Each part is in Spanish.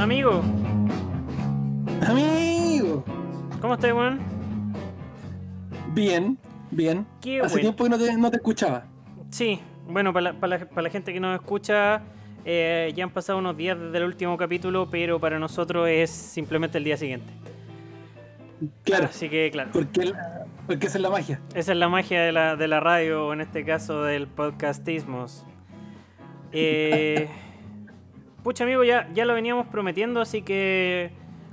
Amigo, Amigo. ¿cómo estás, weón? Bien, bien. Qué Hace bueno. tiempo que no te, no te escuchaba. Sí, bueno, para la, para la- para la gente que nos escucha, eh, ya han pasado unos días desde el último capítulo, pero para nosotros es simplemente el día siguiente. Claro. Así que, claro, Porque, porque esa es la magia. esa es la magia de la, de la radio, o en este caso del podcastismos. Eh, pucha, amigo, ya, ya lo veníamos prometiendo, así que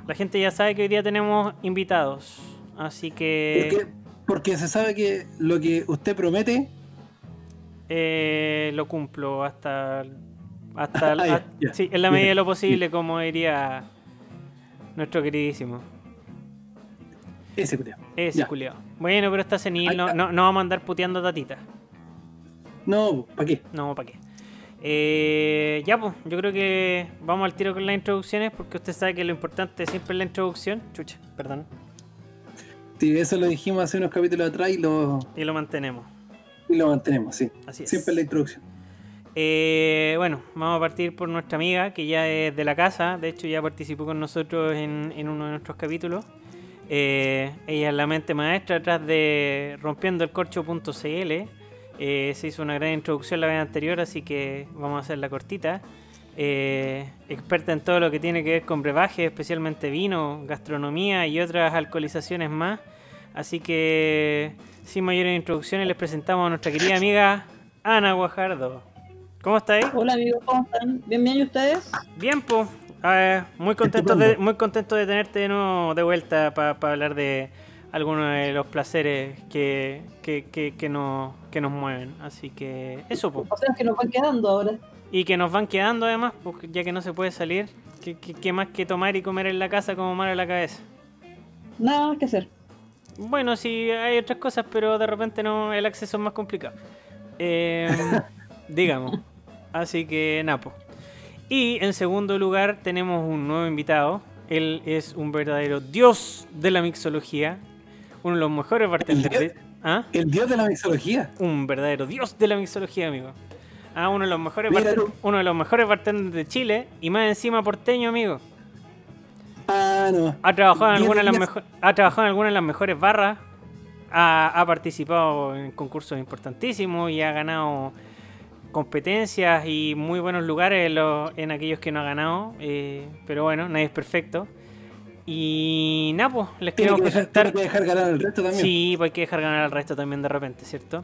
la gente ya sabe que hoy día tenemos invitados. Así que... Porque, porque se sabe que lo que usted promete. Eh, lo cumplo hasta. hasta, Ah, sí, en la medida de lo posible, como diría nuestro queridísimo. Ese culiao. Ese culiao. Bueno, pero está senil, no, no, no vamos a andar puteando a tatita. No, ¿para qué? No, ¿para qué? Eh, ya, pues, yo creo que vamos al tiro con las introducciones, porque usted sabe que lo importante siempre es la introducción. Chucha, perdón. Sí, eso lo dijimos hace unos capítulos atrás y lo, Y lo mantenemos. y lo mantenemos, sí. Así es. Siempre la introducción. Eh, bueno, vamos a partir por nuestra amiga, que ya es de la casa, de hecho ya participó con nosotros en, en uno de nuestros capítulos. Eh, ella es la mente maestra atrás de rompiendoelcorcho.cl. Eh, se hizo una gran introducción la vez anterior, así que vamos a hacerla cortita. Eh, experta en todo lo que tiene que ver con brebaje, especialmente vino, gastronomía y otras alcoholizaciones más. Así que, sin mayores introducciones, les presentamos a nuestra querida amiga Ana Guajardo. ¿Cómo estáis? Hola amigos, ¿cómo están? ¿Bien, bien y ustedes? Bien, pues. muy contento de, muy contento de tenerte de nuevo de vuelta para hablar de algunos de los placeres que, que, que, que nos, que nos mueven. Así que eso, pues. O sea, que nos van quedando ahora. Y que nos van quedando además, porque ya que no se puede salir, ¿qué, qué, más que tomar y comer en la casa como mal a la cabeza? Nada más que hacer. Bueno, sí, hay otras cosas, pero de repente no el acceso es más complicado. Eh, digamos. Así que, Napo. Y en segundo lugar tenemos un nuevo invitado. Él es un verdadero dios de la mixología. Uno de los mejores bartenders. de- ¿Ah? El dios de la mixología. Un verdadero dios de la mixología, amigo. Ah, uno de los mejores Mira barten- tú. uno de los mejores bartenders de Chile y más encima porteño, amigo. Ah, no. Ha trabajado en Diez algunas de las días. mejo- ha trabajado en algunas de las mejores barras. Ha, ha participado en concursos importantísimos y ha ganado competencias y muy buenos lugares en, los- en aquellos que no ha ganado. eh, pero bueno, nadie es perfecto. Y nada, pues, les Tiene queremos que, dejar, presentar. tiene que dejar ganar al resto también. Sí, pues hay que dejar ganar al resto también de repente, ¿cierto?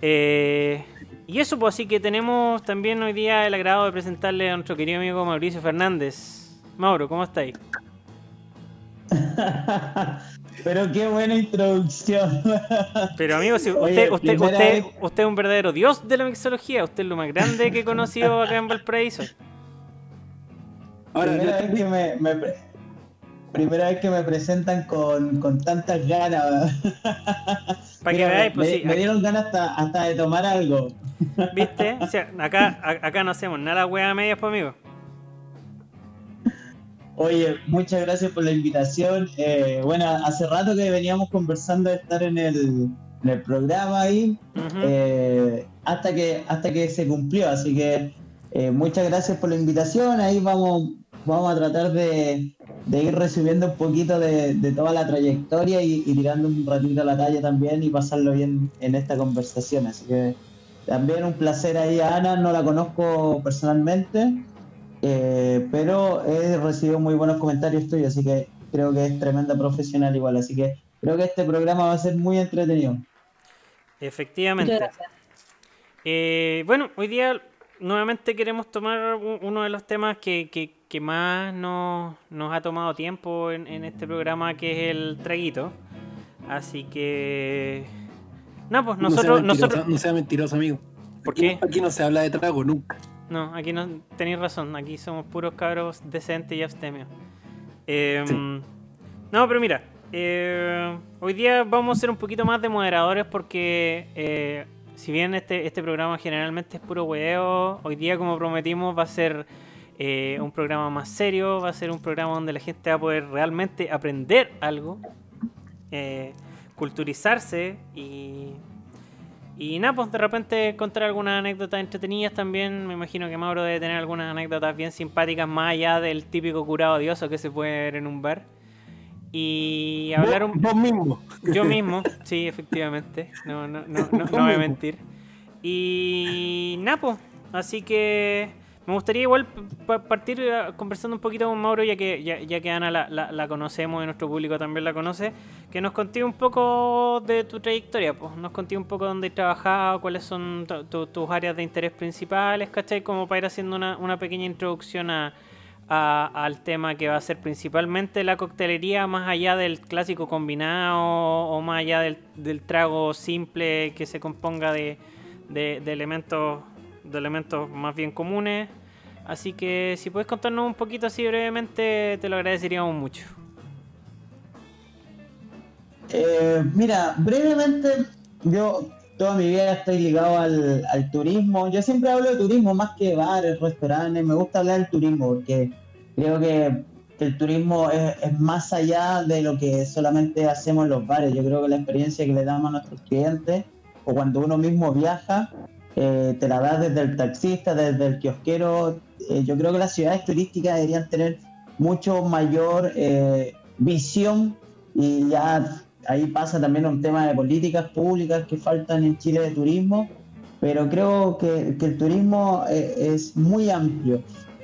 Eh, y eso, pues así que tenemos también hoy día el agrado de presentarle a nuestro querido amigo Mauricio Fernández. Mauro, ¿cómo estáis? Pero qué buena introducción. Pero amigo, si Oye, usted, usted, usted, vez- usted es un verdadero dios de la mixología, usted es lo más grande que he conocido acá en Valparaíso. Ahora, primera, yo- vez que me, me primera vez que me presentan con, con tantas ganas. Para que veáis, pues me, sí, me dieron ganas hasta, hasta de tomar algo. ¿viste? O sea, acá, acá no hacemos nada a medias, pues amigo. Oye, muchas gracias por la invitación. Eh, bueno, hace rato que veníamos conversando de estar en el, en el programa ahí, eh, hasta, que, hasta que se cumplió. Así que eh, muchas gracias por la invitación. Ahí vamos, vamos a tratar de, de ir resumiendo un poquito de, de toda la trayectoria y, y tirando un ratito a la talla también y pasarlo bien en esta conversación. Así que también un placer ahí a Ana, no la conozco personalmente. Eh, pero he recibido muy buenos comentarios tuyos, así que creo que es tremenda profesional igual, así que creo que este programa va a ser muy entretenido. Efectivamente. Eh, bueno, hoy día nuevamente queremos tomar uno de los temas que, que- que más nos, nos ha tomado tiempo en, en este programa, que es el traguito. Así que... No, pues no sea nosotros... mentiroso, nosotros no sea mentiroso, amigo. ¿Por Aquí- qué? Aquí no se habla de trago nunca. No, aquí no tenéis razón. Aquí somos puros cabros decentes y abstemios. Eh, Sí. No, pero mira, eh, hoy día vamos a ser un poquito más de moderadores porque eh, si bien este, este programa generalmente es puro huevo, hoy día como prometimos va a ser eh, un programa más serio, va a ser un programa donde la gente va a poder realmente aprender algo, eh, culturizarse y, Y nada, pues de repente contar algunas anécdotas entretenidas también. Me imagino que Mauro debe tener algunas anécdotas bien simpáticas más allá del típico curado odioso que se puede ver en un bar. Y hablar un... Vos mismo. Yo mismo, sí, efectivamente. No, no, no, no, no voy a mentir. Y nada, pues. Así que me gustaría igual pa- partir eh, conversando un poquito con Mauro, ya que, ya, ya que Ana la, la- la conocemos y nuestro público también la conoce, que nos conté un poco de tu trayectoria, pues nos conté un poco dónde has trabajado, cuáles son tu- tu- tus áreas de interés principales, ¿cachai? Como para ir haciendo una, una pequeña introducción a, a- al tema que va a ser principalmente la coctelería, más allá del clásico combinado o más allá del, del trago simple que se componga de, de- de elementos de elementos más bien comunes. Así que si puedes contarnos un poquito así brevemente, te lo agradeceríamos mucho. Eh, mira, brevemente, yo toda mi vida estoy ligado al, al turismo. Yo siempre hablo de turismo más que bares, restaurantes. Me gusta hablar del turismo porque creo que, que el turismo es, es más allá de lo que solamente hacemos los bares. Yo creo que la experiencia que le damos a nuestros clientes o cuando uno mismo viaja, eh, te la da desde el taxista, desde el kiosquero. Eh, yo creo que las ciudades turísticas deberían tener mucho mayor eh, visión y ya ahí pasa también un tema de políticas públicas que faltan en Chile de turismo, pero creo que, que el turismo eh, es muy amplio.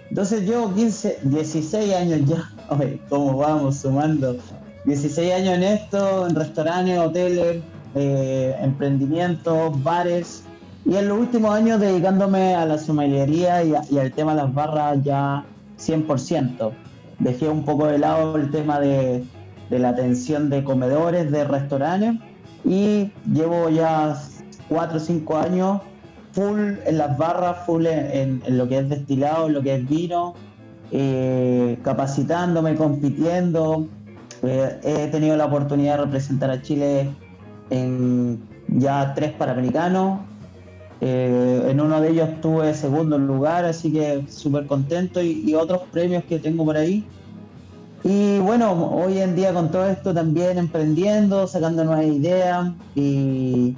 Entonces yo 15, 16 años ya, oye, ¿cómo vamos sumando? 16 años en esto, en restaurantes, hoteles, eh, emprendimientos, bares, y en los últimos años dedicándome a la sommelería y, al tema de las barras ya 100%. Dejé un poco de lado el tema de, la atención de comedores, de restaurantes, y llevo ya 4 o 5 años full en las barras, full en- en lo que es destilado, en lo que es vino, eh, capacitándome, compitiendo. Eh, he tenido la oportunidad de representar a Chile en ya tres panamericanos. Eh, en uno de ellos tuve segundo lugar, así que súper contento y, otros premios que tengo por ahí. Y bueno, hoy en día con todo esto también emprendiendo, sacando nuevas ideas y,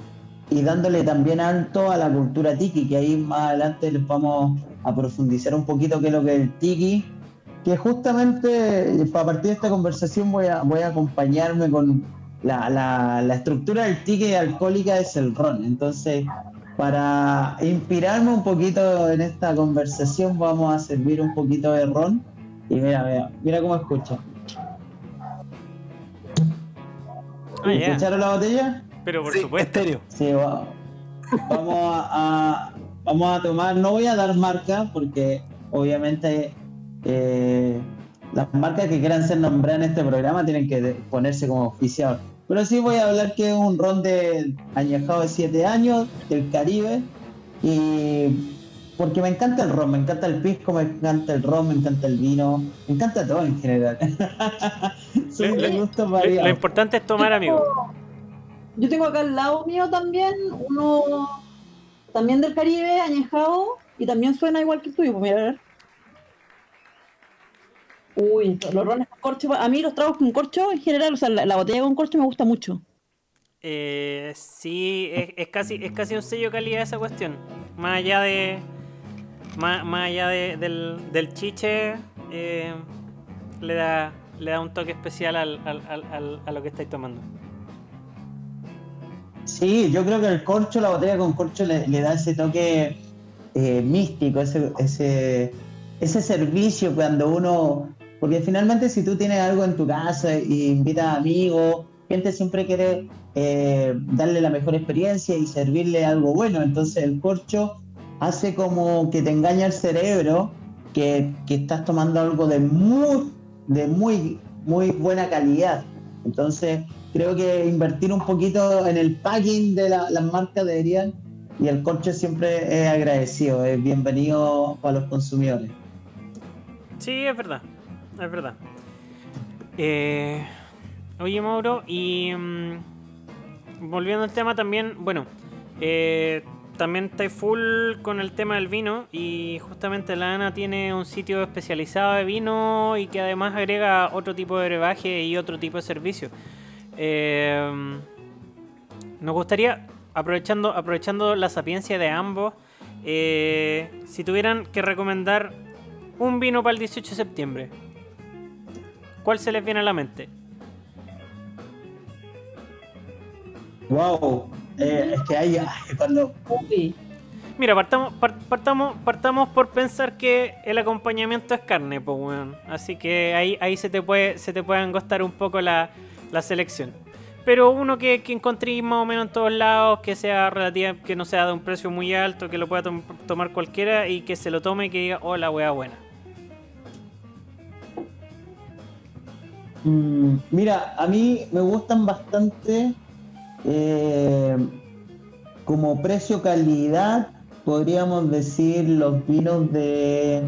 y dándole también alto a la cultura tiki, que ahí más adelante les vamos a profundizar un poquito qué es lo que es el tiki, que justamente a partir de esta conversación voy a, voy a acompañarme con la, la, la estructura del tiki alcohólica es el ron, entonces para inspirarme un poquito en esta conversación vamos a servir un poquito de ron y mira, mira, mira cómo escucha. Ah. ¿Escucharon la botella? Pero por Sí, supuesto. estéreo. Sí, va- vamos a, a- vamos a tomar, no voy a dar marca porque obviamente eh, las marcas que quieran ser nombradas en este programa tienen que ponerse como oficial. Pero sí voy a hablar que es un ron de añejado de 7 años del Caribe y porque me encanta el ron, me encanta el pisco, me encanta el ron, me encanta el vino, me encanta todo en general. Le- le- Lo, importante es tomar, amigo. Yo tengo acá al lado mío también uno también del Caribe, añejado, y también suena igual que el tuyo, pues mira, a ver. Uy, los rones con corcho, a mí los tragos con corcho en general, o sea, la, la botella con corcho me gusta mucho. Eh, sí, es, es casi, es casi un sello calidad esa cuestión. Más allá de. Más, más allá de- del, del chiche, eh, le, da, le da un toque especial al, al- al- al- a lo que estáis tomando. Sí, yo creo que el corcho, la botella con corcho le, le da ese toque eh, místico, ese, ese, ese servicio cuando uno... Porque finalmente si tú tienes algo en tu casa e invitas amigos, gente siempre quiere eh, darle la mejor experiencia y servirle algo bueno. Entonces el corcho hace como que te engaña el cerebro que, que estás tomando algo de muy, de muy, muy buena calidad. Entonces creo que invertir un poquito en el packing de la- las marcas deberían y el corcho siempre es agradecido, es bienvenido para los consumidores. Sí, es verdad. Es verdad. Eh, oye, Mauro, y mm, volviendo al tema también, bueno, eh, también estáis full con el tema del vino y justamente la Ana tiene un sitio especializado de vino y que además agrega otro tipo de brebaje y otro tipo de servicio. Eh, nos gustaría aprovechando, aprovechando la sapiencia de ambos, si tuvieran que recomendar un vino para el 18 de septiembre, ¿cuál se les viene a la mente? Wow. Eh, es que hay cuando Mira, partamos, par- partamos, partamos por pensar que el acompañamiento es carne, pues weón. Así que ahí, ahí se te puede, se te puede angostar un poco la, la selección. Pero uno que, que encontré más o menos en todos lados, que sea relativa, que no sea de un precio muy alto, que lo pueda tom- tomar cualquiera y que se lo tome y que diga, oh, la wea buena. Mm, mira, a mí me gustan bastante eh, como precio-calidad, podríamos decir los vinos de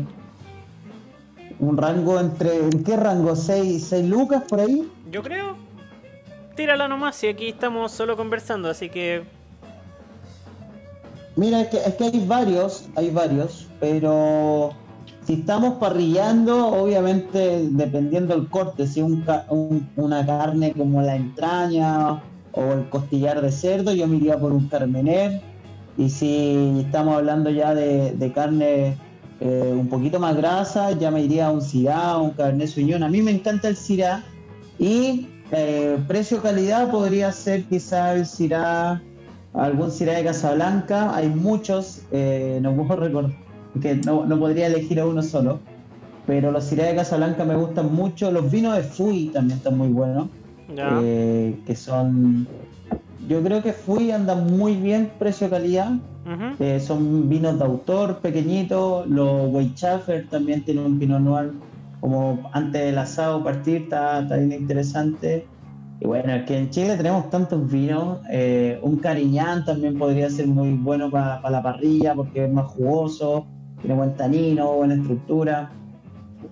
un rango entre, ¿en qué rango? ¿6, seis lucas por ahí? Yo creo. Tírala nomás, si aquí estamos solo conversando, así que. Mira, es que, es que hay varios, hay varios, pero si estamos parrillando, obviamente dependiendo del corte, si un, una carne como la entraña o el costillar de cerdo, yo me iría por un carmener. Y si estamos hablando ya de, carne eh, un poquito más grasa, ya me iría a un Syrah, un Cabernet Sauvignon. A mí me encanta el Syrah. Y eh, precio-calidad podría ser quizá el Syrah algún Syrah de Casablanca, hay muchos, eh, no puedo recordar, que no, no podría elegir a uno solo, pero los Syrah de Casablanca me gustan mucho, los vinos de Fui también están muy buenos, Ya. eh, que son, yo creo que Fui anda muy bien precio-calidad, Ujú. eh, son vinos de autor pequeñitos, los Weizsäcker también tienen un Pinot Noir como antes del asado partir, está, está bien interesante. Y bueno, es que en Chile tenemos tantos vinos, eh, un Cariñán también podría ser muy bueno para la parrilla porque es más jugoso, tiene buen tanino, buena estructura,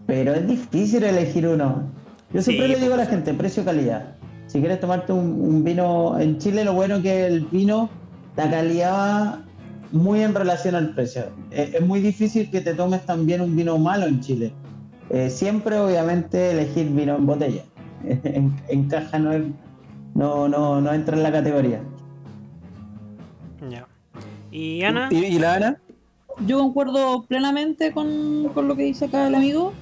pero es difícil elegir uno. Yo Sí, siempre le digo a la pues. gente, precio-calidad. Si quieres tomarte un, un vino en Chile, lo bueno que el vino, la calidad va muy en relación al precio. Es, es muy difícil que te tomes también un vino malo en Chile. Eh, siempre, obviamente, elegir vino en botella. En, en caja no, es- no, no, no entra en la categoría. Ya. ¿Y Ana? ¿Y, y la Ana? Yo concuerdo plenamente con, con lo que dice acá el amigo.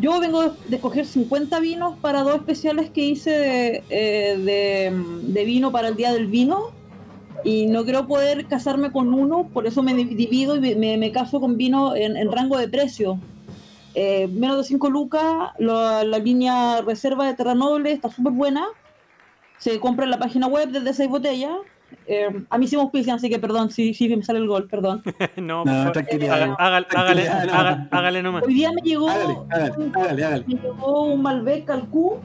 Yo vengo de, de escoger 50 vinos para dos especiales que hice de, eh, de- de vino para el Día del Vino. Y no creo poder casarme con uno, por eso me di- divido y me- me caso con vino en, en rango de precio. Eh, menos de 5 lucas, la, la línea reserva de Terra Noble está súper buena. Se compra en la página web desde 6 botellas. Eh, a mí sí me auspician, así que perdón, sí, sí me sale el gol, perdón. no, No, por tranquilidad. Hágale, hágale, hágale, hágale nomás. Hoy día me llegó, Hágale, hágale, hágale, hágale. me llegó un Malbec Calcú.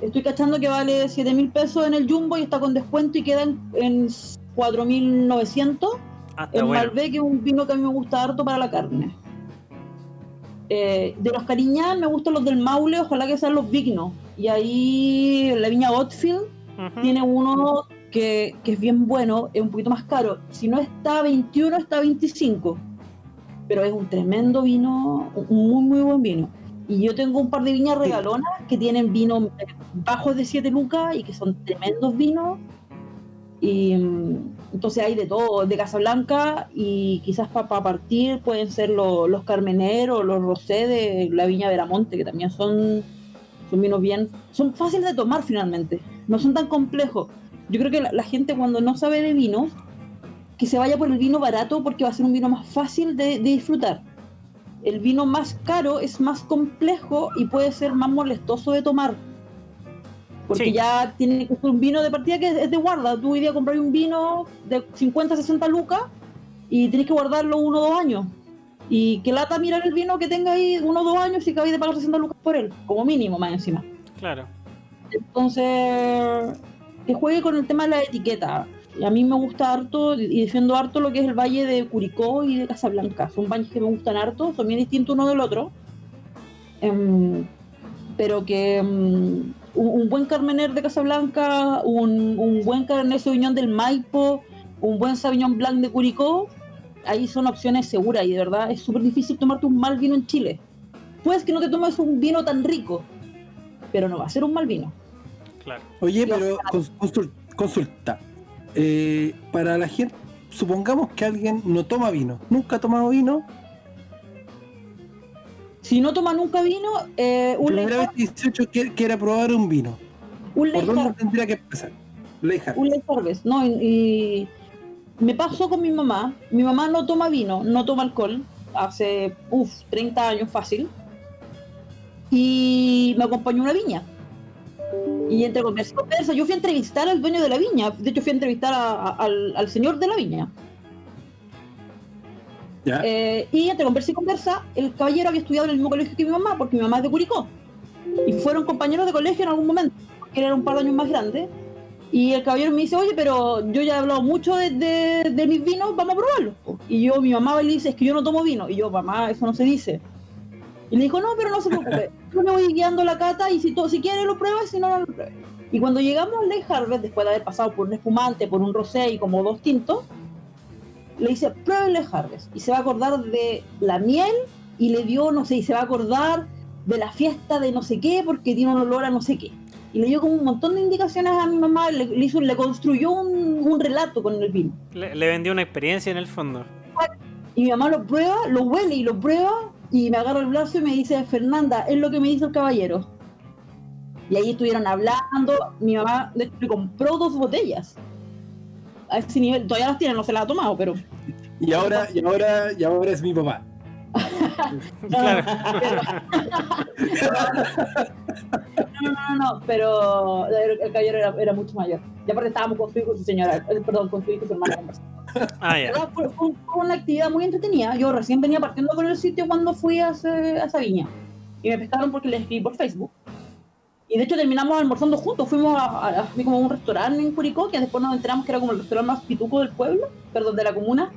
Estoy cachando que vale 7 mil pesos en el Jumbo y está con descuento y queda en, en 4.900. Ah, El bueno. Malbec es un vino que a mí me gusta harto para la carne. Eh, de los Cariñán me gustan los del Maule, ojalá que sean los Vignos. Y ahí la viña Otfield Ujú. tiene uno que, que es bien bueno, es un poquito más caro. Si no está a 21, está a 25. Pero es un tremendo vino, un muy, muy buen vino. Y yo tengo un par de viñas regalonas que tienen vinos bajos de 7 lucas y que son tremendos vinos. Y mm, entonces hay de todo, de Casablanca y quizás para partir pueden ser lo- los Carmeneros, los Rosé de la viña Veramonte, que también son, son vinos bien, son fáciles de tomar finalmente, no son tan complejos. Yo creo que la, la gente cuando no sabe de vinos, que se vaya por el vino barato porque va a ser un vino más fácil de, de disfrutar. El vino más caro es más complejo y puede ser más molestoso de tomar. Porque Sí. ya tiene que ser un vino de partida que es, es de guarda. Tú hoy día comprar un vino de 50, 60 lucas y tienes que guardarlo uno o dos años. Y que lata mirar el vino que tenga ahí uno o dos años y que habéis de pagar 60 lucas por él, como mínimo más encima. Claro. Entonces, que juegue con el tema de la etiqueta. A mí me gusta harto y defiendo harto lo que es el valle de Curicó y de Casablanca. Son valles que me gustan harto, son bien distintos uno del otro. Em, pero que un, un buen Carmener de Casablanca, un, un buen Cabernet Sauvignon del Maipo, un buen Sauvignon Blanc de Curicó, ahí son opciones seguras y de verdad es súper difícil tomarte un mal vino en Chile. Puedes que no te tomes un vino tan rico, pero no va a ser un mal vino. Claro. Oye, pero cons- consul- consulta. eh, para la gente, supongamos que alguien no toma vino, nunca ha tomado vino, Si no toma nunca vino, eh, un primera vez Leyhard- 18 quiere, quiere probar un vino. un ¿Por dónde tendría que empezar? Leyhard. un ¿no? Y, y me pasó con mi mamá. Mi mamá no toma vino, no toma alcohol. Hace, uff, 30 años fácil. Y me acompañó a una viña. Y entre conversa y conversa, yo fui a entrevistar al dueño de la viña. De hecho, fui a entrevistar a- a- al, al señor de la viña. Ya. Eh, y entre conversa y conversa, el caballero había estudiado en el mismo colegio que mi mamá, porque mi mamá es de Curicó. Y fueron compañeros de colegio en algún momento, que era un par de años más grande. Y el caballero me dice, oye, pero yo ya he hablado mucho de, de- de mis vinos, vamos a probarlos. Y yo, mi mamá le dice, es que yo no tomo vino. Y yo, mamá, eso no se dice. Y le dijo, no, pero no se preocupe. Yo me voy guiando la cata y si, to- si quiere lo prueba, si no, no lo pruebe. Y cuando llegamos al Lake Harvest, después de haber pasado por un espumante, por un rosé y como dos tintos, le dice, pruebe el Lake Harvest. Y se va a acordar de la miel y le dio, no sé, y se va a acordar de la fiesta de no sé qué porque tiene un olor a no sé qué. Y le dio como un montón de indicaciones a mi mamá, le, le hizo, le construyó un, un relato con el vino. Le, le vendió una experiencia en el fondo. Y mi mamá lo prueba, lo huele y lo prueba y me agarra el brazo y me dice, Fernanda, es lo que me dice el caballero. Y ahí estuvieron hablando, mi mamá de hecho le compró dos botellas. A ese nivel, todavía las tiene, no se las ha tomado, pero... Y ahora, y ahora, y ahora es mi papá. Claro. No, no, no, no, pero el, caballero era, era mucho mayor. Y aparte estábamos con su hijo y su señora, eh, perdón, con su hijo y su hermana. Ah. Pero Fue, fue- una actividad muy entretenida. Yo recién venía partiendo por el sitio cuando fui a, a esa viña. Y me pescaron porque les escribí por Facebook. Y de hecho terminamos almorzando juntos. Fuimos a, a- a- como a un restaurante en Curicó, que después nos enteramos que era como el restaurante más pituco del pueblo, perdón, de la comuna,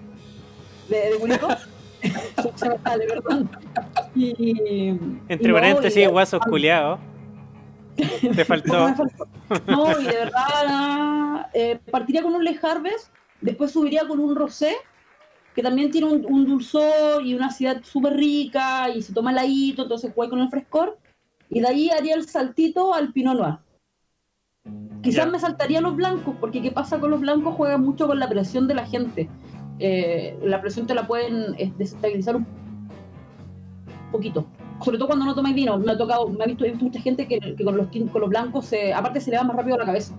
de, de Curicó. Se me sale, perdón. Y, Entre paréntesis, guasos culiados. Te faltó. No, y de verdad, eh, partiría con un Le Harvest, después subiría con un Rosé, que también tiene un, un dulzor y una acidez súper rica, y se toma heladito, entonces juega con el frescor, y de ahí haría el saltito al Pinot Noir. Quizás me saltaría los blancos, porque ¿qué pasa con los blancos? Juega mucho con la presión de la gente. Eh, la presión te la pueden eh, desestabilizar un poquito. Sobre todo cuando no tomáis vino. Me ha tocado, me ha visto, he visto mucha gente que, que con, los, con los blancos, se, aparte se le va más rápido la cabeza.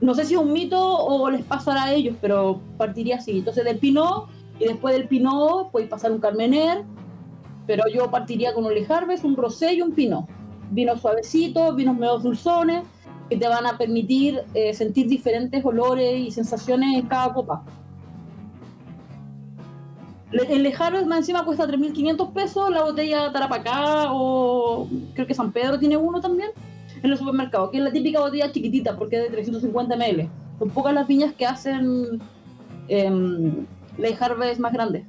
No sé si es un mito o les pasará a ellos, pero partiría así. Entonces del Pinot, y después del Pinot podéis pasar un Carmener, pero yo partiría con un Le Harvest, un Rosé y un Pinot. Vinos suavecitos, vinos medio dulzones, que te van a permitir eh, sentir diferentes olores y sensaciones en cada copa. Le- El Le Harvest más encima cuesta 3.500 pesos, la botella Tarapacá o creo que San Pedro tiene uno también en los supermercados, que es la típica botella chiquitita porque es de 350 ml. Son pocas las viñas que hacen em, Le Harvest más grandes.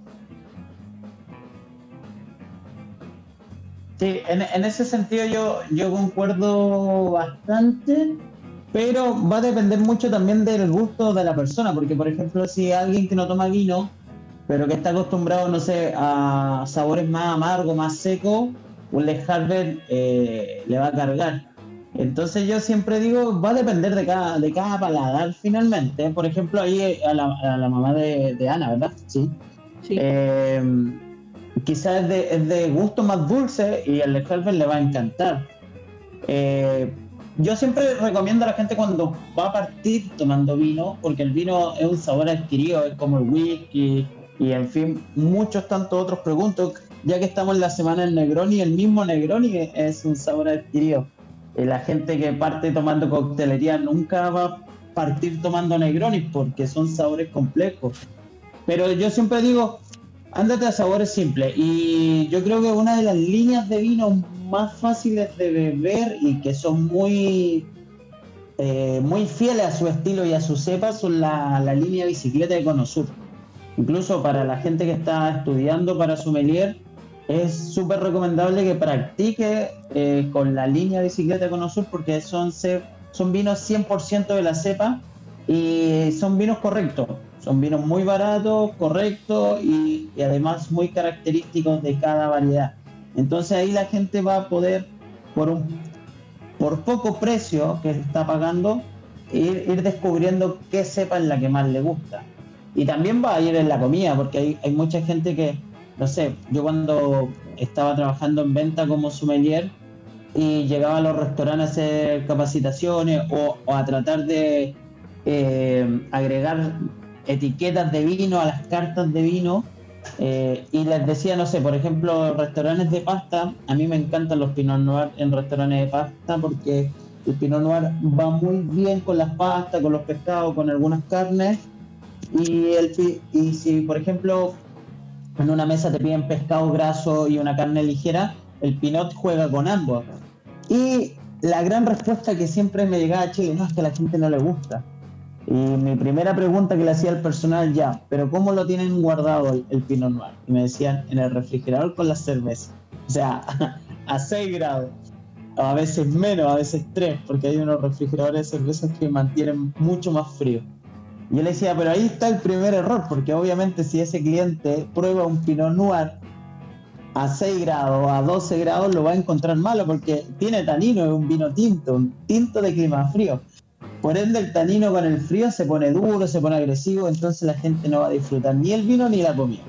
Sí, en, en ese sentido yo, yo concuerdo bastante, pero va a depender mucho también del gusto de la persona, porque por ejemplo si alguien que no toma vino, pero que está acostumbrado, no sé, a sabores más amargos, más secos, un Le Harvest eh, le va a cargar. Entonces yo siempre digo, va a depender de cada, de cada paladar finalmente. Por ejemplo, ahí a la, a la mamá de, de Ana, ¿verdad? Sí. Sí. Eh, quizás es de, es de gusto más dulce y el Harvest le va a encantar. Eh, yo siempre recomiendo a la gente cuando va a partir tomando vino, porque el vino es un sabor adquirido, es como el whisky y en fin, muchos tantos otros productos. Ya que estamos en la semana del Negroni, el mismo Negroni es un sabor adquirido. Eh, la gente que parte tomando coctelería nunca va a partir tomando Negroni porque son sabores complejos. Pero yo siempre digo, ándate a sabores simples. Y yo creo que una de las líneas de vino más fáciles de beber y que son muy, eh, muy fieles a su estilo y a su cepa son la, la línea bicicleta de Conosur. Incluso para la gente que está estudiando para sommelier, es súper recomendable que practique eh, con la línea bicicleta de Conosur porque son, son vinos 100% de la cepa y son vinos correctos. Son vinos muy baratos, correctos y, y además muy característicos de cada variedad. Entonces ahí la gente va a poder, por un por poco precio que está pagando, ir, ir descubriendo qué cepa es la que más le gusta. Y también va a ir en la comida, porque hay, mucha gente que, no sé, yo cuando estaba trabajando en venta como sommelier y llegaba a los restaurantes a hacer capacitaciones o, o a tratar de eh, agregar etiquetas de vino a las cartas de vino, eh, y les decía, no sé, por ejemplo, restaurantes de pasta, a mí me encantan los Pinot Noir en restaurantes de pasta porque el Pinot Noir va muy bien con las pastas, con los pescados, con algunas carnes. Y, el, y si, por ejemplo, en una mesa te piden pescado graso y una carne ligera, el Pinot juega con ambos. Y la gran respuesta que siempre me llegaba a Chile, no, es que a la gente no le gusta. Y mi primera pregunta que le hacía al personal ya, pero ¿cómo lo tienen guardado el, el Pinot Noir? Y me decían, en el refrigerador con la cerveza. O sea, a 6 grados. A veces menos, a veces 3, porque hay unos refrigeradores de cervezas que mantienen mucho más frío. Y yo le decía, pero ahí está el primer error, porque obviamente si ese cliente prueba un Pinot Noir a 6 grados, a 12 grados, lo va a encontrar malo, porque tiene tanino, es un vino tinto, un tinto de clima frío. Por ende, el tanino con el frío se pone duro, se pone agresivo, entonces la gente no va a disfrutar ni el vino ni la comida.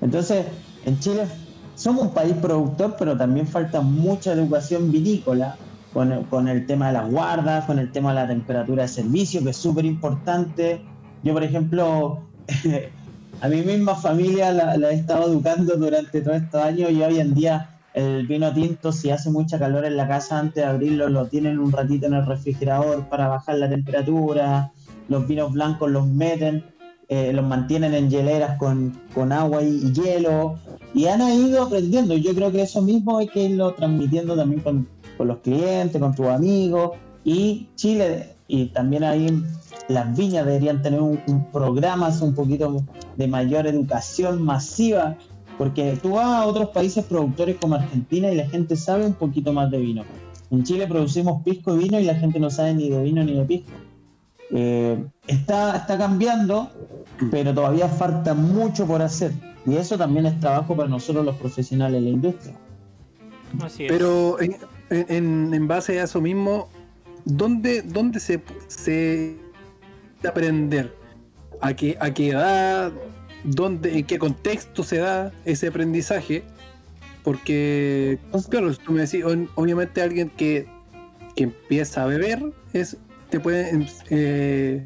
Entonces, en Chile somos un país productor, pero también falta mucha educación vinícola con con el tema de las guardas, con el tema de la temperatura de servicio, que es súper importante. Yo, por ejemplo, a mi misma familia la, la he estado educando durante todos estos años y hoy en día el vino tinto, si hace mucha calor en la casa antes de abrirlo, lo tienen un ratito en el refrigerador para bajar la temperatura. Los vinos blancos los meten, eh, los mantienen en hieleras con, con agua y, y hielo. Y han ido aprendiendo. Yo creo que eso mismo hay que irlo transmitiendo también con, con los clientes, con tus amigos. Y Chile, y también ahí las viñas deberían tener un, un programa un poquito de mayor educación masiva porque tú vas a otros países productores como Argentina y la gente sabe un poquito más de vino. En Chile producimos pisco y vino y la gente no sabe ni de vino ni de pisco. Eh, está, está cambiando, pero todavía falta mucho por hacer. Y eso también es trabajo para nosotros los profesionales de la industria. Así es. Pero en, en- base a eso mismo, ¿dónde, dónde se, se aprender? ¿A qué, ¿A qué edad? ¿Dónde, ¿En qué contexto se da ese aprendizaje? Porque, claro, tú me decís, obviamente alguien que, que empieza a beber es, te puede eh,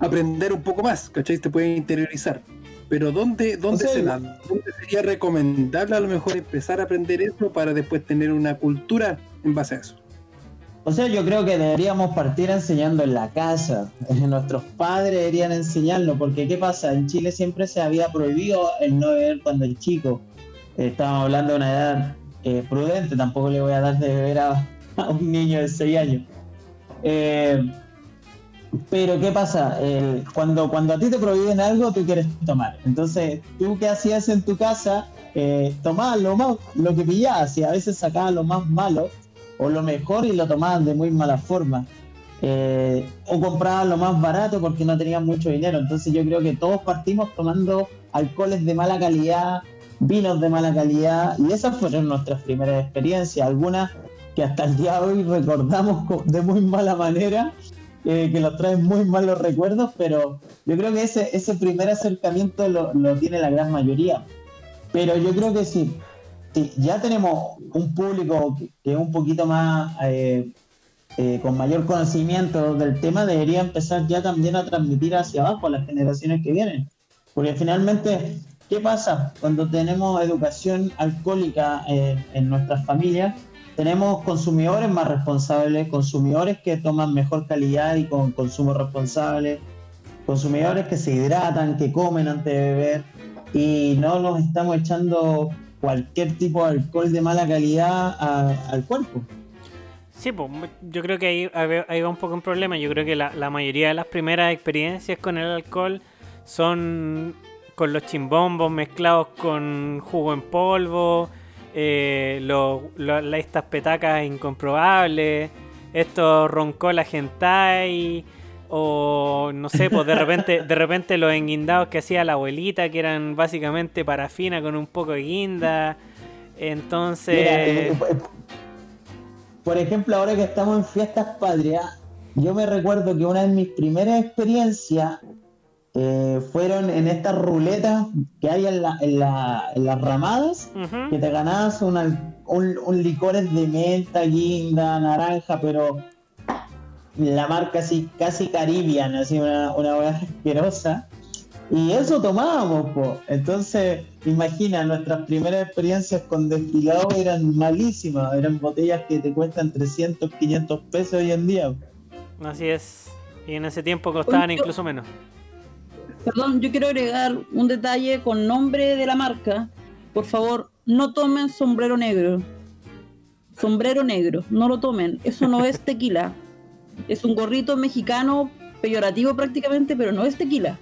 aprender un poco más, ¿cachai? Te puede interiorizar. Pero ¿dónde, dónde O sea, se sería recomendable a lo mejor empezar a aprender eso para después tener una cultura en base a eso? O sea, yo creo que deberíamos partir enseñando en la casa. Nuestros padres deberían enseñarlo, porque ¿qué pasa? En Chile siempre se había prohibido el no beber cuando el chico. Eh, estábamos hablando de una edad eh, prudente, tampoco le voy a dar de beber a, a un niño de 6 años. Eh, pero ¿qué pasa? Cuando, cuando a ti te prohíben algo, tú quieres tomar. Entonces, ¿tú qué hacías en tu casa? Eh, tomabas lo, más, lo que pillabas y a veces sacabas lo más malo o lo mejor y lo tomaban de muy mala forma. Eh, o compraban lo más barato porque no tenían mucho dinero. Entonces yo creo que todos partimos tomando alcoholes de mala calidad, vinos de mala calidad, y esas fueron nuestras primeras experiencias. Algunas que hasta el día de hoy recordamos co- de muy mala manera, eh, que nos traen muy malos recuerdos, pero yo creo que ese, ese primer acercamiento lo, lo tiene la gran mayoría. Pero yo creo que sí, sí, ya tenemos un público que, que es un poquito más eh, eh, con mayor conocimiento del tema, debería empezar ya también a transmitir hacia abajo a las generaciones que vienen. Porque finalmente, ¿qué pasa cuando tenemos educación alcohólica eh, en nuestras familias? Tenemos consumidores más responsables, consumidores que toman mejor calidad y con consumo responsable, consumidores que se hidratan, que comen antes de beber y no nos estamos echando cualquier tipo de alcohol de mala calidad al cuerpo. Sí, pues yo creo que ahí, ahí- ahí va un poco un problema. Yo creo que la, la mayoría de las primeras experiencias con el alcohol son con los chimbombos mezclados con jugo en polvo, eh, lo- lo- la- estas petacas incomprobables, estos roncola hentai, o no sé, pues de repente, de repente los enguindados que hacía la abuelita, que eran básicamente parafina con un poco de guinda. Entonces... Mira, eh, eh, por ejemplo, ahora que estamos en fiestas patrias, yo me recuerdo que una de mis primeras experiencias eh, fueron en estas ruletas que hay en, la- en la- en las ramadas, que te ganabas una- un, un licores de menta, guinda, naranja, pero la marca así, casi Caribbean, así una, una hueá asquerosa. Y eso tomábamos, po. Entonces, imagina, nuestras primeras experiencias con destilado eran malísimas, eran botellas que te cuestan 300, 500 pesos hoy en día. Así es. Y en ese tiempo costaban incluso menos. Perdón, yo quiero agregar un detalle con nombre de la marca. Por favor, no tomen sombrero negro. Sombrero negro, no lo tomen. Eso no es tequila. Es un gorrito mexicano peyorativo prácticamente, pero no es tequila.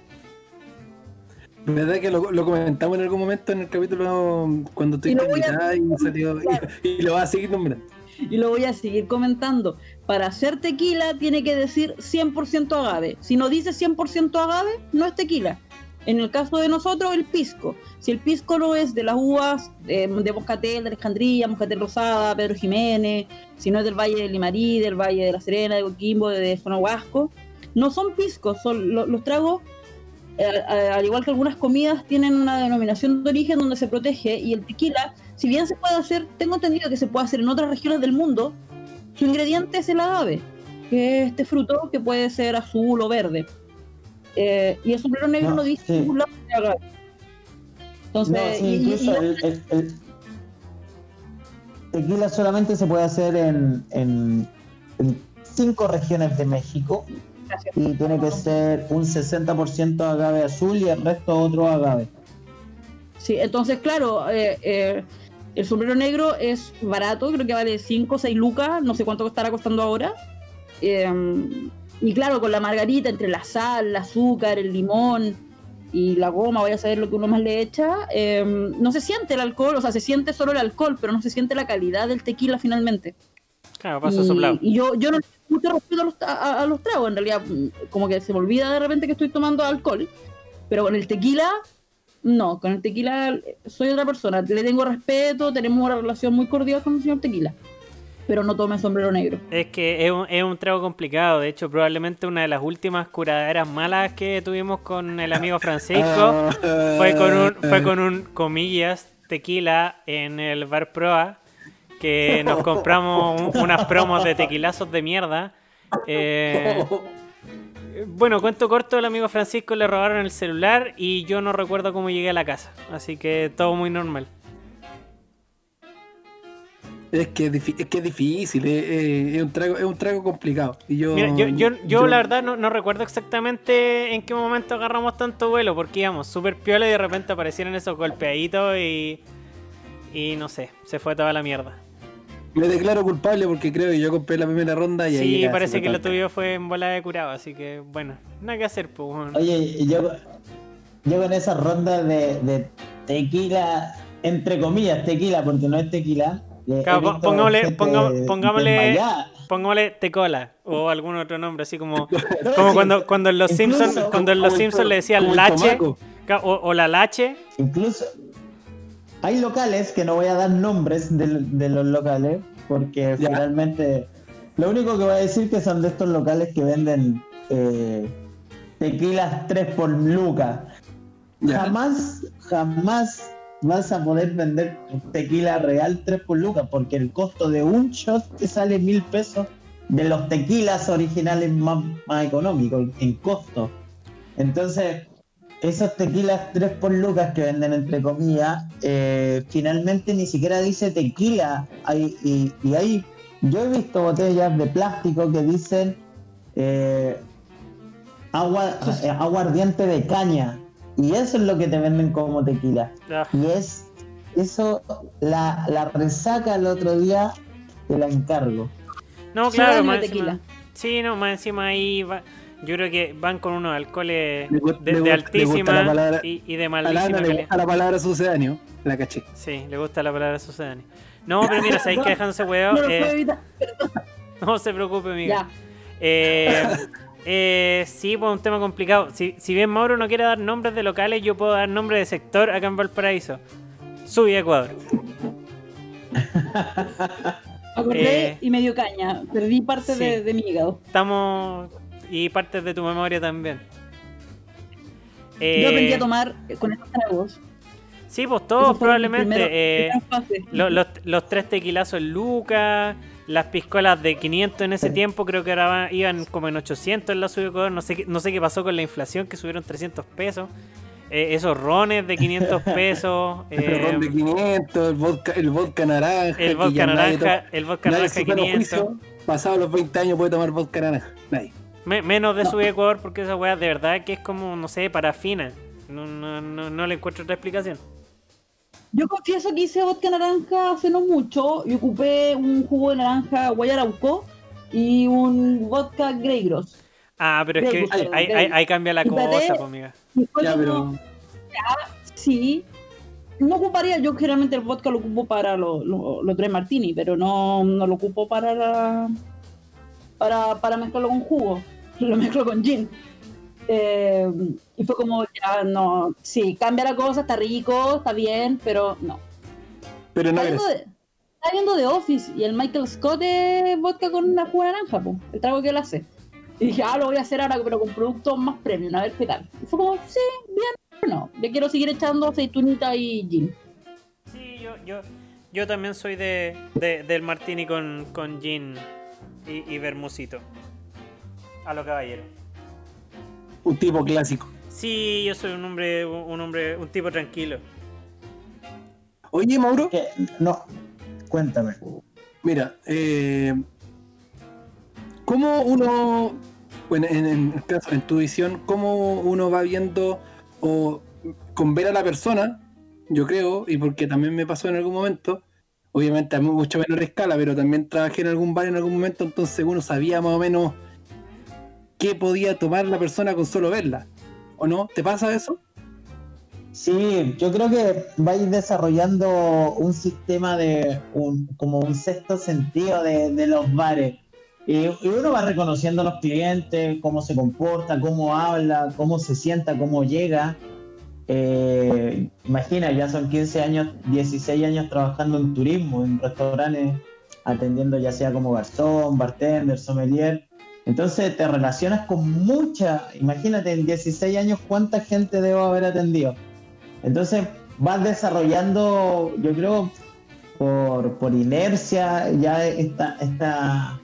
¿Verdad que lo, lo comentamos en algún momento en el capítulo cuando Y estuviste lo voy a- invitada y salió y, y lo vas a seguir nombrando? Y lo voy a seguir comentando. Para hacer tequila tiene que decir 100% agave. Si no dice 100% agave, no es tequila. En el caso de nosotros, el pisco. Si el pisco no es de las uvas eh, de Moscatel, de Alejandría, Moscatel Rosada, Pedro Jiménez, si no es del Valle de Limarí, del Valle de la Serena, de Coquimbo, de Sonahuasco, no son piscos, son lo- los tragos, eh, al igual que algunas comidas, tienen una denominación de origen donde se protege y el tequila, si bien se puede hacer, tengo entendido que se puede hacer en otras regiones del mundo, su ingrediente es el agave, que es este fruto que puede ser azul o verde. Eh, y el sombrero negro no, No, dice sí. lado de agave. Entonces, No, sí, y- el, el- el tequila solamente se puede hacer en, en- en cinco regiones de México Gracias. y tiene que ser un 60% agave azul y el resto otro agave. Sí, entonces, claro, eh, eh, el sombrero negro es barato, creo que vale 5 o 6 lucas, no sé cuánto estará costando ahora. Eh, y claro, con la margarita, entre la sal, el azúcar, el limón y la goma, voy a saber lo que uno más le echa, eh, no se siente el alcohol, o sea, se siente solo el alcohol, pero no se siente la calidad del tequila finalmente. Claro, paso y, soplado. y yo, yo no mucho respeto a los, a- a los tragos, en realidad, como que se me olvida de repente que estoy tomando alcohol, pero con el tequila, no, con el tequila soy otra persona, le tengo respeto, tenemos una relación muy cordial con el señor tequila, pero no tome sombrero negro. Es que es un, es un trago complicado. De hecho, probablemente una de las últimas curaderas malas que tuvimos con el amigo Francisco fue con un, fue con un comillas tequila en el bar Proa que nos compramos un- unas promos de tequilazos de mierda. Eh, bueno, cuento corto, el amigo Francisco le robaron el celular y yo no recuerdo cómo llegué a la casa. Así que todo muy normal. Es que es, que es difícil, es, es- es un trago, es un trago complicado. Y yo, Mira, yo, yo, yo la verdad no, no recuerdo exactamente en qué momento agarramos tanto vuelo, porque íbamos súper piola y de repente aparecieron esos golpeaditos y. Y no sé, se fue toda la mierda. Me declaro culpable porque creo que yo compré la primera ronda y ahí Sí, parece que lo tuyo fue en bola de curado, así que bueno, nada que hacer, pues. Oye, yo, yo con esa ronda de, de tequila, entre comillas, tequila, porque no es tequila. eh, Claro, pongámosle- pongámosle- desmayada. Pongámosle tecola o algún otro nombre, así como, como cuando, cuando en los Simpsons, cuando en los Simpsons le decían lache o la lache. Incluso hay locales que no voy a dar nombres de, de los locales, porque Ya. finalmente lo único que voy a decir que son de estos locales que venden eh, tequilas 3 por Luca. Ya. Jamás, jamás vas a poder vender tequila real 3 por Luca, porque el costo de un shot te sale mil pesos de los tequilas originales más, más económicos en costo. Entonces, esos tequilas 3 por lucas que venden entre comillas, eh, finalmente ni siquiera dice tequila. Hay, y, y hay, yo he visto botellas de plástico que dicen eh, agua, eh, agua ardiente de caña. Y eso es lo que te venden como tequila. Ah, Y es eso, la, la resaca el otro día, te la encargo. No, claro, más encima. tequila. Sí, no, más encima ahí va- yo creo que van con unos alcoholes de, altísima palabra- y, y de A malísima Ana le calidad. gusta la palabra sucedáneo, la caché. Sí, le gusta la palabra sucedánea. No, pero mira, sabéis que dejándose huevo. No eh, no se preocupe, amigo. Ya. Eh, eh, sí, pues un tema complicado. Si, si bien Mauro no quiere dar nombres de locales, yo puedo dar nombre de sector acá en Valparaíso. Subí Ecuador. Acordé Eh. y medio caña. Perdí parte Sí. de, de mi hígado. Estamos. Y partes de tu memoria también. Eh, Yo aprendí a tomar eh, con estos tragos. Sí, pues todos probablemente. primeros- eh, los, los tres tequilazos en Lucas, las piscolas de 500 en ese Sí. tiempo, creo que ahora iban como en 800 en la Ecuador. No sé, no sé qué pasó con la inflación, que subieron 300 pesos. Eh, esos rones de 500 pesos. El ron de 500, el vodka, el vodka naranja. el vodka naranja, el vodka naranja en su sano 500. juicio, pasado los 20 años puede tomar vodka naranja. Nadie. Me- menos de su Ecuador porque esa weá de verdad que es como, no sé, parafina. No, no, no, no le encuentro otra explicación. Yo confieso que hice vodka naranja hace no mucho y ocupé un jugo de naranja Guayarauco y un vodka Grey Gross. Ah, pero es que ahí, ahí- Grey. ahí cambia la Y cosa, pues, amiga. Ya, pero. Sí. No ocuparía, yo generalmente el vodka lo ocupo para los lo, los tres martini, pero no, no lo ocupo para la- para, para mezclarlo con jugo. Lo mezclo con gin. Eh, y fue como, ya no, sí, cambia la cosa, está rico, está bien, pero no. Pero no Estaba viendo, estaba viendo The Office y el Michael Scott es vodka con una jugo naranja, po, el trago que él hace. Y dije, ah, lo voy a hacer ahora, pero con productos más premium, a ver qué tal. Y fue como, sí, bien, pero no. Le quiero seguir echando aceitunita y gin. Sí, yo, yo, yo también soy de, de- del martini con, con gin y, y vermucito. A lo caballero. Un tipo clásico. Sí, yo soy un hombre, un hombre, un tipo tranquilo. Oye, Mauro, Que- no, cuéntame. mira, eh, ¿cómo uno, bueno, en, en el caso, en tu visión, cómo uno va viendo o con ver a la persona, yo creo, y porque también me pasó en algún momento, obviamente a mucho menor escala, pero también trabajé en algún bar en algún momento, entonces uno sabía más o menos qué podía tomar la persona con solo verla, ¿o no? ¿Te pasa eso? Sí, yo creo que vais desarrollando un sistema de un, como un sexto sentido de, los bares. Y, y uno va reconociendo a los clientes, cómo se comporta, cómo habla, cómo se sienta, cómo llega. Eh, imagina, ya son 15 años, 16 años trabajando en turismo, en restaurantes, atendiendo ya sea como garzón, bartender, sommelier. Entonces te relacionas con mucha, imagínate en 16 años cuánta gente debo haber atendido. Entonces vas desarrollando, yo creo, por, por inercia, ya esta, esta,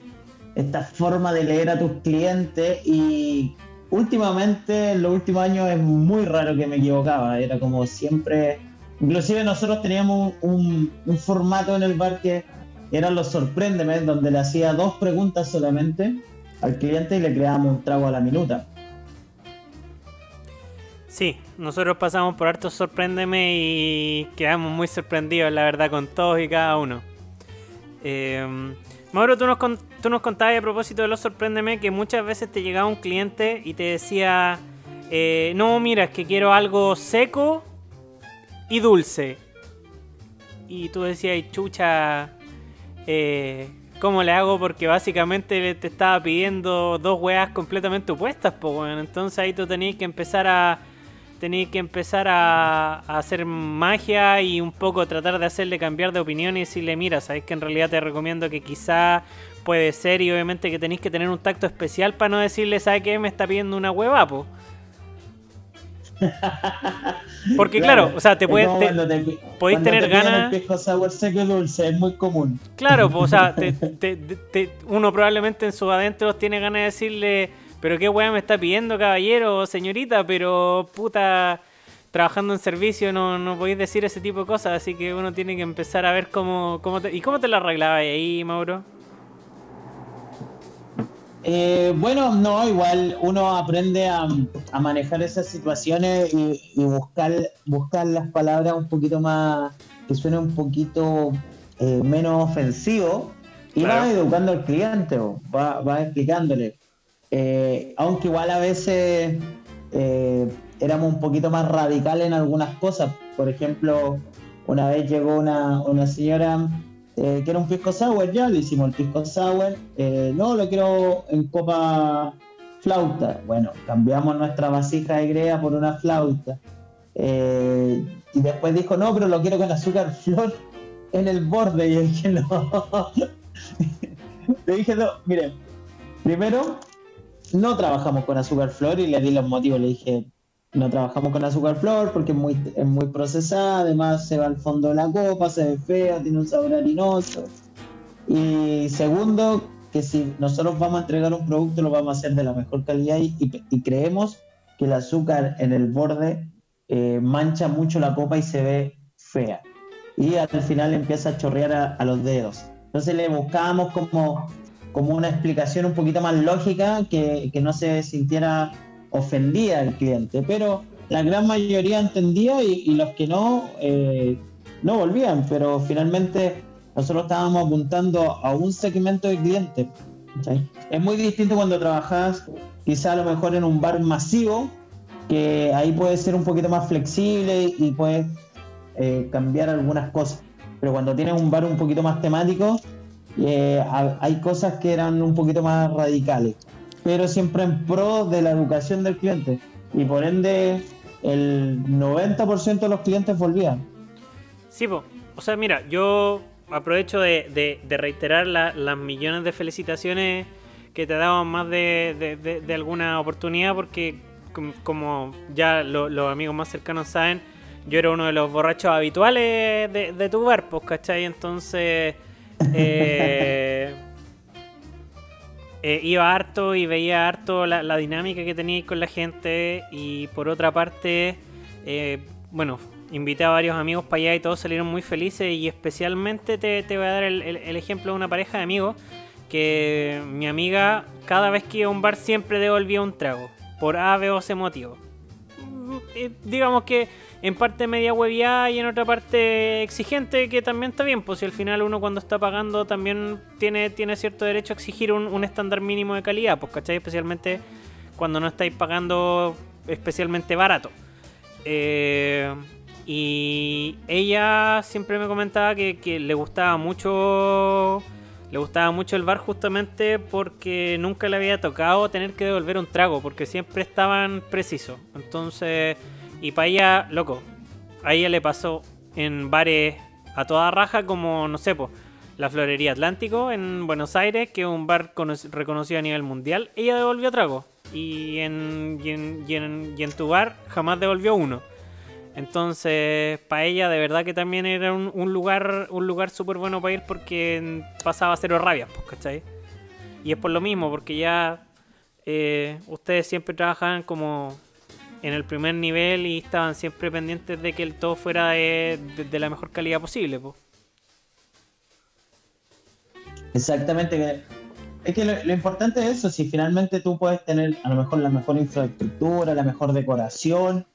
esta forma de leer a tus clientes y últimamente, en los últimos años es muy raro que me equivocaba, era como siempre, inclusive nosotros teníamos un, formato en el bar que eran los sorpréndeme, donde le hacía dos preguntas solamente al cliente y le creábamos un trago a la minuta. Sí, nosotros pasamos por harto sorpréndeme y quedamos muy sorprendidos, la verdad, con todos y cada uno. Eh, Mauro, tú nos, tú nos contabas a propósito de los sorpréndeme que muchas veces te llegaba un cliente y te decía, eh, no, mira, es que quiero algo seco y dulce. Y tú decías, "Ay, chucha, eh, ¿cómo le hago? Porque básicamente te estaba pidiendo dos weas completamente opuestas, pues bueno. Entonces ahí tú tenías que empezar a. Tenías que empezar a, hacer magia y un poco tratar de hacerle cambiar de opinión y decirle, mira, sabes que en realidad te recomiendo que quizá puede ser y obviamente que tenéis que tener un tacto especial para no decirle, ¿sabes qué? Me está pidiendo una hueva, po. Porque claro, o sea, te es puedes... te- podéis tener ganas- El pisco sour seco y dulce es muy común. Claro, pues, o sea, te- uno probablemente en sus adentros tiene ganas de decirle, pero qué weá me está pidiendo, caballero o señorita, pero puta, trabajando en servicio no, no podéis decir ese tipo de cosas, así que uno tiene que empezar a ver cómo, cómo te... ¿Y cómo te lo arreglabas ahí, Mauro? Eh, bueno, no, igual uno aprende a, a manejar esas situaciones y, y buscar, buscar las palabras un poquito más, que suenen un poquito eh, menos ofensivo y Claro. va educando al cliente, va, va explicándole. Eh, aunque igual a veces eh, éramos un poquito más radicales en algunas cosas. Por ejemplo, una vez llegó una, una señora eh, que era un pisco sour, ya le hicimos el pisco sour, eh, no, lo quiero en copa flauta. Bueno, cambiamos nuestra vasija de grea por una flauta. Eh, y después dijo, no, pero lo quiero con azúcar flor en el borde. Y dije, no, le dije, no, mire, primero, no trabajamos con azúcar flor y le di los motivos. Le dije, no trabajamos con azúcar flor porque es muy, es muy procesada, además se va al fondo de la copa, se ve fea, tiene un sabor harinoso. Y segundo, que si nosotros vamos a entregar un producto, lo vamos a hacer de la mejor calidad y, creemos que el azúcar en el borde eh, mancha mucho la copa y se ve fea. Y al final empieza a chorrear a, los dedos. Entonces le buscábamos como, como una explicación un poquito más lógica que, que no se sintiera ofendida el cliente. Pero la gran mayoría entendía y, los que no, eh, no volvían. Pero finalmente nosotros estábamos apuntando a un segmento de clientes. Es muy distinto cuando trabajas quizá a lo mejor en un bar masivo que ahí puede ser un poquito más flexible y puedes eh, cambiar algunas cosas. Pero cuando tienes un bar un poquito más temático, eh, hay cosas que eran un poquito más radicales, pero siempre en pro de la educación del cliente. Y por ende, el 90% de los clientes volvían. Sí, o sea, mira, yo aprovecho de, reiterar las millones de felicitaciones que te daban más de, de alguna oportunidad porque como ya los amigos más cercanos saben, yo era uno de los borrachos habituales de, tu bar, pues, ¿cachai? Entonces, eh, eh, iba harto y veía harto la, dinámica que teníais con la gente. Y por otra parte, eh, bueno, invité a varios amigos para allá y todos salieron muy felices. Y especialmente te, voy a dar el, el, ejemplo de una pareja de amigos que mi amiga, cada vez que iba a un bar, siempre devolvía un trago por A, B o C motivo. Mm, digamos que en parte media hueviada y en otra parte exigente, que también está bien, pues si al final uno cuando está pagando también tiene, tiene cierto derecho a exigir un, estándar mínimo de calidad, pues ¿cachai? Especialmente cuando no estáis pagando especialmente barato. Eh, y ella siempre me comentaba que le gustaba mucho le gustaba mucho el bar justamente porque nunca le había tocado tener que devolver un trago, porque siempre estaban precisos. Entonces, y para ella, loco, a ella le pasó en bares a toda raja como, no sé, la Florería Atlántico en Buenos Aires, que es un bar reconocido a nivel mundial, ella devolvió trago. Y en, y en, y en tu bar jamás devolvió uno. Entonces, para ella de verdad que también era un, lugar un lugar súper bueno para ir porque pasaba cero rabia, pues, ¿cachai? Y es por lo mismo, porque ya eh, ustedes siempre trabajaban como en el primer nivel y estaban siempre pendientes de que el todo fuera de, la mejor calidad posible, pues. Exactamente. Es que lo, lo, importante es eso, si finalmente tú puedes tener a lo mejor la mejor infraestructura, la mejor decoración,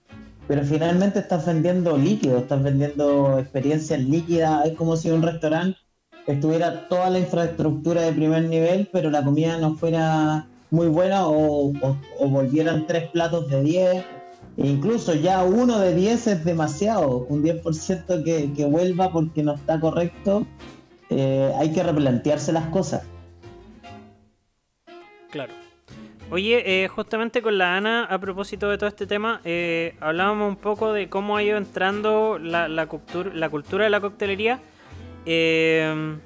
pero finalmente estás vendiendo líquido, estás vendiendo experiencias líquidas. Es como si un restaurante estuviera toda la infraestructura de primer nivel, pero la comida no fuera muy buena o, volvieran tres platos de 10. E incluso ya uno de 10 es demasiado. Un 10% que, que vuelva porque no está correcto. Eh, hay que replantearse las cosas. Claro. Oye, eh, justamente con la Ana, a propósito de todo este tema, eh, hablábamos un poco de cómo ha ido entrando la, cultura, de la coctelería. Eh,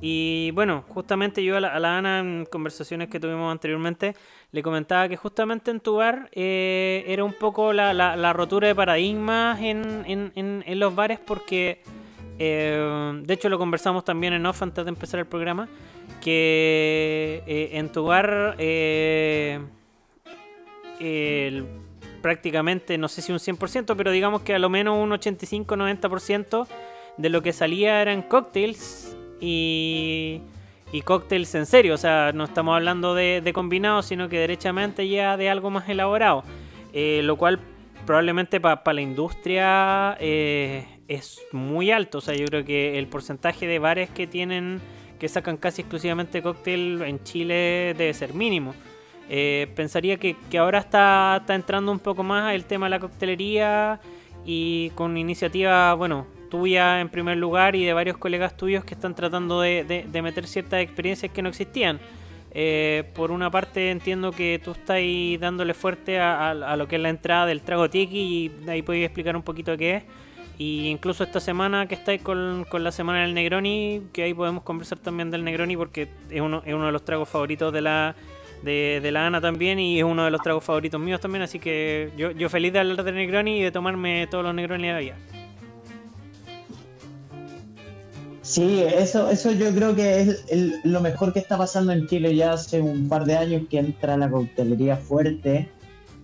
y bueno, justamente yo a la, Ana, en conversaciones que tuvimos anteriormente, le comentaba que justamente en tu bar era un poco la, la, rotura de paradigmas en, en, los bares, porque de hecho lo conversamos también en off antes de empezar el programa que eh, en tu bar eh, prácticamente, no sé si un 100%, pero digamos que a lo menos un 85-90% de lo que salía eran cócteles y, y cócteles en serio, o sea, no estamos hablando de, combinados, sino que derechamente ya de algo más elaborado, eh, lo cual probablemente para la industria es muy alto, o sea, yo creo que el porcentaje de bares que tienen que sacan casi exclusivamente cóctel en Chile debe ser mínimo. Eh, pensaría que, ahora está, entrando un poco más el tema de la coctelería y con iniciativa, bueno, tuya en primer lugar y de varios colegas tuyos que están tratando de, meter ciertas experiencias que no existían. Eh, por una parte entiendo que tú estás dándole fuerte a, lo que es la entrada del trago tiki y ahí podéis explicar un poquito qué es. Y incluso esta semana que estáis con, con, la semana del Negroni, que ahí podemos conversar también del Negroni porque es uno, es uno de los tragos favoritos de la, de, de, la Ana también y es uno de los tragos favoritos míos también. Así que yo, yo feliz de hablar del Negroni y de tomarme todos los Negroni de la Sí, eso, eso yo creo que es el, lo mejor que está pasando en Chile ya hace un par de años que entra la coctelería fuerte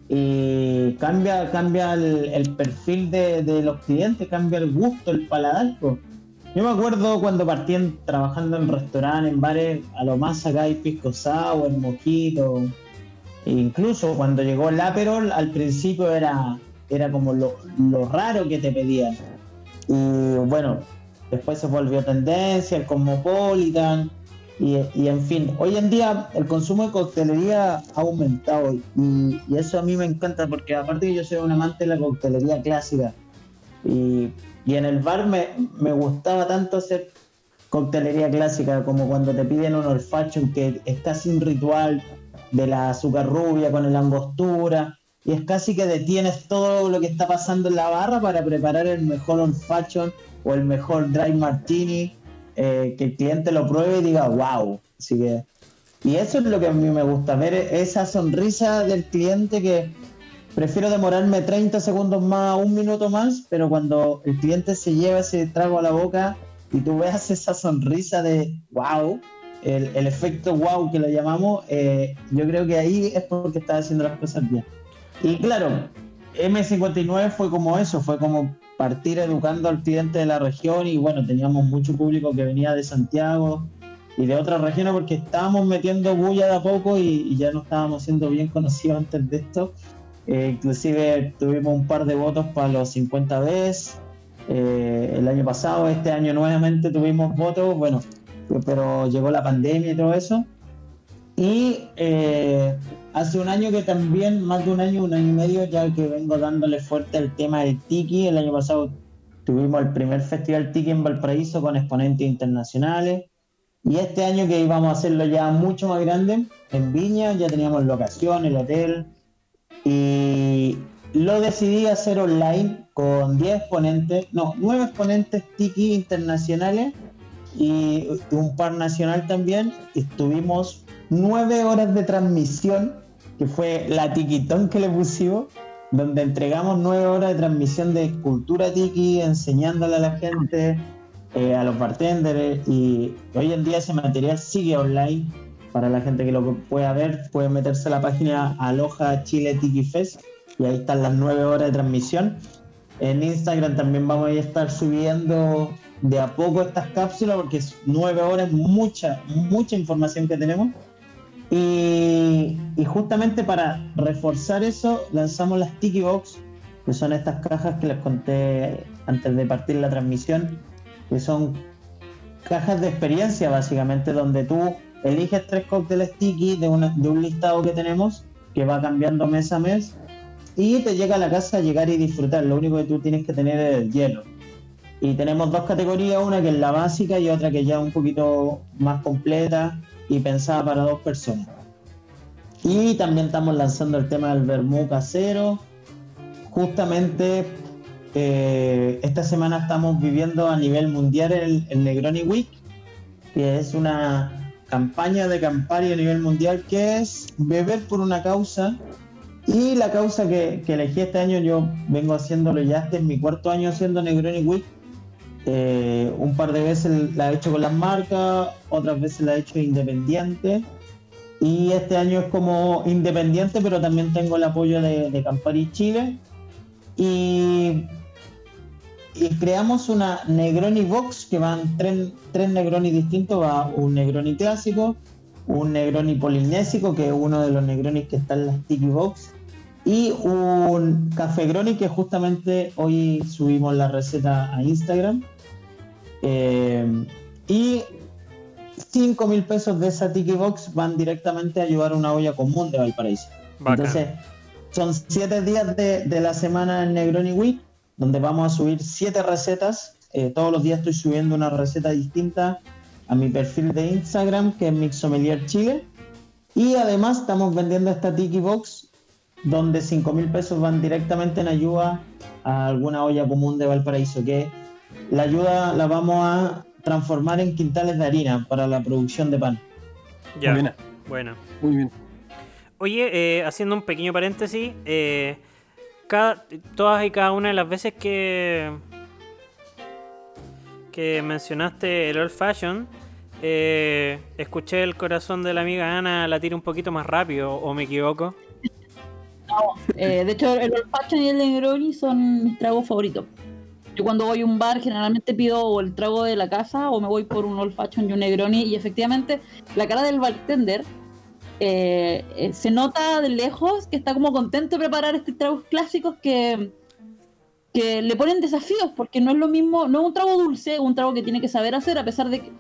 y cambia, cambia el, perfil de, los clientes, cambia el gusto, el paladar. Yo me acuerdo cuando partí trabajando en restaurantes, en bares, a lo más acá hay pisco sour, mojito. E incluso cuando llegó el Aperol, al principio era, era como lo, lo raro que te pedían. Y bueno, después se volvió tendencia, el Cosmopolitan, y, en fin, hoy en día el consumo de coctelería ha aumentado y, eso a mí me encanta porque aparte que yo soy un amante de la coctelería clásica y, en el bar me, gustaba tanto hacer coctelería clásica como cuando te piden un olfacho que es casi un ritual de la azúcar rubia con la angostura y es casi que detienes todo lo que está pasando en la barra para preparar el mejor olfacho o el mejor dry martini, eh, que el cliente lo pruebe y diga, wow. Así que, y eso es lo que a mí me gusta, ver esa sonrisa del cliente que prefiero demorarme 30 segundos más, un minuto más, pero cuando el cliente se lleva ese trago a la boca y tú veas esa sonrisa de wow, el, efecto wow que lo llamamos, eh, yo creo que ahí es porque está haciendo las cosas bien. Y claro, M59 fue como eso, fue como partir educando al cliente de la región y bueno, teníamos mucho público que venía de Santiago y de otras regiones porque estábamos metiendo bulla de a poco y, ya no estábamos siendo bien conocidos antes de esto. Eh, inclusive tuvimos un par de votos para los 50 veces eh, el año pasado, este año nuevamente tuvimos votos, bueno, pero llegó la pandemia y todo eso. Y eh, hace un año que también, más de un año, un año y medio, ya que vengo dándole fuerte al tema del tiki. El año pasado tuvimos el primer festival tiki en Valparaíso con exponentes internacionales. Y este año que íbamos a hacerlo ya mucho más grande, en Viña, ya teníamos locación, el hotel. Y lo decidí hacer online con 10 exponentes, no, 9 exponentes tiki internacionales y un par nacional también. Estuvimos nueve horas de transmisión, que fue la tiquitón que le pusimos, donde entregamos nueve horas de transmisión de cultura tiki, enseñándole a la gente, eh, a los bartenders, y hoy en día ese material sigue online. Para la gente que lo pueda ver, puede meterse a la página Aloha Chile Tiki Fest y ahí están las nueve horas de transmisión. En Instagram también vamos a estar subiendo de a poco estas cápsulas porque nueve horas, mucha, mucha información que tenemos. Y, justamente para reforzar eso, lanzamos las Tiki Box, que son estas cajas que les conté antes de partir la transmisión, que son cajas de experiencia básicamente, donde tú eliges tres cócteles Tiki de, de un listado que tenemos, que va cambiando mes a mes, y te llega a la casa a llegar y disfrutar. Lo único que tú tienes que tener es el hielo. Y tenemos dos categorías, una que es la básica y otra que ya es un poquito más completa, y pensada para dos personas. Y también estamos lanzando el tema del vermú casero. Justamente eh, esta semana estamos viviendo a nivel mundial el, Negroni Week, que es una campaña de campaña a nivel mundial que es beber por una causa. Y la causa que, elegí este año, yo vengo haciéndolo ya, este es mi cuarto año haciendo Negroni Week. Eh, un par de veces la he hecho con las marcas, otras veces la he hecho independiente. Y este año es como independiente, pero también tengo el apoyo de, Campari Chile. Y, creamos una Negroni Box que van tres, tres Negroni distintos. Va un Negroni clásico, un Negroni polinésico, que es uno de los Negronis que está en la Sticky Box, y un Café Groni que justamente hoy subimos la receta a Instagram. Eh, y 5 mil pesos de esa Tiki Box van directamente a ayudar a una olla común de Valparaíso. Entonces, son 7 días de, la semana en Negroni Week, donde vamos a subir 7 recetas. Eh, todos los días estoy subiendo una receta distinta a mi perfil de Instagram, que es Mixomelier Chile. Y además estamos vendiendo esta Tiki Box donde 5 mil pesos van directamente en ayuda a alguna olla común de Valparaíso, que la ayuda la vamos a transformar en quintales de harina para la producción de pan. Ya. Muy bien. Bueno. Muy bien. Oye, eh, haciendo un pequeño paréntesis, eh, cada, todas y cada una de las veces que que mencionaste el old fashion, eh, escuché el corazón de la amiga Ana latir un poquito más rápido, o me equivoco. Eh, de hecho, el Old Fashion y el Negroni son mis tragos favoritos. Yo cuando voy a un bar generalmente pido el trago de la casa o me voy por un Old Fashion y un Negroni. Y efectivamente la cara del bartender eh, eh, se nota de lejos que está como contento de preparar estos tragos clásicos que, que le ponen desafíos porque no es lo mismo, no es un trago dulce, es un trago que tiene que saber hacer a pesar de que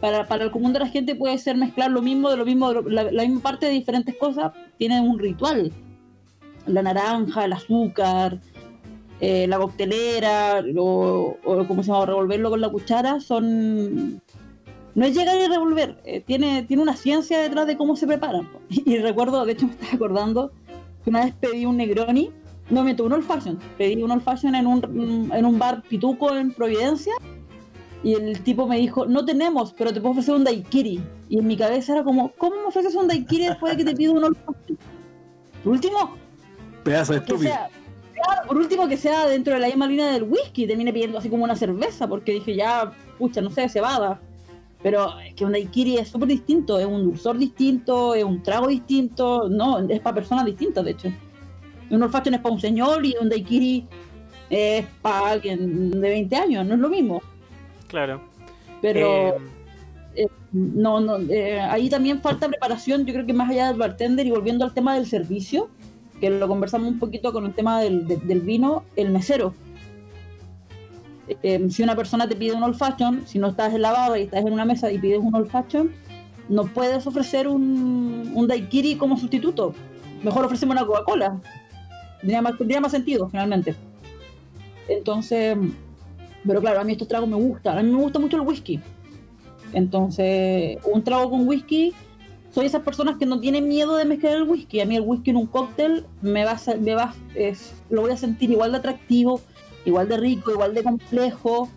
para, para el común de la gente puede ser mezclar lo mismo de lo mismo, la, la misma parte de diferentes cosas, tiene un ritual. La naranja, el azúcar, eh, la coctelera, o, o como se llama, revolverlo con la cuchara, son... No es llegar y revolver, eh, tiene, tiene una ciencia detrás de cómo se preparan. Y, recuerdo, de hecho me estaba acordando, que una vez pedí un Negroni, no me un old fashion, pedí un old fashion en un, en un bar pituco en Providencia, y el tipo me dijo, no tenemos, pero te puedo ofrecer un daiquiri. Y en mi cabeza era como, ¿cómo me ofreces un daiquiri después de que te pido un old fashion? Por último, Pedazo de estúpido. sea, claro, por último que sea dentro de la misma línea del whisky, termine pidiendo así como una cerveza, porque dije ya, pucha, no sé, cebada. Pero es que un daiquiri es súper distinto, es un dulzor distinto, es un trago distinto, no, es para personas distintas, de hecho. Un old fashion es para un señor y un daiquiri es para alguien de 20 años, no es lo mismo. Claro. Pero Eh, no, no, eh, ahí también falta preparación, yo creo que más allá del bartender y volviendo al tema del servicio, que lo conversamos un poquito con el tema del, de- del vino, el mesero. Eh, si una persona te pide un old fashion, si no estás en la barra y estás en una mesa y pides un old fashion, no puedes ofrecer un, un daiquiri como sustituto. Mejor ofrecemos una Coca-Cola. Tendría más, tendría más sentido, finalmente. Entonces, pero claro, a mí estos tragos me gustan. A mí me gusta mucho el whisky. Entonces, un trago con whisky, soy esas personas que no tienen miedo de mezclar el whisky. A mí el whisky en un cóctel me va a, ser- me va, es, lo voy a sentir igual de atractivo, igual de rico, igual de complejo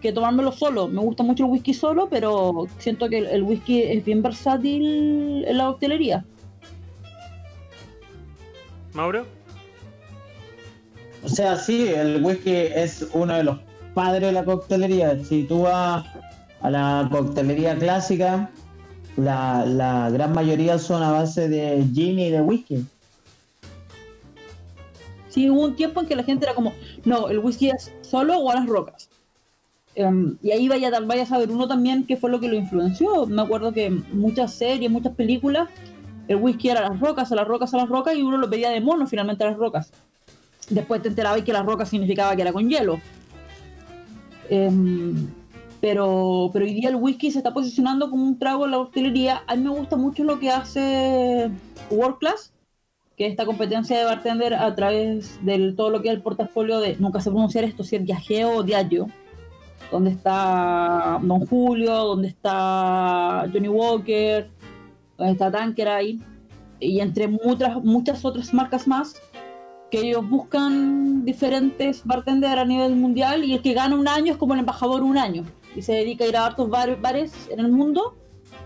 que tomármelo solo. Me gusta mucho el whisky solo, pero siento que el, el whisky es bien versátil en la coctelería. Mauro. O sea, sí, el whisky es uno de los padres de la coctelería. Si tú vas a la coctelería clásica, la, la gran mayoría son a base de gin y de whisky. Sí, hubo un tiempo en que la gente era como, no, el whisky es solo o a las rocas. Em, y ahí vaya, vaya a saber uno también qué fue lo que lo influenció. Me acuerdo que muchas series, muchas películas, el whisky era a las rocas, a las rocas, a las rocas, y uno lo pedía de mono finalmente a las rocas. Después te enterabas que las rocas significaba que era con hielo. Em, pero, pero hoy día el whisky se está posicionando como un trago en la hostelería. A mí me gusta mucho lo que hace World Class, que es esta competencia de bartender a través de todo lo que es el portafolio de, nunca sé pronunciar esto, si es Diageo o Diageo, donde está Don Julio, donde está Johnny Walker, donde está Tanqueray, y entre muchas, muchas otras marcas más, que ellos buscan diferentes bartenders a nivel mundial y el que gana un año es como el embajador un año y se dedica a ir a hartos bar- bares en el mundo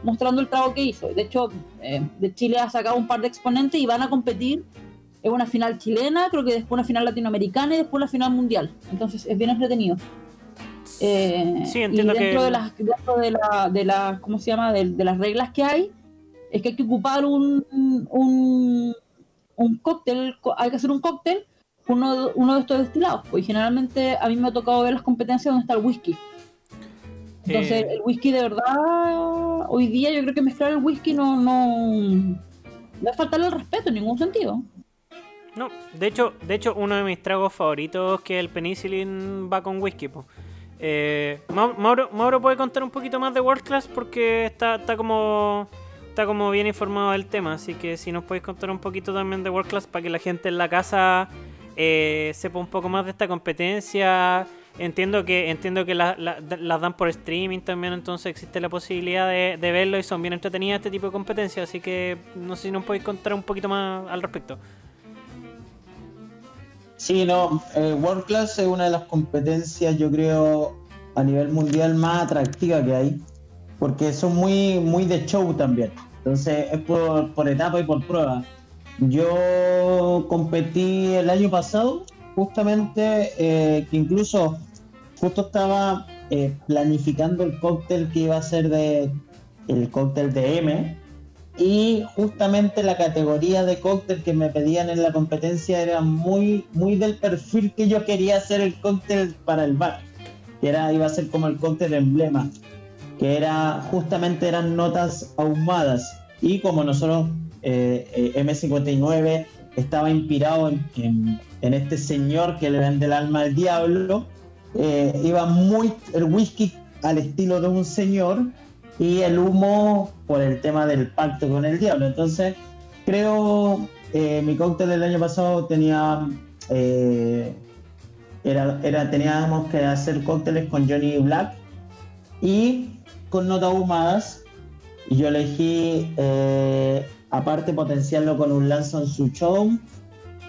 mostrando el trago que hizo. De hecho, eh, de Chile ha sacado un par de exponentes y van a competir en una final chilena, creo que después una final latinoamericana y después una final mundial. Entonces es bien entretenido. Eh, Sí, entiendo y dentro que- de las dentro de la, de la ¿cómo se llama? De, de las reglas que hay es que hay que ocupar un, un, un cóctel, hay que hacer un cóctel con uno, de- uno de estos destilados. Pues generalmente a mí me ha tocado ver las competencias donde está el whisky. Entonces, Eh, el whisky de verdad, hoy día yo creo que mezclar el whisky no, no, no es faltarle el respeto en ningún sentido. No, de hecho, de hecho uno de mis tragos favoritos que el penicillin va con whisky. po. Eh, Mau- Mauro, Mauro puede contar un poquito más de World Class porque está, está como está como bien informado del tema, así que si nos podéis contar un poquito también de World Class para que la gente en la casa eh, sepa un poco más de esta competencia. Entiendo que entiendo que la- la- las dan por streaming también, entonces existe la posibilidad de, de verlo y son bien entretenidas este tipo de competencias, así que no sé si nos podéis contar un poquito más al respecto. Sí, no, eh, World Class es una de las competencias, yo creo, a nivel mundial más atractiva que hay, porque son muy, muy de show también. Entonces es por, por etapa y por prueba. Yo competí el año pasado, justamente, eh, que incluso justo estaba eh, planificando el cóctel que iba a ser de el cóctel de M, y justamente la categoría de cóctel que me pedían en la competencia era muy, muy del perfil que yo quería hacer el cóctel para el bar, que era, iba a ser como el cóctel emblema, que era justamente eran notas ahumadas. Y como nosotros eh, eh, M59 estaba inspirado en, este señor que le vende el alma al diablo, eh, iba muy el whisky al estilo de un señor y el humo por el tema del pacto con el diablo. Entonces, creo eh, mi cóctel del año pasado tenía eh, era, era, teníamos que hacer cócteles con Johnny Black y con notas humadas. Y yo elegí, eh, aparte, potenciarlo con un Lanson Show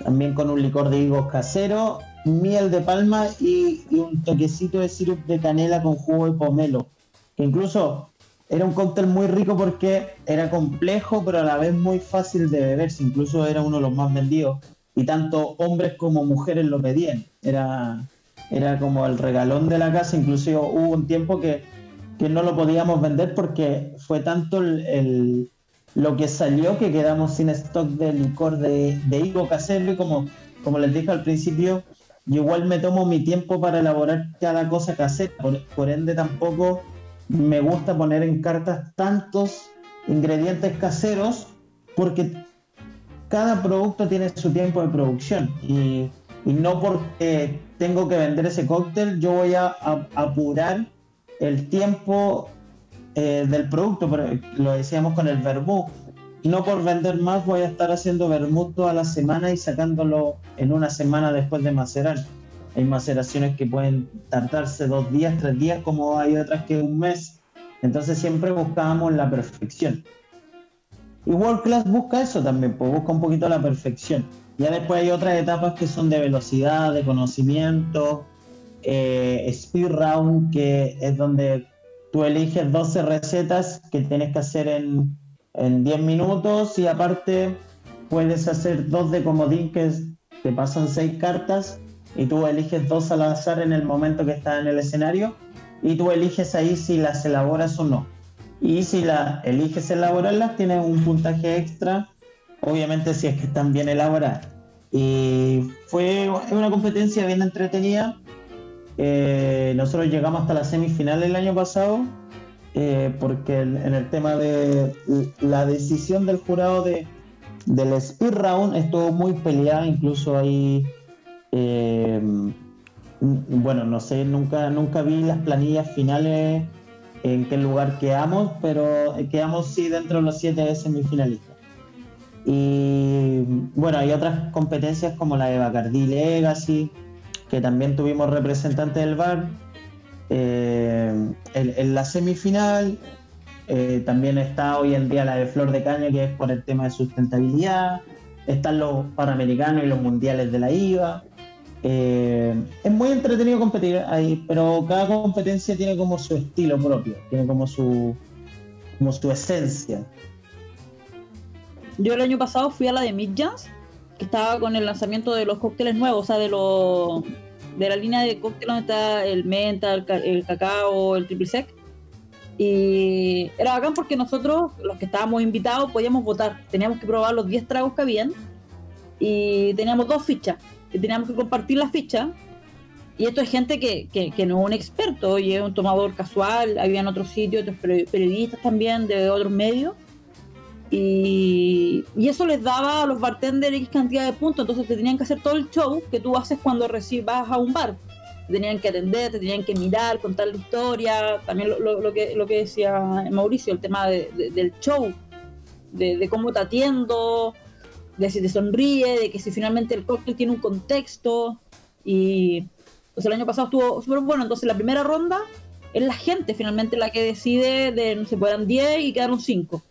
también con un licor de higos casero, miel de palma y, un toquecito de sirup de canela con jugo de pomelo. Que incluso era un cóctel muy rico porque era complejo, pero a la vez muy fácil de beberse. Incluso era uno de los más vendidos. Y tanto hombres como mujeres lo pedían. Era, era como el regalón de la casa. Incluso hubo un tiempo que, no lo podíamos vender porque fue tanto el, lo que salió que quedamos sin stock de licor de, de higo casero. Y como, como les dije al principio, yo igual me tomo mi tiempo para elaborar cada cosa casera. por ende, tampoco me gusta poner en cartas tantos ingredientes caseros porque cada producto tiene su tiempo de producción y, no porque tengo que vender ese cóctel yo voy a, apurar el tiempo eh, del producto, pero lo decíamos con el vermouth. No por vender más voy a estar haciendo vermouth toda la semana y sacándolo en una semana después de macerar hay maceraciones que pueden tardarse dos días, tres días, como hay otras que un mes. Entonces siempre buscábamos la perfección. Y World Class busca eso también, pues busca un poquito la perfección. Ya después hay otras etapas que son de velocidad, de conocimiento, eh, speed round, que es donde tú eliges 12 recetas que tienes que hacer en, en 10 minutos y aparte puedes hacer dos de comodín que te pasan 6 cartas y tú eliges dos al azar en el momento que estás en el escenario y tú eliges ahí si las elaboras o no. Y si la eliges elaborarlas, tienes un puntaje extra, obviamente si es que están bien elaboradas. Y fue una competencia bien entretenida. Eh, nosotros llegamos hasta la semifinal el año pasado, eh, porque en el tema de la decisión del jurado de, del speed round estuvo muy peleada, incluso ahí eh, bueno, no sé, nunca, nunca vi las planillas finales en qué lugar quedamos, pero quedamos sí dentro de los siete semifinalistas. Y bueno, hay otras competencias como la de Bacardi Legacy, que también tuvimos representantes del bar. Eh, en, la semifinal eh, también está hoy en día la de Flor de Caña, que es por el tema de sustentabilidad. Están los Panamericanos y los Mundiales de la IVA. Eh, es muy entretenido competir ahí, pero cada competencia tiene como su estilo propio, tiene como su, como su esencia. Yo el año pasado fui a la de Mid que estaba con el lanzamiento de los cócteles nuevos, o sea, de los de la línea de cócteles donde está el menta, el, cacao, el triple sec. Y era bacán porque nosotros, los que estábamos invitados, podíamos votar. Teníamos que probar los 10 tragos que habían y teníamos dos fichas que teníamos que compartir la ficha. Y esto es gente que, que, no es un experto, y es un tomador casual, habían otros sitios, otros periodistas también de otros medios. Y, eso les daba a los bartenders X cantidad de puntos, entonces te tenían que hacer todo el show que tú haces cuando recibas a un bar. Te tenían que atender, te tenían que mirar, contar la historia, también lo, que, lo que decía Mauricio, el tema del show, de, de, cómo te atiendo, de si te sonríe, de que si finalmente el cóctel tiene un contexto. Y pues el año pasado estuvo súper bueno. Entonces la primera ronda es la gente finalmente la que decide de, no se puedan 10 y quedaron 5.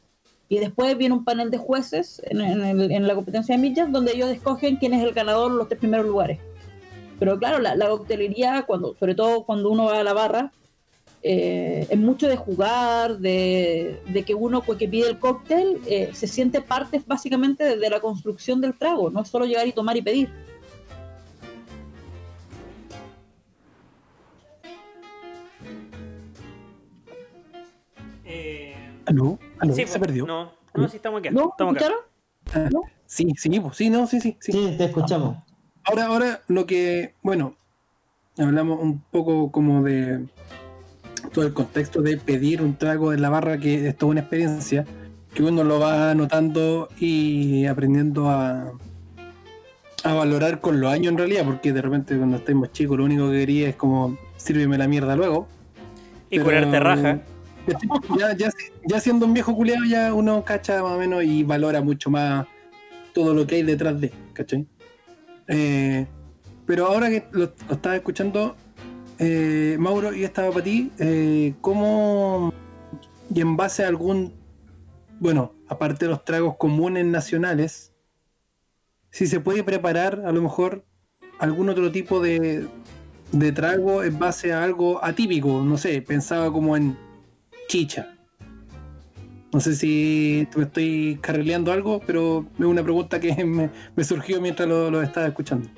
Y después viene un panel de jueces en, la competencia de millas donde ellos escogen quién es el ganador en los tres primeros lugares. Pero claro, la, coctelería, cuando, sobre todo cuando uno va a la barra, eh, es mucho de jugar, de, de que uno pues, que pide el cóctel eh, se siente parte básicamente de la construcción del trago, no es solo llegar y tomar y pedir. Eh, ¿Aló? ¿Aló? sí, ¿Se perdió? No, no, sí, estamos aquí. ¿No? Estamos acá. Ah, Sí, sí, pues, sí, no, sí, sí, sí. Sí, te escuchamos. Ahora, ahora lo que, bueno, hablamos un poco como de todo el contexto de pedir un trago en la barra, que es toda una experiencia, que uno lo va notando y aprendiendo a, a valorar con los años en realidad, porque de repente cuando estamos chicos lo único que quería es como sírveme la mierda luego. Y Pero- curarte raja. Ya, ya, siendo un viejo culeado ya uno cacha más o menos y valora mucho más todo lo que hay detrás de, ¿cachai? Eh, pero ahora que lo, lo estaba escuchando, eh, Mauro, y estaba para ti, eh, ¿cómo y en base a algún, bueno, aparte de los tragos comunes nacionales, si se puede preparar a lo mejor algún otro tipo de, de trago en base a algo atípico, no sé, pensaba como en chicha. No sé si me estoy carrileando algo, pero es una pregunta que me, surgió mientras lo, lo estaba escuchando.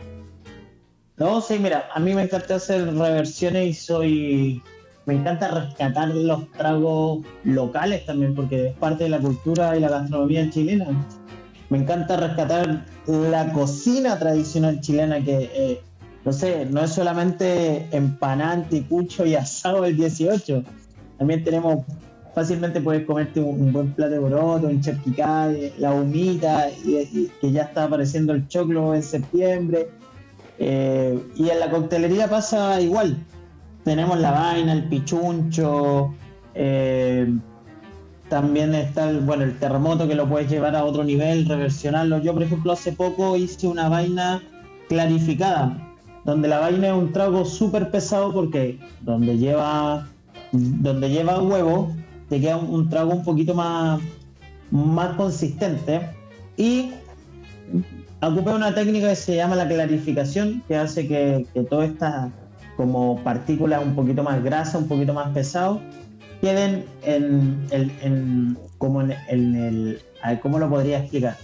No, sí, mira, a mí me encanta hacer reversiones y soy. Me encanta rescatar los tragos locales también, porque es parte de la cultura y la gastronomía chilena. Me encanta rescatar la cocina tradicional chilena, que, eh, no sé, no es solamente empanada, anticucho y asado el 18. También tenemos, fácilmente puedes comerte un, buen plato de boroto, un charquicay, la humita, y que ya está apareciendo el choclo en septiembre. Eh, y en la coctelería pasa igual. Tenemos la vaina, el pichuncho, eh, también está el, bueno, el terremoto que lo puedes llevar a otro nivel, reversionarlo. Yo, por ejemplo, hace poco hice una vaina clarificada, donde la vaina es un trago súper pesado porque donde lleva, donde lleva huevo, te queda un, un trago un poquito más, más consistente. Y ocupé una técnica que se llama la clarificación, que hace que, que todas estas como partículas un poquito más grasas, un poquito más pesado, queden en, el- en- como en, en el... ¿Cómo lo podría explicar?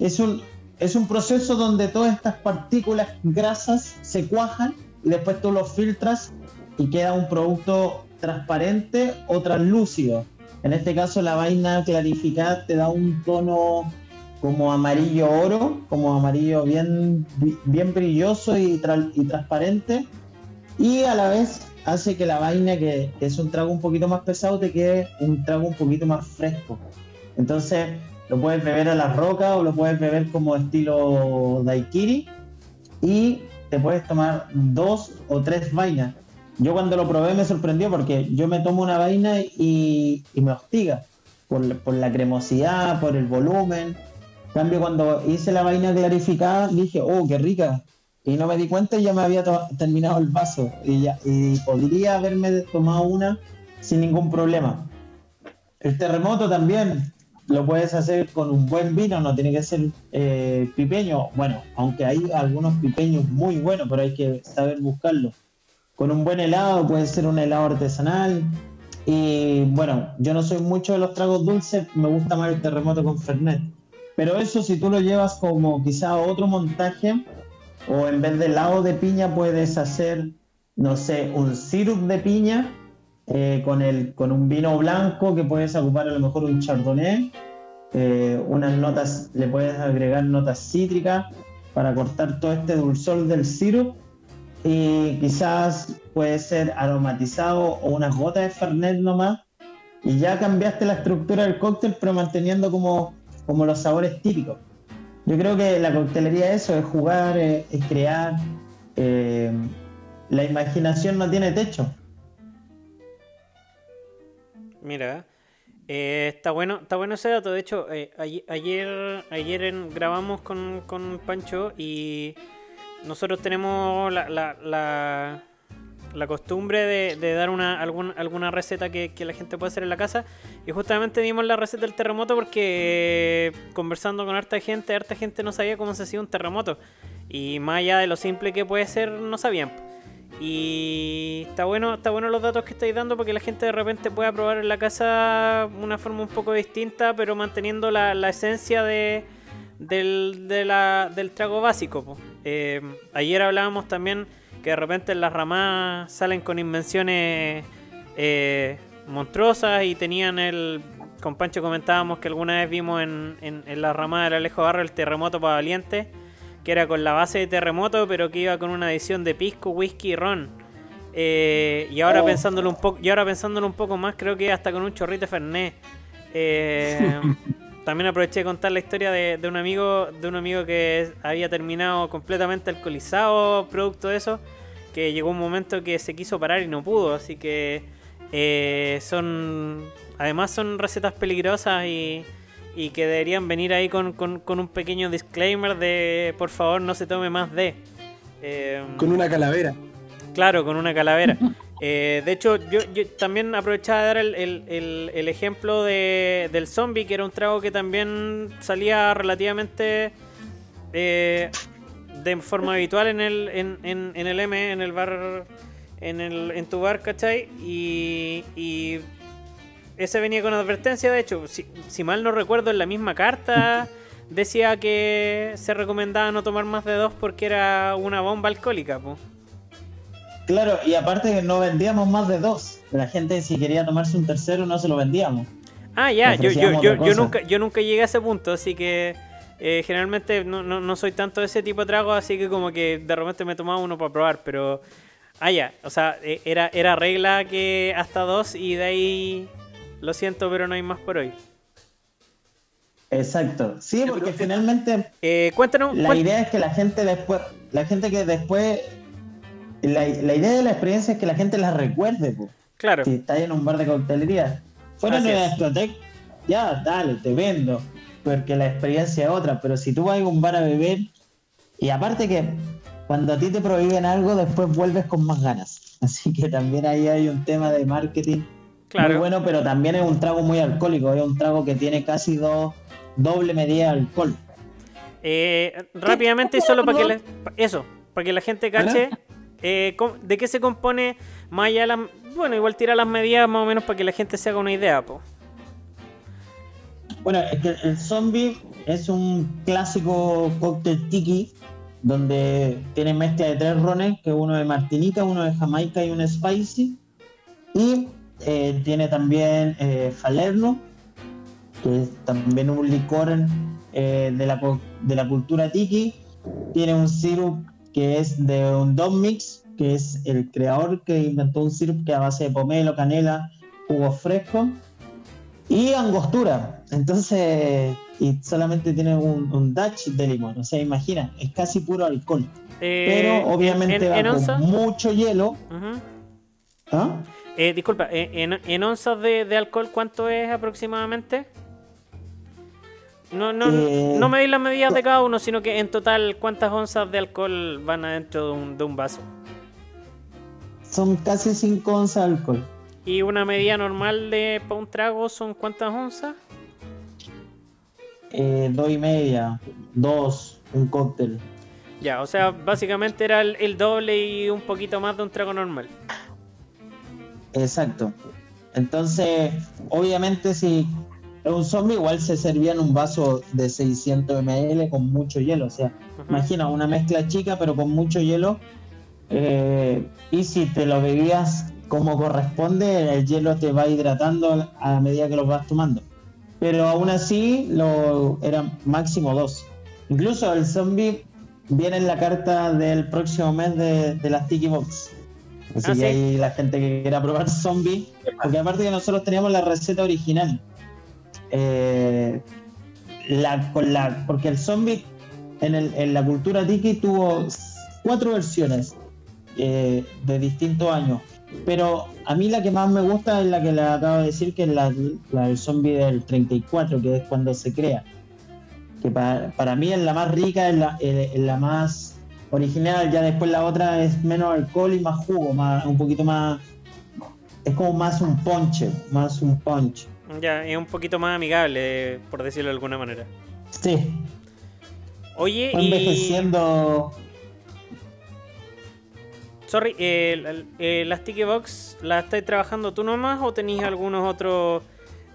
Es un, es un proceso donde todas estas partículas grasas se cuajan y después tú los filtras y queda un producto transparente o translúcido. En este caso la vaina clarificada te da un tono como amarillo oro, como amarillo bien, bien brilloso y, tra- y transparente. Y a la vez hace que la vaina, que, que es un trago un poquito más pesado, te quede un trago un poquito más fresco. Entonces lo puedes beber a la roca o lo puedes beber como estilo daiquiri y te puedes tomar dos o tres vainas. Yo cuando lo probé me sorprendió porque yo me tomo una vaina y, me hostiga por, por la cremosidad, por el volumen. En cambio, cuando hice la vaina clarificada, dije, oh, qué rica. Y no me di cuenta y ya me había terminado el vaso. Y, ya, y podría haberme tomado una sin ningún problema. El terremoto también lo puedes hacer con un buen vino, no tiene que ser eh, pipeño. Bueno, aunque hay algunos pipeños muy buenos, pero hay que saber buscarlo. Con un buen helado, puede ser un helado artesanal. Y bueno, yo no soy mucho de los tragos dulces, me gusta más el terremoto con Fernet. Pero eso si tú lo llevas como quizá otro montaje, o en vez de helado de piña puedes hacer, no sé, un syrup de piña eh, con, el, con un vino blanco que puedes ocupar a lo mejor un chardonnay. eh, unas notas, le puedes agregar notas cítricas para cortar todo este dulzor del syrup. Y quizás puede ser aromatizado o unas gotas de Fernet nomás. Y ya cambiaste la estructura del cóctel, pero manteniendo como, como los sabores típicos. Yo creo que la coctelería es eso, es jugar, es, es crear. eh, la imaginación no tiene techo. Mira, eh, está bueno, está bueno ese dato. De hecho, eh, ayer, ayer, grabamos con, con Pancho y nosotros tenemos la, la, costumbre de, dar una, algún- alguna receta que, la gente puede hacer en la casa. Y justamente dimos la receta del terremoto porque conversando con harta gente, harta gente no sabía cómo se hacía un terremoto. Y más allá de lo simple que puede ser, no sabían. Y está bueno, está bueno los datos que estáis dando porque la gente de repente pueda probar en la casa una forma un poco distinta, pero manteniendo la, la esencia de, del, de la- del trago básico. Eh, ayer hablábamos también que de repente las ramadas salen con invenciones eh, monstruosas y tenían el... Con Pancho comentábamos que alguna vez vimos en, en, en la ramada del Alejo Barro el terremoto para valientes que era con la base de terremoto, pero que iba con una adición de pisco, whisky y ron. Eh, y ahora Oh. pensándolo un poco, y ahora pensándolo un poco más, creo que hasta con un chorrito de Fernet. Eh, también aproveché de contar la historia de, de un amigo, de un amigo que había terminado completamente alcoholizado, producto de eso, que llegó un momento que se quiso parar y no pudo, así que eh, son, además son recetas peligrosas y, y que deberían venir ahí con, con- con un pequeño disclaimer de por favor no se tome más de. Eh, Con una calavera. Claro, con una calavera. Eh, de hecho, yo, también aprovechaba de dar el, ejemplo de, del zombie, que era un trago que también salía relativamente eh, de forma habitual en el, en el M, en el bar, en, el, en tu bar, ¿cachai? Y, y ese venía con advertencia, de hecho, si, si mal no recuerdo, en la misma carta decía que se recomendaba no tomar más de dos porque era una bomba alcohólica, pues. Claro, y aparte que no vendíamos más de dos. La gente si quería tomarse un tercero no se lo vendíamos. Ah, ya, yo, yo, yo, yo nunca, yo nunca llegué a ese punto, así que eh, generalmente no, no, no soy tanto de ese tipo de trago, así que como que de repente me tomaba uno para probar, pero... Ah, ya, o sea, eh, era, era regla que hasta dos y de ahí lo siento, pero no hay más por hoy. Exacto. Sí, porque finalmente Eh, cuéntanos... la cuént- idea es que la gente después, la gente que después, la, la idea de la experiencia es que la gente la recuerde, po. Claro, si estás en un bar de coctelería. Fuera de es. discoteca, ya, dale, te vendo, porque la experiencia es otra, pero si tú vas a un bar a beber, y aparte que cuando a ti te prohíben algo, después vuelves con más ganas. Así que también ahí hay un tema de marketing claro. muy bueno, pero también es un trago muy alcohólico, es un trago que tiene casi dos doble medida de alcohol. Eh, rápidamente solo para que la, eso, para que la gente cache eh, de qué se compone más allá de la, bueno, igual tira las medidas más o menos para que la gente se haga una idea, po. Bueno, el zombie es un clásico cóctel tiki donde tiene mezcla de tres rones, que uno de Martinica, uno de Jamaica y uno de Spicy. Y eh, tiene también eh, Falerno, que es también un licor de, la, de la cultura tiki. Tiene un sirup que es de un Don Mix, que es el creador que inventó un sirup que a base de pomelo, canela, jugos frescos y angostura. Entonces, y solamente tiene un, un dash de limón. O sea, imagina, es casi puro alcohol. Eh, Pero obviamente en, va en con mucho hielo. ¿Ah? Eh, disculpa, eh, en, en onzas de, de alcohol, ¿cuánto es aproximadamente? No, no, Eh, no me di las medidas de cada uno, sino que en total, ¿cuántas onzas de alcohol van adentro de un, de un vaso? Son casi 5 onzas de alcohol. ¿Y una medida normal de para un trago son cuántas onzas? Eh, dos y media, dos, un cóctel. Ya, o sea, básicamente era el, el doble y un poquito más de un trago normal. Exacto. Entonces, obviamente si es un zombie, igual se servía en un vaso de 600 ml con mucho hielo. O sea, Ujú. imagina una mezcla chica pero con mucho hielo. eh, y si te lo bebías como corresponde, el hielo te va hidratando a medida que lo vas tomando. Pero aún así, lo eran máximo dos. Incluso el zombie viene en la carta del próximo mes de, de las Tiki Box. Así Ah, que ¿sí? ahí la gente que quiera probar zombie, porque aparte que nosotros teníamos la receta original. Eh, la, con la, porque el zombie en, el- en la cultura tiki tuvo cuatro versiones eh, de distintos años. Pero a mí la que más me gusta es la que le acabo de decir, que es la, la del zombie del 34, que es cuando se crea. Que para, para mí es la más rica, es la, es- la más original. Ya después la otra es menos alcohol y más jugo, más, un poquito más. Es como más un ponche, más un punch. Ya, es un poquito más amigable, por decirlo de alguna manera. Sí, Oye, Fue y... envejeciendo. Sorry, eh, la- eh, las Tiki Box, ¿las estáis trabajando tú nomás o tenéis algunos otros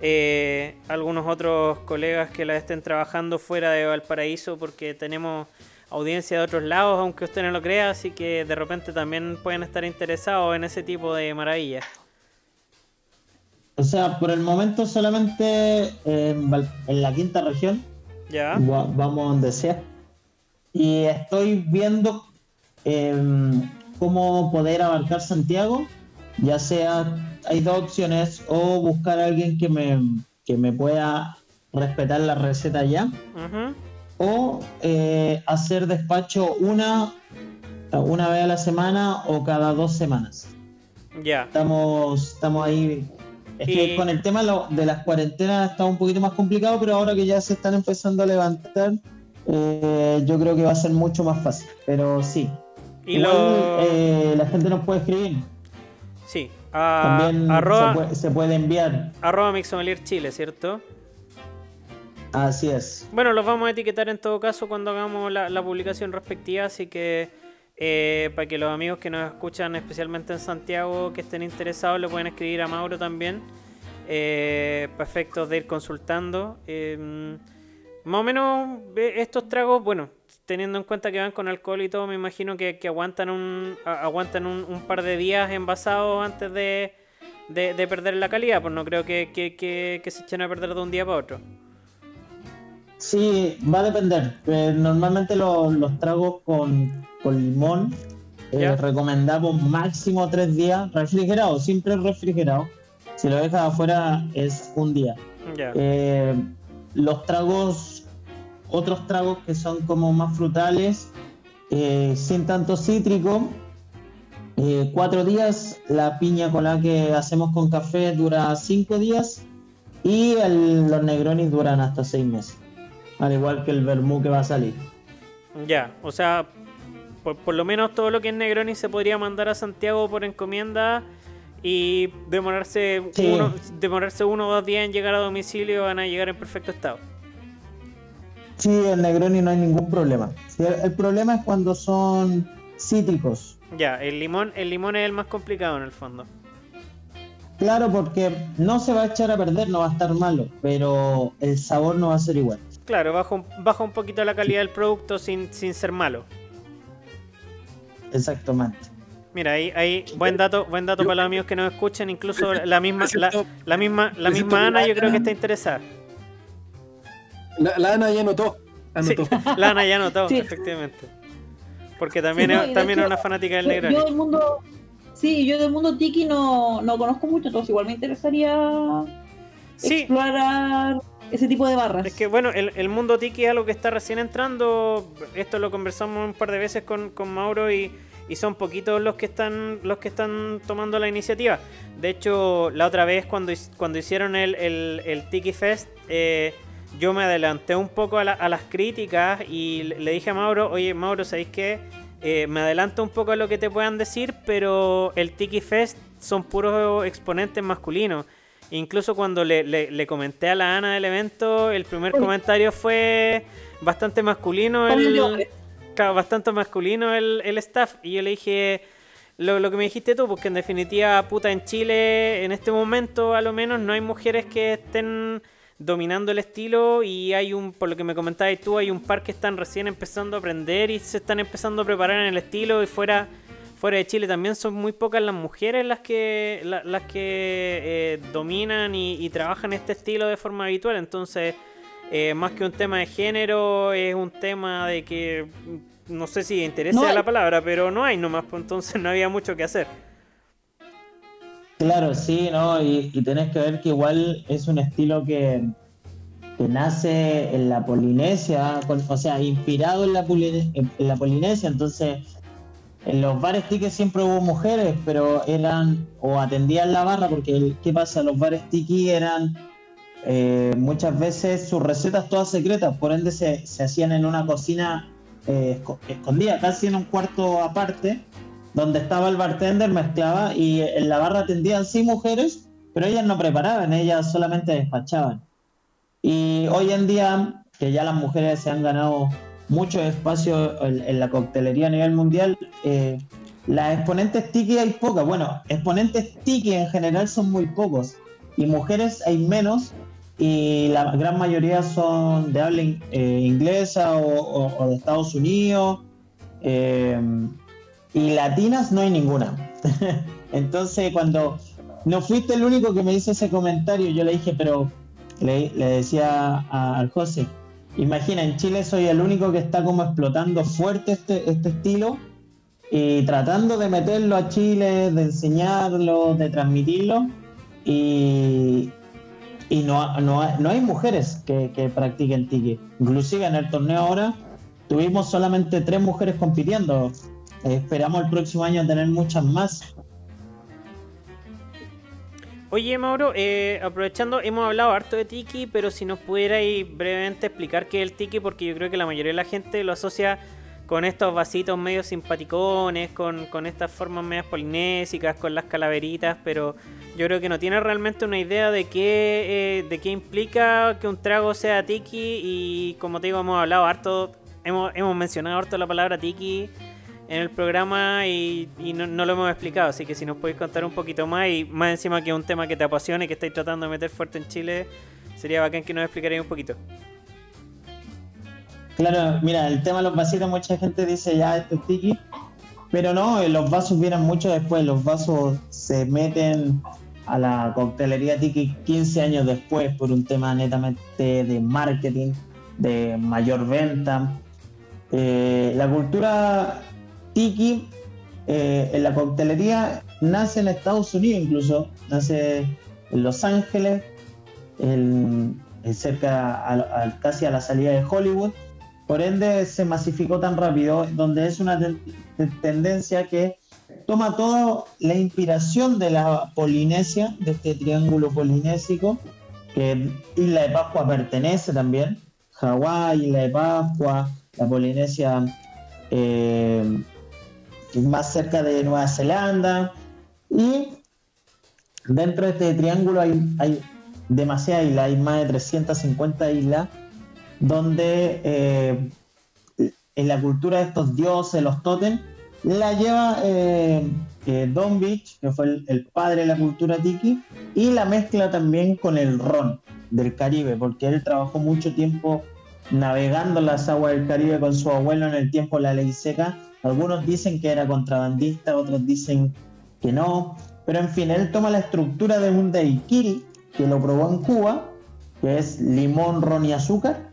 eh, algunos otros colegas que las estén trabajando fuera de Valparaíso? Porque tenemos audiencia de otros lados, aunque usted no lo crea, así que de repente también pueden estar interesados en ese tipo de maravillas. O sea, por el momento solamente en, Val- en la quinta región. ¿Ya? Va- vamos donde sea. Y estoy viendo em, cómo poder abarcar Santiago, ya sea, hay dos opciones, o buscar a alguien que me, que me pueda respetar la receta ya, o eh, hacer despacho una, una vez a la semana o cada dos semanas. Ya. Estamos, estamos ahí. Es que con el tema de las cuarentenas está un poquito más complicado, pero ahora que ya se están empezando a levantar, eh, yo creo que va a ser mucho más fácil. Pero sí, Y Igual, lo... eh, la gente nos puede escribir. Sí. a- También arroba, se, puede, se puede enviar. arroba Mixommelier Chile, ¿cierto? Así es. Bueno, los vamos a etiquetar en todo caso cuando hagamos la, la publicación respectiva, así que eh, para que los amigos que nos escuchan, especialmente en Santiago, que estén interesados, le pueden escribir a Mauro también, eh, para efectos de ir consultando. Eh, más o menos eh, estos tragos, bueno, teniendo en cuenta que van con alcohol y todo, me imagino que, aguantan un aguantan un, un par de días envasados antes de, de, de perder la calidad, pues no creo que, que se echen a perder de un día para otro. Sí, va a depender. Eh, normalmente lo- los tragos con, con limón eh, recomendamos máximo tres días refrigerado, siempre refrigerado. Si lo dejas afuera es un día. Eh, los tragos, otros tragos que son como más frutales, eh, sin tanto cítrico, eh, cuatro días. La piña colada que hacemos con café dura cinco días y el- los negronis duran hasta seis meses. Al igual que el vermú que va a salir. Ya, o sea, por, por lo menos todo lo que es Negroni se podría mandar a Santiago por encomienda y demorarse, Sí. uno, demorarse uno o dos días en llegar a domicilio van a llegar en perfecto estado. Sí, el negroni no hay ningún problema. El, el problema es cuando son cítricos. Ya, el limón, el limón es el más complicado en el fondo. Claro, porque no se va a echar a perder, no va a estar malo, pero el sabor no va a ser igual. Claro, baja un, baja un poquito la calidad del producto sin, sin ser malo. Exactamente. Mira, ahí, ahí buen dato, buen dato Yo- para los amigos que nos escuchan, incluso la misma, la, misma, la misma Ana yo creo que está interesada. La, la Ana ya anotó. Sí, Anotó. la Ana ya notó, Sí. efectivamente. Porque también, Sí, no, es, también es una fanática del Yo, Negroni. yo del mundo, sí, yo del mundo tiki no, no conozco mucho, entonces igual me interesaría Sí, explorar ese tipo de barras. es que bueno, el, el mundo tiki es algo que está recién entrando. Esto lo conversamos un par de veces con, con Mauro y, y son poquitos los que están los que están tomando la iniciativa. De hecho, la otra vez cuando, cuando hicieron el, el, el Tiki Fest, eh, yo me adelanté un poco a, la- a las críticas y le dije a Mauro, oye Mauro, ¿sabéis qué? Eh, me adelanto un poco a lo que te puedan decir, pero el Tiki Fest son puros exponentes masculinos. Incluso cuando le, le- le comenté a la Ana del evento, el primer comentario fue bastante masculino. El. Claro, bastante masculino el, el staff. Y yo le dije lo, lo que me dijiste tú, porque en definitiva, puta, en Chile, en este momento a lo menos, no hay mujeres que estén dominando el estilo y hay un, por lo que me comentabas tú, hay un par que están recién empezando a aprender y se están empezando a preparar en el estilo y fuera fuera de Chile también son muy pocas las mujeres las que la- las que eh, dominan y, y trabajan este estilo de forma habitual. Entonces eh, más que un tema de género es un tema de que mm, no sé si interesa No la palabra pero no hay nomás pues entonces no había mucho que hacer. Claro, sí, ¿no? Y, y tenés que ver que igual es un estilo que, que nace en la Polinesia, con- o sea, inspirado en la, Poline- en la Polinesia, entonces en los bares tiki siempre hubo mujeres, pero eran o atendían la barra, porque ¿qué pasa? Los bares tiki eran eh, muchas veces sus recetas todas secretas, por ende se, se hacían en una cocina eh, esco- escondida, casi en un cuarto aparte, donde estaba el bartender, mezclaba y en la barra atendían sí mujeres, pero ellas no preparaban, ellas solamente despachaban. Y hoy en día, que ya las mujeres se han ganado muchos espacios en, la coctelería a nivel mundial. Eh, las exponentes tiki hay pocas. Bueno, exponentes tiki en general son muy pocos. Y mujeres hay menos. Y la gran mayoría son de habla eh, inglesa o, de Estados Unidos. Eh, y latinas no hay ninguna. Entonces, cuando no fuiste el único que me hizo ese comentario, yo le dije, pero le, decía al José, imagina, en Chile soy el único que está como explotando fuerte este, este estilo y tratando de meterlo a Chile, de enseñarlo, de transmitirlo. Y, y no, no, no, hay mujeres que, que practiquen tiki. Inclusive en el torneo ahora tuvimos solamente tres mujeres compitiendo. esperamos el próximo año tener muchas más. Oye, Mauro, eh, aprovechando, hemos hablado harto de Tiki, pero si nos pudierais brevemente explicar qué es el Tiki, porque yo creo que la mayoría de la gente lo asocia con estos vasitos medio simpaticones, con, con estas formas medias polinésicas, con las calaveritas, pero yo creo que no tiene realmente una idea de qué, eh, de qué implica que un trago sea Tiki, y como te digo, hemos hablado harto, hemos, hemos mencionado harto la palabra Tiki en el programa y, no, lo hemos explicado, así que si nos podéis contar un poquito más y más encima que un tema que te apasiona y que estáis tratando de meter fuerte en Chile, sería bacán que nos explicarais un poquito. Claro, mira, el tema de los vasitos, mucha gente dice ya esto es tiki, pero no, eh, los vasos vienen mucho después, los vasos se meten a la coctelería tiki 15 años después por un tema netamente de marketing, de mayor venta. Eh, la cultura Tiki eh, en la coctelería nace en Estados Unidos incluso, nace en Los Ángeles, cerca casi a la salida de Hollywood. Por ende se masificó tan rápido, donde es una tendencia que toma toda la inspiración de la Polinesia, de este triángulo polinésico, que Isla de Pascua pertenece también, Hawái, Isla de Pascua, la Polinesia eh, más cerca de Nueva Zelanda. Y dentro de este triángulo hay, hay demasiadas islas, hay más de 350 islas, donde eh, en la cultura de estos dioses, los totem, la lleva eh, eh, Don Beach, que fue el, padre de la cultura tiki, y la mezcla también con el ron del Caribe, porque él trabajó mucho tiempo navegando las aguas del Caribe con su abuelo en el tiempo de la ley seca algunos dicen que era contrabandista, otros dicen que no. Pero en fin, él toma la estructura de un daiquiri que lo probó en Cuba, que es limón, ron y azúcar,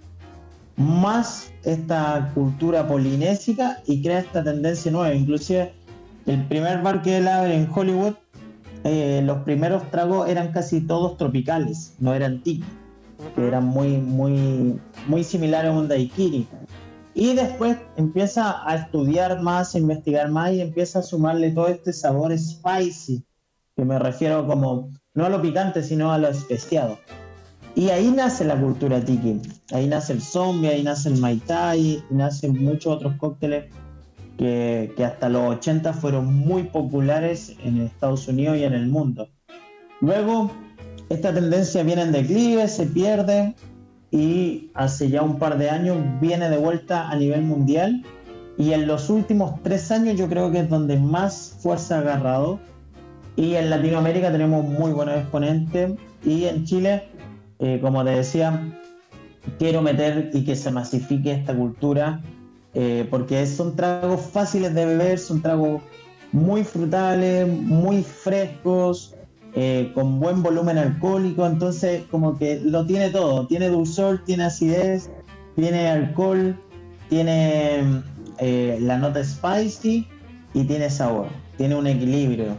más esta cultura polinésica y crea esta tendencia nueva. Inclusive el primer bar que él abre en Hollywood, eh, los primeros tragos eran casi todos tropicales, no eran tiki, que eran muy, muy, muy similares a un daiquiri. Y después empieza a estudiar más, a investigar más y empieza a sumarle todo este sabor spicy, que me refiero como no a lo picante, sino a lo especiado. Y ahí nace la cultura tiki. Ahí nace el zombie, ahí nace el mai tai, nacen muchos otros cócteles que, que, hasta los 80 fueron muy populares en Estados Unidos y en el mundo. Luego, esta tendencia viene en declive, se pierde y hace ya un par de años viene de vuelta a nivel mundial. Y en los últimos tres años yo creo que es donde más fuerza ha agarrado. Y en Latinoamérica tenemos muy buenos exponentes. Y en Chile, eh, como te decía, quiero meter y que se masifique esta cultura eh, porque son tragos fáciles de beber, son tragos muy frutales, muy frescos, eh, con buen volumen alcohólico, entonces como que lo tiene todo, tiene dulzor, tiene acidez, tiene alcohol, tiene eh, la nota spicy y tiene sabor, tiene un equilibrio.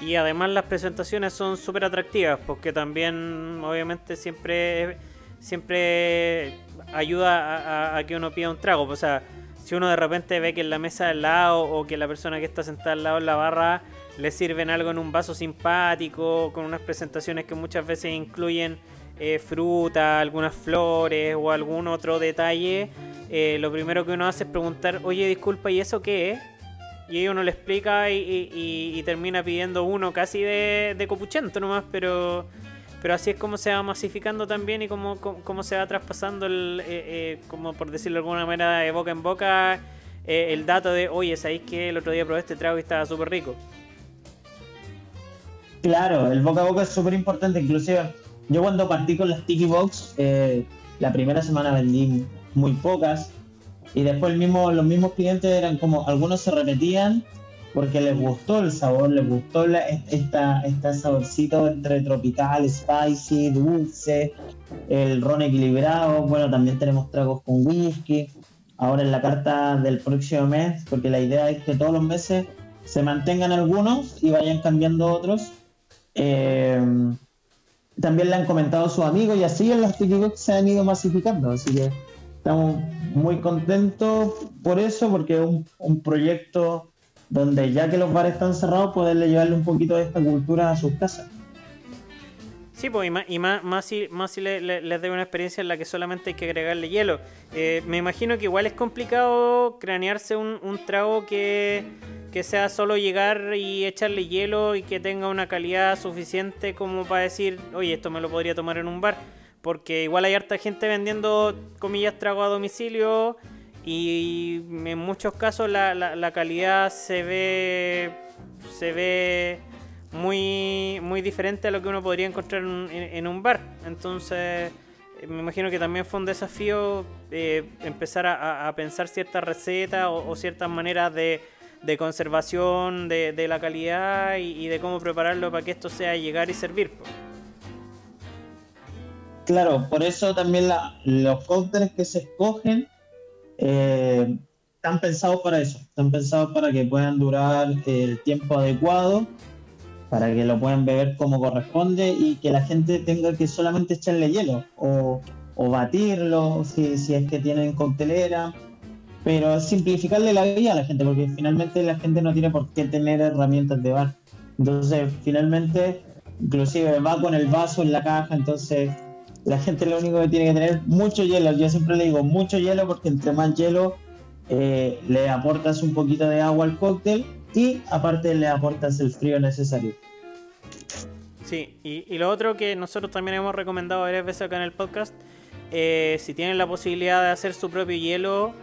Y además las presentaciones son súper atractivas porque también obviamente siempre siempre ayuda a, que uno pida un trago. O sea, si uno de repente ve que en la mesa al lado o que la persona que está sentada al lado en la barra le sirven algo en un vaso simpático, con unas presentaciones que muchas veces incluyen eh, fruta, algunas flores o algún otro detalle, eh, lo primero que uno hace es preguntar, oye, disculpa, ¿y eso qué es? Y uno le explica y, termina pidiendo uno casi de, de copuchento nomás, pero, pero así es como se va masificando también y como, como, se va traspasando, el, eh, eh, como por decirlo de alguna manera, de boca en boca, eh, el dato de, oye, ¿sabéis que el otro día probé este trago y estaba súper rico? Claro, el boca a boca es súper importante, inclusive yo cuando partí con las Tiki Box, la primera semana vendí muy pocas y después el mismo, los mismos clientes eran como, algunos se repetían porque les gustó el sabor, les gustó la, esta, esta saborcito entre tropical, spicy, dulce, el ron equilibrado. Bueno, también tenemos tragos con whisky. Ahora en la carta del próximo mes, porque la idea es que todos los meses se mantengan algunos y vayan cambiando otros. Eh, también le han comentado sus amigos y así en los TikTok se han ido masificando. Así que estamos muy contentos por eso, porque es un, un proyecto donde ya que los bares están cerrados, poderle llevarle un poquito de esta cultura a sus casas. Sí, pues, y más, más, si, más si les doy una experiencia en la que solamente hay que agregarle hielo. Eh, me imagino que igual es complicado cranearse un, trago que, que, sea solo llegar y echarle hielo y que tenga una calidad suficiente como para decir, oye, esto me lo podría tomar en un bar. Porque igual hay harta gente vendiendo, comillas, trago a domicilio y en muchos casos la, la, calidad se ve se ve muy muy diferente a lo que uno podría encontrar en, un bar entonces eh, me imagino que también fue un desafío eh, empezar a, pensar ciertas recetas o, ciertas maneras de, conservación de, la calidad y, de cómo prepararlo para que esto sea llegar y servir. Claro, por eso también los cócteles que se escogen eh, están pensados para eso, están pensados para que puedan durar el tiempo adecuado, para que lo puedan beber como corresponde y que la gente tenga que solamente echarle hielo o, batirlo si, si, es que tienen coctelera, pero simplificarle la vida a la gente, porque finalmente la gente no tiene por qué tener herramientas de bar. Entonces, finalmente, inclusive va con el vaso en la caja, entonces la gente lo único que tiene que tener mucho hielo. Yo siempre le digo mucho hielo porque entre más hielo eh, le aportas un poquito de agua al cóctel y aparte le aportas el frío necesario. Sí, y, lo otro que nosotros también hemos recomendado varias veces acá en el podcast, eh, si tienen la posibilidad de hacer su propio hielo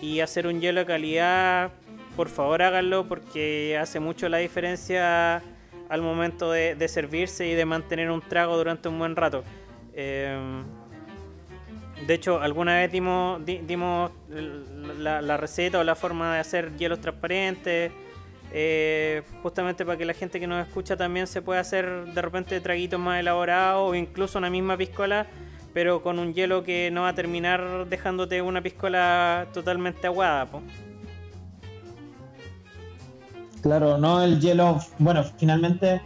y hacer un hielo de calidad, por favor háganlo porque hace mucho la diferencia al momento de servirse y de mantener un trago durante un buen rato. Em, de hecho, alguna vez dimos, dimos la, receta o la forma de hacer hielos transparentes, eh, justamente para que la gente que nos escucha también se pueda hacer de repente traguitos más elaborados o incluso una misma piscola, pero con un hielo que no va a terminar dejándote una piscola totalmente aguada. Claro, no el hielo, bueno, finalmente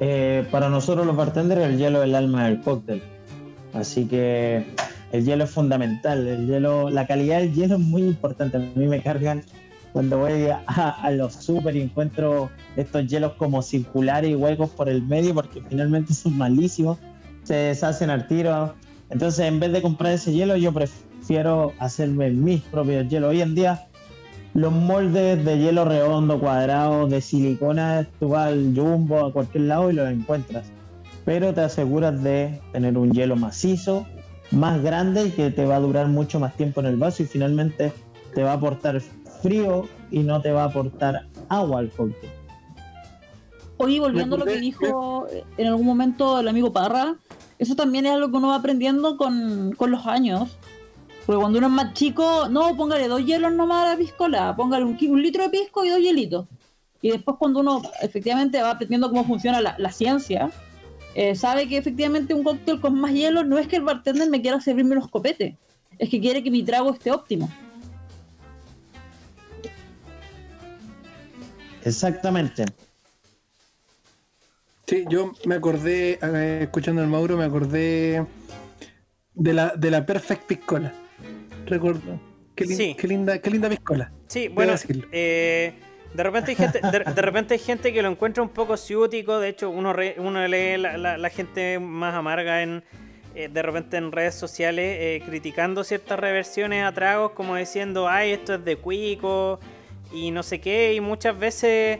eh, para nosotros los bartenders el hielo es el alma del cóctel Así que el hielo es fundamental. El hielo, la calidad del hielo es muy importante. A mí me cargan cuando voy a, los super y encuentro estos hielos como circulares y huecos por el medio porque finalmente son malísimos. Se deshacen al tiro. Entonces, en vez de comprar ese hielo, yo prefiero hacerme mis propios hielos. Hoy en día, los moldes de hielo redondo, cuadrado, de silicona, tú vas al jumbo, a cualquier lado y los encuentras pero te aseguras de tener un hielo macizo, más grande y que te va a durar mucho más tiempo en el vaso y finalmente te va a aportar frío y no te va a aportar agua al cóctel. Oye, volviendo a lo que dijo en algún momento el amigo Parra, eso también es algo que uno va aprendiendo con, los años. Porque cuando uno es más chico, no, póngale dos hielos nomás a la piscola, póngale un, un litro de pisco y dos hielitos. Y después cuando uno efectivamente va aprendiendo cómo funciona la, la ciencia, eh, sabe que efectivamente un cóctel con más hielo no es que el bartender me quiera servirme unos copetes, es que quiere que mi trago esté óptimo. Exactamente. Sí, yo me acordé, eh, escuchando al Mauro, me acordé de la, de la Perfect Piscola. Recuerdo. Qué, qué linda, qué linda piscola. Sí, bueno, eh, de repente hay gente, de, repente hay gente que lo encuentra un poco ciútico, de hecho uno, uno lee la, gente más amarga en eh, de repente en redes sociales eh, criticando ciertas reversiones a tragos como diciendo, ay, esto es de cuico y no sé qué, y muchas veces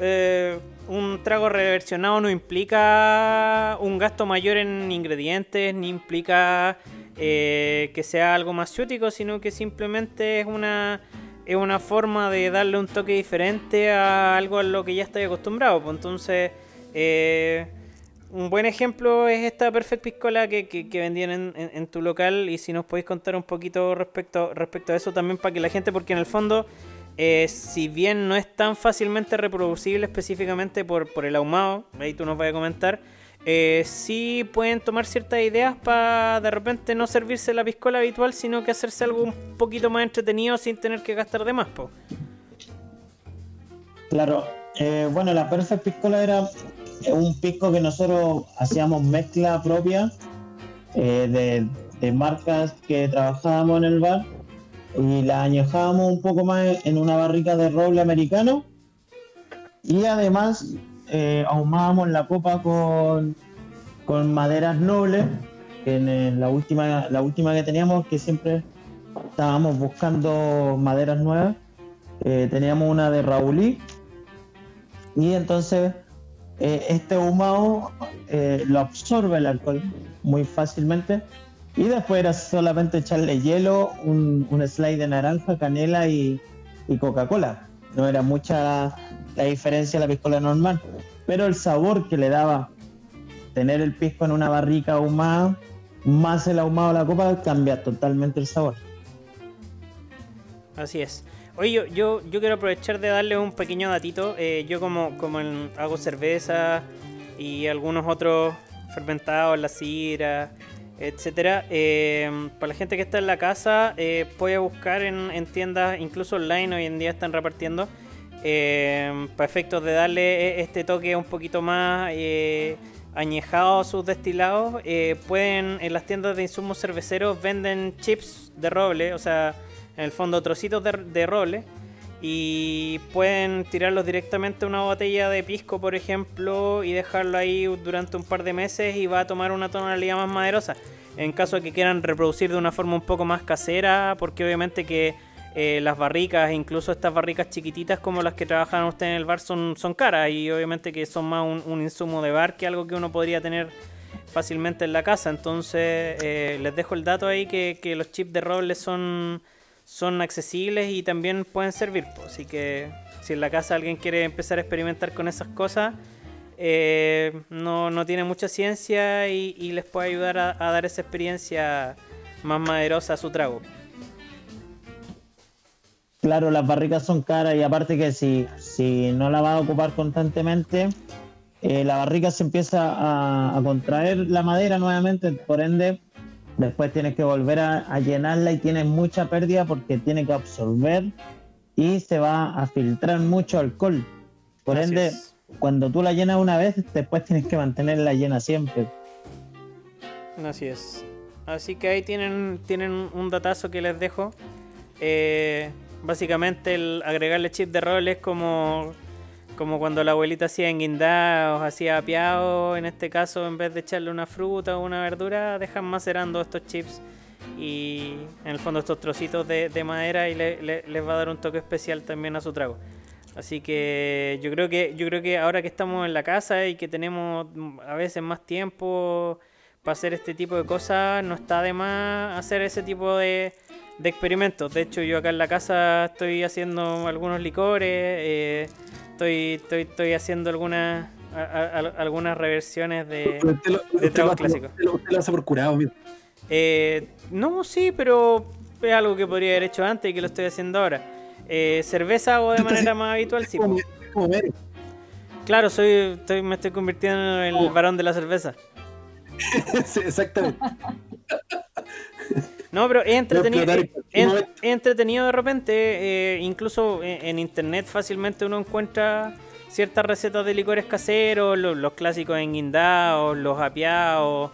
eh, un trago reversionado no implica un gasto mayor en ingredientes, ni implica eh, que sea algo más ciútico, sino que simplemente es una, es una forma de darle un toque diferente a algo a lo que ya estoy acostumbrado. Pues entonces, eh, un buen ejemplo es esta Perfect Piscola que, que, vendían en, en, tu local y si nos podéis contar un poquito respecto, respecto a eso también para que la gente, porque en el fondo eh, si bien no es tan fácilmente reproducible específicamente por, el ahumado, ahí tú nos vas a comentar, eh, sí pueden tomar ciertas ideas para de repente no servirse la piscola habitual, sino que hacerse algo un poquito más entretenido sin tener que gastar de más. Po. Claro, eh, bueno, la Perfect Piscola era un pisco que nosotros hacíamos mezcla propia de marcas que trabajábamos en el bar y la añejábamos un poco más en una barrica de roble americano. Y además eh, ahumábamos la copa con, con maderas nobles en la última la última que teníamos que siempre estábamos buscando maderas nuevas eh, teníamos una de Raulí. Y entonces eh, este ahumado lo absorbe el alcohol muy fácilmente y después era solamente echarle hielo, un, slide de naranja, canela y, Coca-Cola. No era mucha la diferencia de la piscola normal. Pero el sabor que le daba tener el pisco en una barrica ahumada, más el ahumado de la copa, cambia totalmente el sabor. Así es. Oye, yo, yo, yo quiero aprovechar de darle un pequeño datito. Eh, yo como, como hago cerveza y algunos otros fermentados, la sidra, etcétera. Eh, para la gente que está en la casa, eh, puede buscar en, tiendas, incluso online hoy en día están repartiendo, eh, para efectos de darle este toque un poquito más añejado a sus destilados. pueden, en las tiendas de insumos cerveceros venden chips de roble, o sea, en el fondo trocitos de, de roble y pueden tirarlos directamente a una botella de pisco, por ejemplo, y dejarlo ahí durante un par de meses y va a tomar una tonalidad más maderosa. En caso de que quieran reproducir de una forma un poco más casera, porque obviamente que eh, las barricas, incluso estas barricas chiquititas como las que trabajan ustedes en el bar, son, son caras y obviamente que son más un, insumo de bar que algo que uno podría tener fácilmente en la casa. Entonces eh, les dejo el dato ahí que, que los chips de roble son son accesibles y también pueden servir. Así que si en la casa alguien quiere empezar a experimentar con esas cosas, eh, no, tiene mucha ciencia y, les puede ayudar a, dar esa experiencia más maderosa a su trago. Claro, las barricas son caras y aparte que si, si no la vas a ocupar constantemente, eh, la barrica se empieza a contraer la madera nuevamente, por ende Después tienes que volver a, llenarla y tienes mucha pérdida porque tiene que absorber y se va a filtrar mucho alcohol. Por ende, cuando tú la llenas una vez, después tienes que mantenerla llena siempre. Así es. Así que ahí tienen, tienen un datazo que les dejo. Eh, básicamente el agregarle chip de rol es como como cuando la abuelita hacía enguindados, hacía apiados, en este caso en vez de echarle una fruta o una verdura, dejan macerando estos chips y en el fondo estos trocitos de, madera y les va a dar un toque especial también a su trago. Así que yo creo que yo creo que ahora que estamos en la casa y que tenemos a veces más tiempo para hacer este tipo de cosas, no está de más hacer ese tipo de, de experimentos. De hecho, yo acá en la casa estoy haciendo algunos licores. Eh, estoy, estoy, estoy haciendo algunas algunas reversiones de, de tragos clásicos. lo hace por curado, eh, no, sí, pero es algo que podría haber hecho antes y que lo estoy haciendo ahora. Eh, cerveza hago de manera más habitual, sí. claro, soy, estoy, me estoy convirtiendo en el oh. varón de la cerveza. sí, exactamente. No, pero es entretenido, es, entretenido de repente, eh, incluso en, internet fácilmente uno encuentra ciertas recetas de licores caseros, los, clásicos enguindados, los apiados.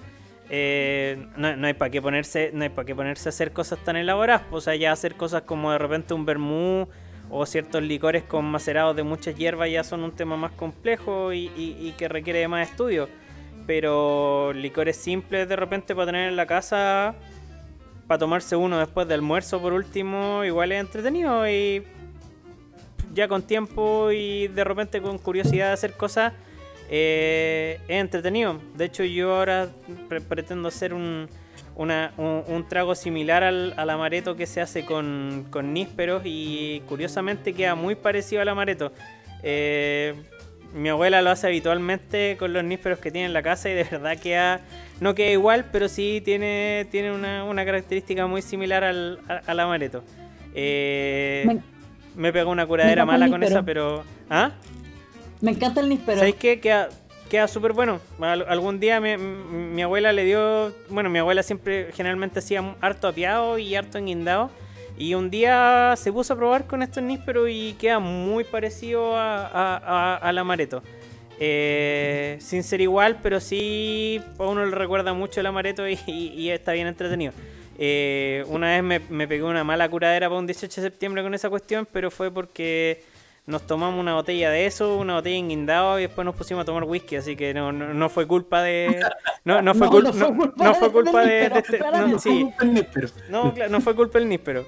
Eh, no, hay para qué ponerse, no hay para qué ponerse a hacer cosas tan elaboradas, pues, o sea, ya hacer cosas como de repente un vermú o ciertos licores con macerados de muchas hierbas ya son un tema más complejo y, y que requiere de más estudio. Pero licores simples de repente para tener en la casa para tomarse uno después del almuerzo por último, igual es entretenido y ya con tiempo y de repente con curiosidad de hacer cosas, eh, es entretenido. De hecho, yo ahora pre- pretendo hacer un, una- un, un trago similar al, al amareto que se hace con, con nísperos y curiosamente queda muy parecido al amareto. Eh, mi abuela lo hace habitualmente con los nísperos que tiene en la casa y de verdad queda, no queda igual, pero sí tiene, tiene una, una característica muy similar al, a- al amareto. Eh, Me, me pegó una curadera mala con esa, pero... ¿Ah? me encanta el níspero. ¿Sabéis qué? Queda, queda súper bueno. Al- algún día mi, mi- mi abuela le dio. Bueno, mi abuela siempre generalmente hacía harto apiado y harto enguindado. Y un día se puso a probar con estos nísperos y queda muy parecido a, a- a- al amareto. Eh, sin ser igual, pero sí a uno le recuerda mucho el amareto y, y- y está bien entretenido. Eh, una vez me, me pegué una mala curadera para un 18 de septiembre con esa cuestión, pero fue porque nos tomamos una botella de eso, una botella de guindado y después nos pusimos a tomar whisky, así que no, no, no fue culpa de... No, no fue, No, cul- no fue culpa no de- fue culpa del de, este... no, sí, no, cla- no fue culpa del níspero.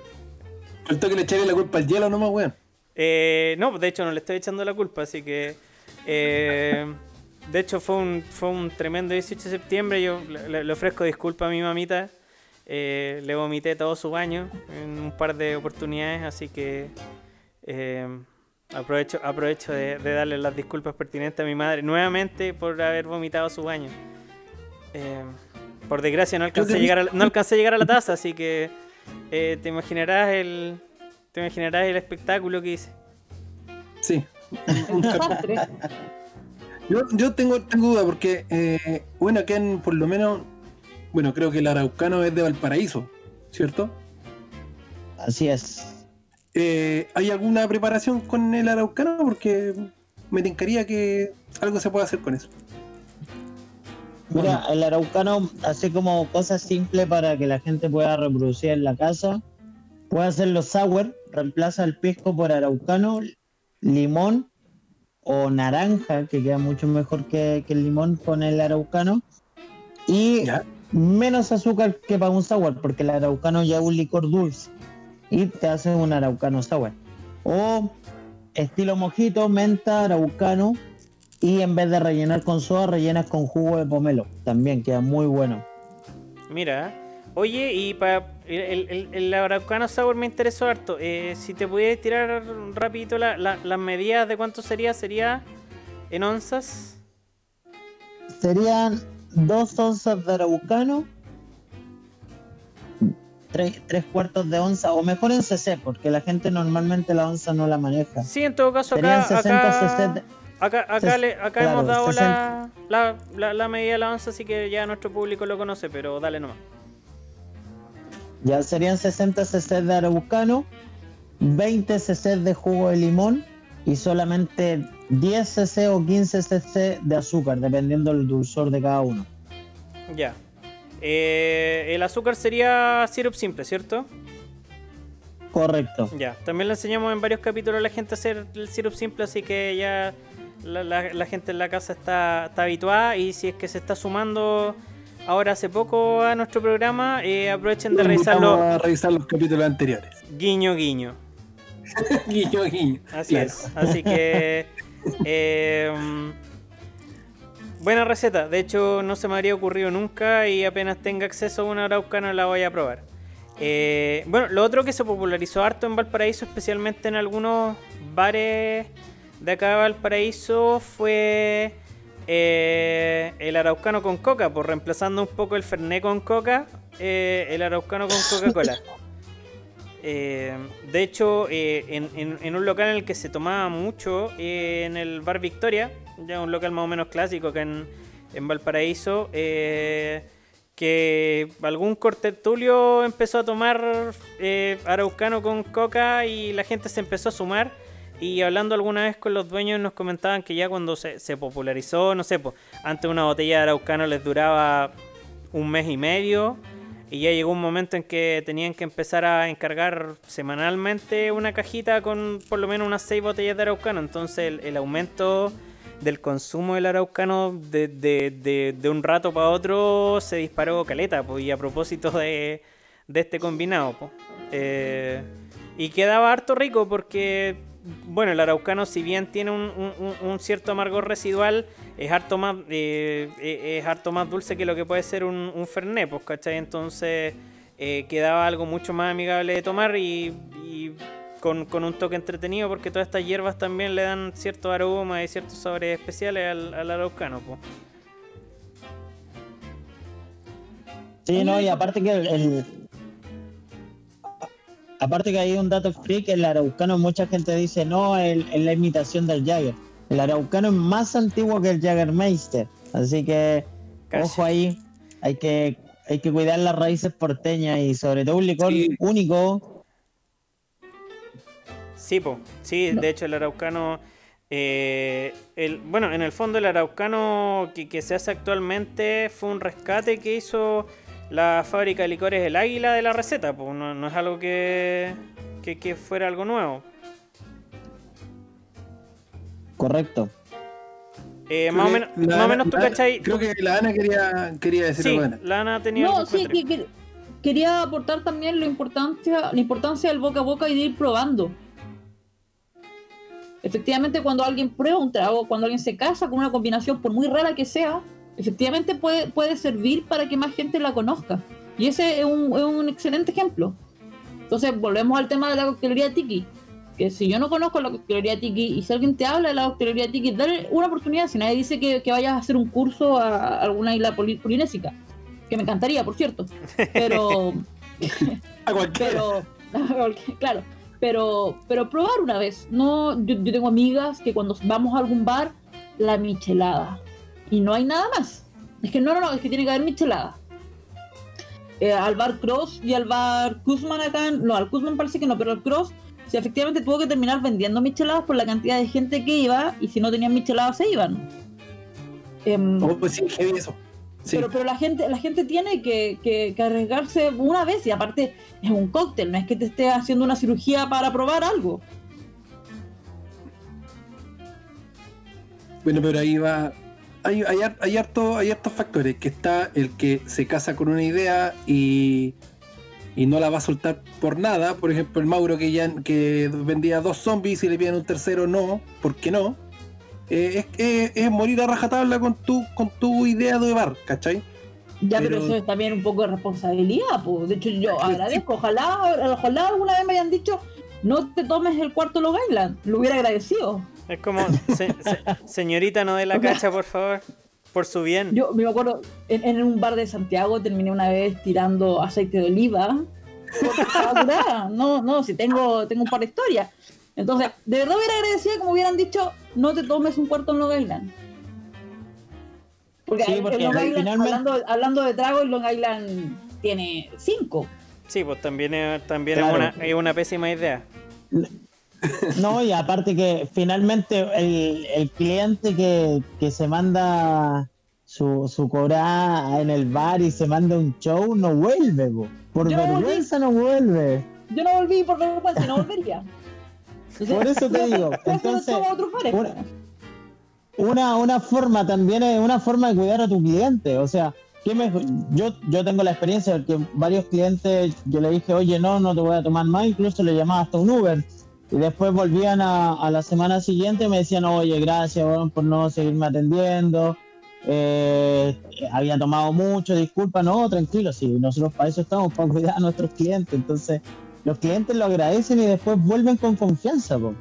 Faltó que le echarle la culpa al hielo nomás, weón. Eh, no, de hecho no le estoy echando la culpa, así que... eh, de hecho fue un, fue un tremendo 18 de septiembre, yo le, le- ofrezco disculpas a mi mamita. eh, le vomité todo su baño en un par de oportunidades, así que eh, aprovecho, aprovecho de, de darle las disculpas pertinentes a mi madre nuevamente por haber vomitado su baño. Eh, por desgracia no alcancé, a llegar a, la- no alcancé a llegar a la taza, así que eh, te imaginarás el te imaginarás el espectáculo que hice. Sí. Yo, yo tengo, tengo duda porque, eh, bueno, acá en, por lo menos, bueno, creo que el araucano es de Valparaíso, ¿cierto? Así es. Eh, ¿Hay alguna preparación con el araucano? Porque me tincaría que algo se puede hacer con eso. Mira, el araucano hace como cosas simples para que la gente pueda reproducir en la casa. Puede hacerlo sour, reemplaza el pisco por araucano, limón o naranja, que queda mucho mejor que, que el limón con el araucano. Y ¿Ya? menos azúcar que para un sour, porque el araucano ya es un licor dulce. Y te hace un araucano sour. O estilo mojito, menta, araucano. Y en vez de rellenar con soda, rellenas con jugo de pomelo. También queda muy bueno. Mira, oye, y para el, el, el Araucano Sour me interesó harto. Eh, si te pudieras tirar rapidito la- la- las medidas de cuánto sería, sería en onzas. Serían dos onzas de araucano, tres, tres cuartos de onza, o mejor en cc, porque la gente normalmente la onza no la maneja. Sí, en todo caso Serían acá, 60 acá, cc. de- acá, acá, le- acá claro, hemos dado 60. la, la, la, la medida de la onza, así que ya nuestro público lo conoce, pero dale nomás. Ya serían 60 cc de araucano, 20 cc de jugo de limón y solamente 10 cc o 15 cc de azúcar, dependiendo del dulzor de cada uno. Ya. Eh, el azúcar sería syrup simple, ¿cierto? Correcto. Ya, también le enseñamos en varios capítulos a la gente a hacer el syrup simple, así que ya la, la- la gente en la casa está, está habituada y si es que se está sumando ahora hace poco a nuestro programa, eh, aprovechen de revisarlo a revisar los capítulos anteriores. guiño guiño. guiño, guiño. Así Claro. es, así que eh, buena receta, de hecho no se me habría ocurrido nunca y apenas tenga acceso a una araucana la voy a probar. Eh, bueno, lo otro que se popularizó harto en Valparaíso, especialmente en algunos bares de acá de Valparaíso, fue eh, el araucano con coca, por reemplazando un poco el fernet con coca, eh, el araucano con Coca-Cola. Eh, de hecho, en, en- en un local en el que se tomaba mucho, en el Bar Victoria, ya un local más o menos clásico acá en, en Valparaíso, que algún cortertulio empezó a tomar araucano con coca y la gente se empezó a sumar. Y hablando alguna vez con los dueños nos comentaban que ya cuando se, popularizó, no sé, pues, antes una botella de araucano les duraba un mes y medio. Y ya llegó un momento en que tenían que empezar a encargar semanalmente una cajita con por lo menos unas 6 botellas de araucano. Entonces el, aumento del consumo del araucano de, de- de- un rato para otro se disparó caleta. Pues, y a propósito de, este combinado. pues. Y quedaba harto rico porque bueno, el araucano, si bien tiene un, un- cierto amargor residual, es harto más eh, eh, es harto más dulce que lo que puede ser un, un Fernet, pues, ¿cachai? Entonces eh, quedaba algo mucho más amigable de tomar y, y con, con un toque entretenido porque todas estas hierbas también le dan ciertos aromas y ciertos sabores especiales al, araucano, pues. Sí, no, y aparte que el- aparte que hay un dato freak, el araucano mucha gente dice, no, es la imitación del Jagger. El araucano es más antiguo que el Jaggermeister, así que Casi. ojo ahí, hay que hay que cuidar las raíces porteñas y sobre todo un licor Sí. único. Sí, po. sí, de hecho el araucano, eh, el, bueno, en el fondo el araucano que, que se hace actualmente fue un rescate que hizo la fábrica de licores El Águila de la receta, pues no, no es algo que, que, que fuera algo nuevo. Correcto. Eh, más, o menos, más o Ana- menos tú la- cachai. Creo que la Ana quería, quería decir sí, algo. La Ana tenía No, sí, que, que- quería aportar también la importancia, la importancia del boca a boca y de ir probando. Efectivamente, cuando alguien prueba un trago, cuando alguien se casa con una combinación, por muy rara que sea, efectivamente puede, puede servir para que más gente la conozca. Y ese es un, es un excelente ejemplo. Entonces, volvemos al tema de la coctelería tiki. Que si yo no conozco la coctelería tiki y si alguien te habla de la coctelería tiki, dale una oportunidad. Si nadie dice que, que vayas a hacer un curso a alguna isla poli- polinésica, que me encantaría, por cierto. Pero, A cualquiera. pero, claro, pero, pero probar una vez. No, yo, yo tengo amigas que cuando vamos a algún bar, la michelada. Y no hay nada más. Es que no, no, no, es que tiene que haber michelada. Eh, al bar Cross y al bar Kuzman acá, en- no, al Kuzman parece que no, pero al Cross, sí, efectivamente tuvo que terminar vendiendo micheladas por la cantidad de gente que iba, y si no tenían micheladas se iban. Em, Oh, pues sí, heavy eso. Sí. pero, pero la gente, la gente tiene que, que- que arriesgarse una vez y aparte es un cóctel, no es que te esté haciendo una cirugía para probar algo. Bueno, pero ahí va. Hay, hay, hay, harto, hay hartos factores. Que está el que se casa con una idea y, y no la va a soltar por nada. Por ejemplo, el Mauro que ya que vendía dos zombies y le piden un tercero, no. ¿Por qué no? Eh, es, es- es morir a rajatabla con tu, con tu idea de bar, ¿cachai? Ya, pero, Pero- eso es también un poco de responsabilidad. pues. De hecho, yo agradezco. Ojalá, ojalá alguna vez me hayan dicho, no te tomes el cuarto Long Island. Lo hubiera agradecido. Es como, se- se- señorita, no dé la cacha, por favor. Por su bien. Yo me acuerdo, en, en un bar de Santiago terminé una vez tirando aceite de oliva. Porque estaba curada. No, no, si tengo, tengo un par de historias. Entonces, de verdad hubiera agradecido me hubieran dicho, no te tomes un cuarto en Long Island. Porque, Sí, porque Long Island, finalmente- hablando, hablando de trago, Long Island tiene cinco. Sí, pues también es, también Claro. es, una, es una pésima idea. No, y aparte que finalmente el, el cliente que, que se manda su, su cobrada en el bar y se manda un show no vuelve, po. por Yo vergüenza no vuelve. Yo no volví por vergüenza, no volvería. Entonces, Por eso te digo, entonces, una- Una, una forma también es una forma de cuidar a tu cliente, o sea, ¿qué mejor? Yo, yo tengo la experiencia de que varios clientes yo le dije, oye, no, no te voy a tomar más, incluso le llamaba hasta un Uber. Y después volvían a, a la semana siguiente y me decían, oye, gracias por no seguirme atendiendo. Eh, había tomado mucho, disculpa, no, tranquilo, sí, nosotros para eso estamos, para cuidar a nuestros clientes. Entonces, los clientes lo agradecen y después vuelven con confianza. Po.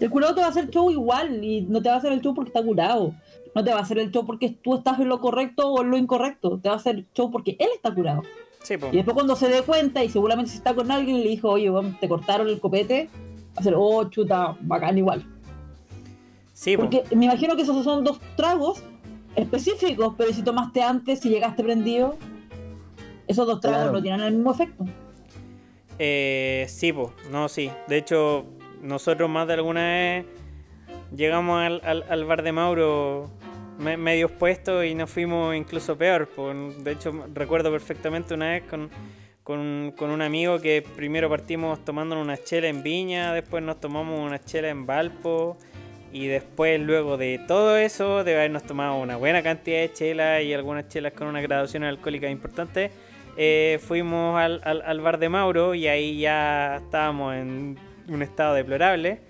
El curado te va a hacer show igual y no te va a hacer el show porque está curado. No te va a hacer el show porque tú estás en lo correcto o en lo incorrecto. Te va a hacer el show porque él está curado. Sí. Y después cuando se dé cuenta y seguramente si está con alguien le dijo, oye, te cortaron el copete, va a ser, oh, chuta, bacán igual. Sí, po. Porque me imagino que esos son dos tragos específicos, pero si tomaste antes, si llegaste prendido, esos dos tragos Claro. no tienen el mismo efecto. Eh, sí, pues, no, sí. De hecho, nosotros más de alguna vez llegamos al, al- al bar de Mauro me- medio puestos y nos fuimos incluso peor. po. De hecho, recuerdo perfectamente una vez con, con, un amigo que primero partimos tomando una chela en Viña, después nos tomamos una chela en Valpo. Y después, luego de todo eso, de habernos tomado una buena cantidad de chelas y algunas chelas con una graduación alcohólica importante, eh, fuimos al, al- al bar de Mauro y ahí ya estábamos en un estado deplorable.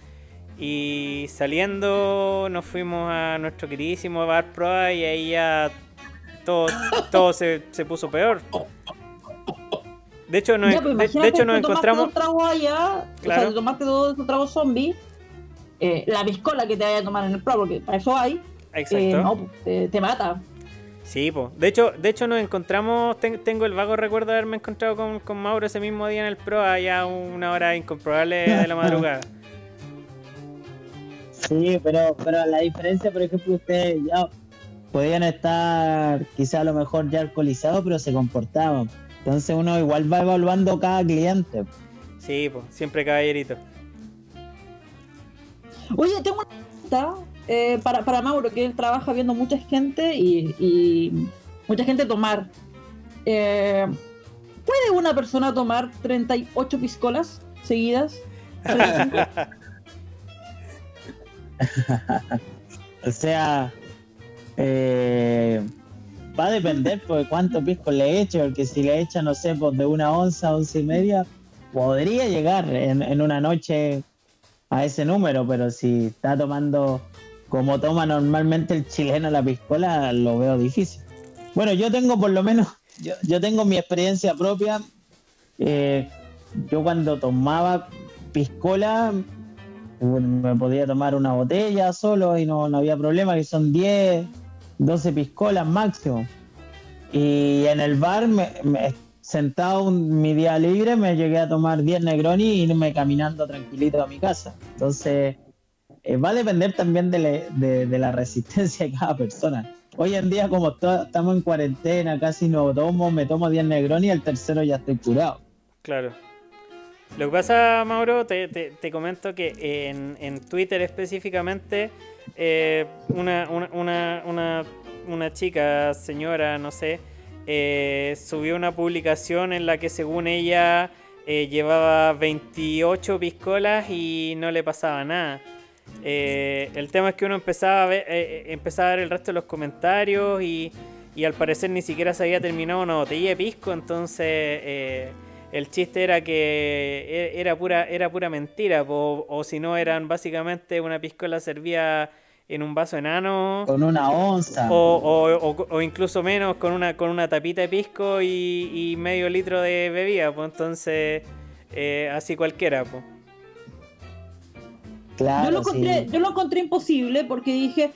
Y saliendo nos fuimos a nuestro queridísimo bar proa y ahí ya todo, todo se, se puso peor. De hecho, nos, Ya, pues, de- de hecho nos encontramos... dos tragos allá, o Claro. sea, te tomaste dos esos tragos zombies, eh, la piscola que te vaya a tomar en el pro, porque para eso hay, Exacto. eh, no, pues, te, te mata. Sí, pues. De hecho, de hecho nos encontramos, ten- tengo el vago recuerdo de haberme encontrado con, con Mauro ese mismo día en el Pro, allá una hora incomprobable de la madrugada. Sí, pero, pero la diferencia, por ejemplo, ustedes ya podían estar quizá a lo mejor ya alcoholizados, pero se comportaban. Entonces uno igual va evaluando cada cliente. Sí, pues, siempre caballerito. Oye, tengo una pregunta eh, para, para Mauro, que él trabaja viendo mucha gente y, y mucha gente tomar. Eh, ¿Puede una persona tomar 38 piscolas seguidas? 35? O sea, eh, va a depender pues, de cuánto pisco le eche, porque si le echa, no sé, pues de una onza, once y media, podría llegar en, en una noche a ese número, pero si está tomando como toma normalmente el chileno la piscola, lo veo difícil. Bueno, yo tengo por lo menos, yo, tengo mi experiencia propia. eh, yo cuando tomaba piscola, me podía tomar una botella solo y no, no había problema, que son 10, 12 piscolas máximo. Y en el bar, me, sentado un- mi día libre, me llegué a tomar 10 Negroni y irme caminando tranquilito a mi casa. Entonces, eh, va a depender también de, de- la resistencia de cada persona. Hoy en día, como estamos en cuarentena, casi no tomo, me tomo 10 Negroni y el tercero ya estoy curado. Claro. Lo que pasa, Mauro, te, te- te comento que en, en Twitter específicamente, eh, una, una, una, una, chica, señora, no sé, eh, subió una publicación en la que según ella eh, llevaba 28 piscolas y no le pasaba nada. Eh, el tema es que uno empezaba a ver, empezaba a ver el resto de los comentarios y, y al parecer ni siquiera se había terminado una botella de pisco, entonces el chiste era que e- era pura, era pura mentira, o si no eran básicamente una piscola servía en un vaso enano. Con una onza. O, o- o- o incluso menos con una, con una tapita de pisco y, y medio litro de bebida, pues entonces eh, así cualquiera, pues. claro, yo, lo encontré, sí. yo lo encontré imposible porque dije,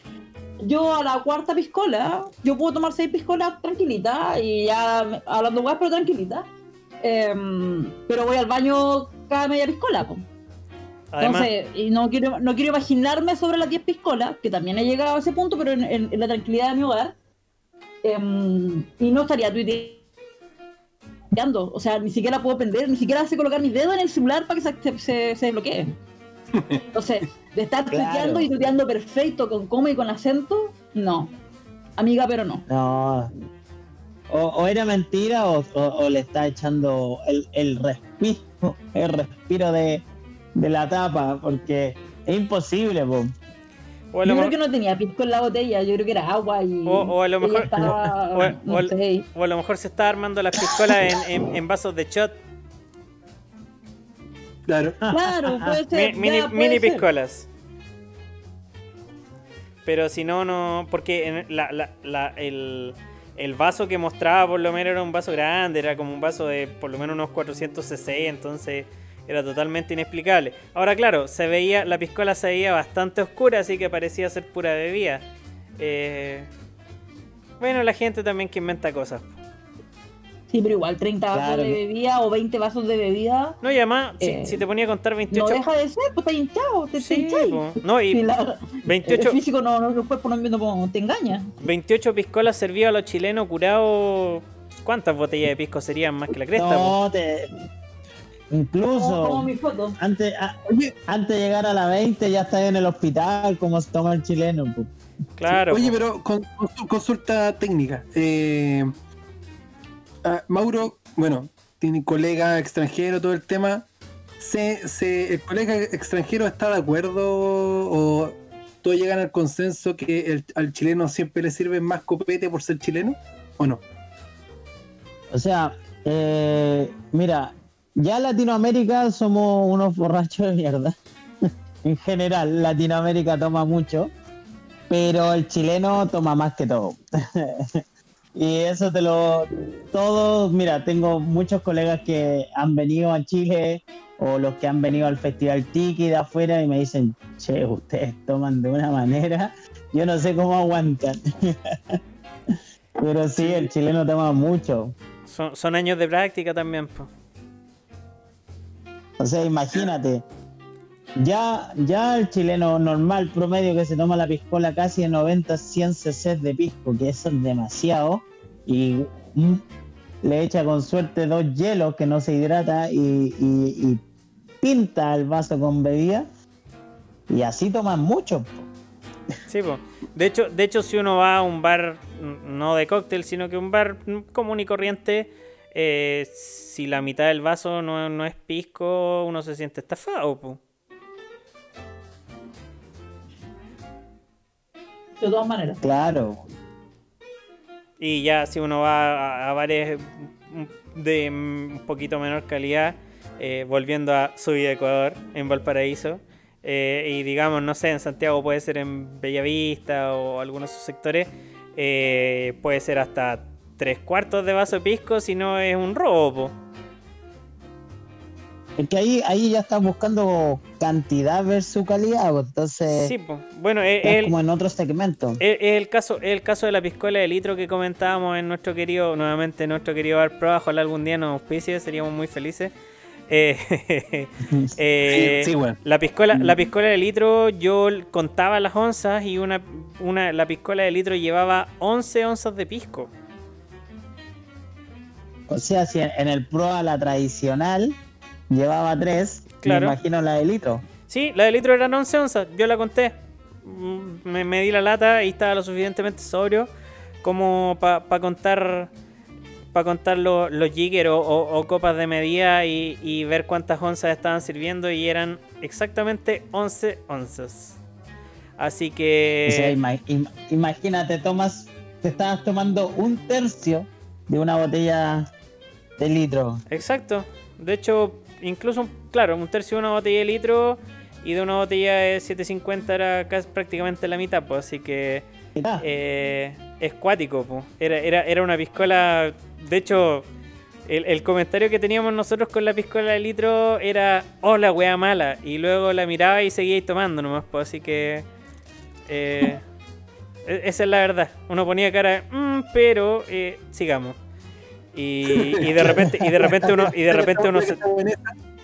yo a la cuarta piscola, yo puedo tomar seis piscolas tranquilita y ya hablando guay, pero tranquilita. Em, pero voy al baño cada media piscola. po. Además, Entonces, y no quiero, no quiero imaginarme sobre las 10 piscolas, que también he llegado a ese punto, pero en, en- en la tranquilidad de mi hogar. Em, y no estaría tuiteando. O sea, ni siquiera puedo prender, ni siquiera sé colocar mi dedo en el celular para que se, se, se- se desbloquee. Entonces, de estar Claro. tuiteando y tuiteando perfecto, con coma y con acento, no. Amiga, pero no. No. O, o era mentira o, o- o le está echando el, el respiro, el respiro de, de la tapa, porque es imposible, po. Yo creo mejor- que no tenía pisco en la botella, yo creo que era agua y. O- o a lo mejor- estaba- o- o- no o- sé. o a lo mejor se está armando las piscolas en, en- en vasos de shot, Claro. Claro, puede mi- ser. mini, ya, puede mini ser. piscolas. Pero si no, no. Porque en la- la- la- el, el vaso que mostraba por lo menos era un vaso grande, era como un vaso de por lo menos unos 400 cc, entonces era totalmente inexplicable. Ahora, claro, se veía, la piscola se veía bastante oscura, así que parecía ser pura bebida. Eh, bueno, la gente también que inventa cosas. Sí, pero igual 30 vasos Claro. de bebida o 20 vasos de bebida No, y además, si- Eh, si, te ponía a contar 28. no deja de ser, pues está hinchado, te, Sí, po. no, y Si la- 28, el físico no, no, el cuerpo no, no- te engaña. 28 piscolas servidas a los chilenos curados. ¿Cuántas botellas de pisco serían más que la cresta? po? No, te... Incluso como mi foto. antes, a- antes de llegar a la 20 ya estás en el hospital, como se toma el chileno. po. Claro. Oye, pero con, con- consulta técnica. Eh, ah, Mauro, bueno, tiene colega extranjero, todo el tema. Se, se- ¿El colega extranjero está de acuerdo o todos llegan al consenso que el- al chileno siempre le sirve más copete por ser chileno? ¿O no? O sea, eh, mira, ya Latinoamérica somos unos borrachos de mierda. en general, Latinoamérica toma mucho, pero el chileno toma más que todo. y eso te lo... Todos, mira, tengo muchos colegas que han venido a Chile o los que han venido al Festival Tiki de afuera y me dicen, che, ustedes toman de una manera, yo no sé cómo aguantan. Pero sí, el chileno toma mucho. Son, son años de práctica también, pues. O sea, imagínate, ya, ya el chileno normal promedio que se toma la piscola casi de 90, 100 cc de pisco, que eso es demasiado, y mm, le echa con suerte dos hielos que no se hidrata y, pinta el vaso con bebida, y así toman mucho. Sí, po. De hecho, de hecho, si uno va a un bar, no de cóctel, sino que un bar común y corriente, eh, si la mitad del vaso no, no es pisco, uno se siente estafado, po. De todas maneras. Claro, Y ya si uno va a, a bares de un poquito menor calidad, eh, volviendo a su vida Ecuador, en Valparaíso, eh, y digamos, no sé, en Santiago puede ser en Bellavista o algunos de sus sectores, eh, puede ser hasta tres cuartos de vaso de pisco si no es un robo. po. es que ahí, ahí ya estás buscando cantidad versus calidad, entonces Sí, po. bueno, es, es el, como en otro segmento. es- es el caso, es el caso de la piscola de litro que comentábamos en nuestro querido, nuevamente en nuestro querido bar Pro, ojalá algún día nos auspicie, seríamos muy felices. Eh, eh, sí, sí, bueno. La piscola, la piscola de litro, yo contaba las onzas y una, una, la piscola de litro llevaba 11 onzas de pisco. O sea, si en el Pro a la tradicional llevaba tres, Claro. me imagino la de litro. Sí, la de litro eran 11 onzas, yo la conté. Mm, Me, me di la lata y estaba lo suficientemente sobrio como para contar para contar lo- los jigger o, o- o copas de medida y, y ver cuántas onzas estaban sirviendo y eran exactamente 11 onzas. Así que... O sea, ima- im- imagínate, tomas, te estabas tomando un tercio de una botella de litro. Exacto. De hecho, incluso, claro, un tercio de una botella de litro y de una botella de 750 era casi prácticamente la mitad, pues así que eh, es cuático, pues. Era, era, era una piscola. De hecho, el, el comentario que teníamos nosotros con la piscola de litro era, oh, la wea mala. Y luego la miraba y seguía tomando nomás, pues así que. eh, e- esa es la verdad. Uno ponía cara, de, "Mm, pero eh, sigamos. Y, y de repente, y de repente uno, y de repente uno se,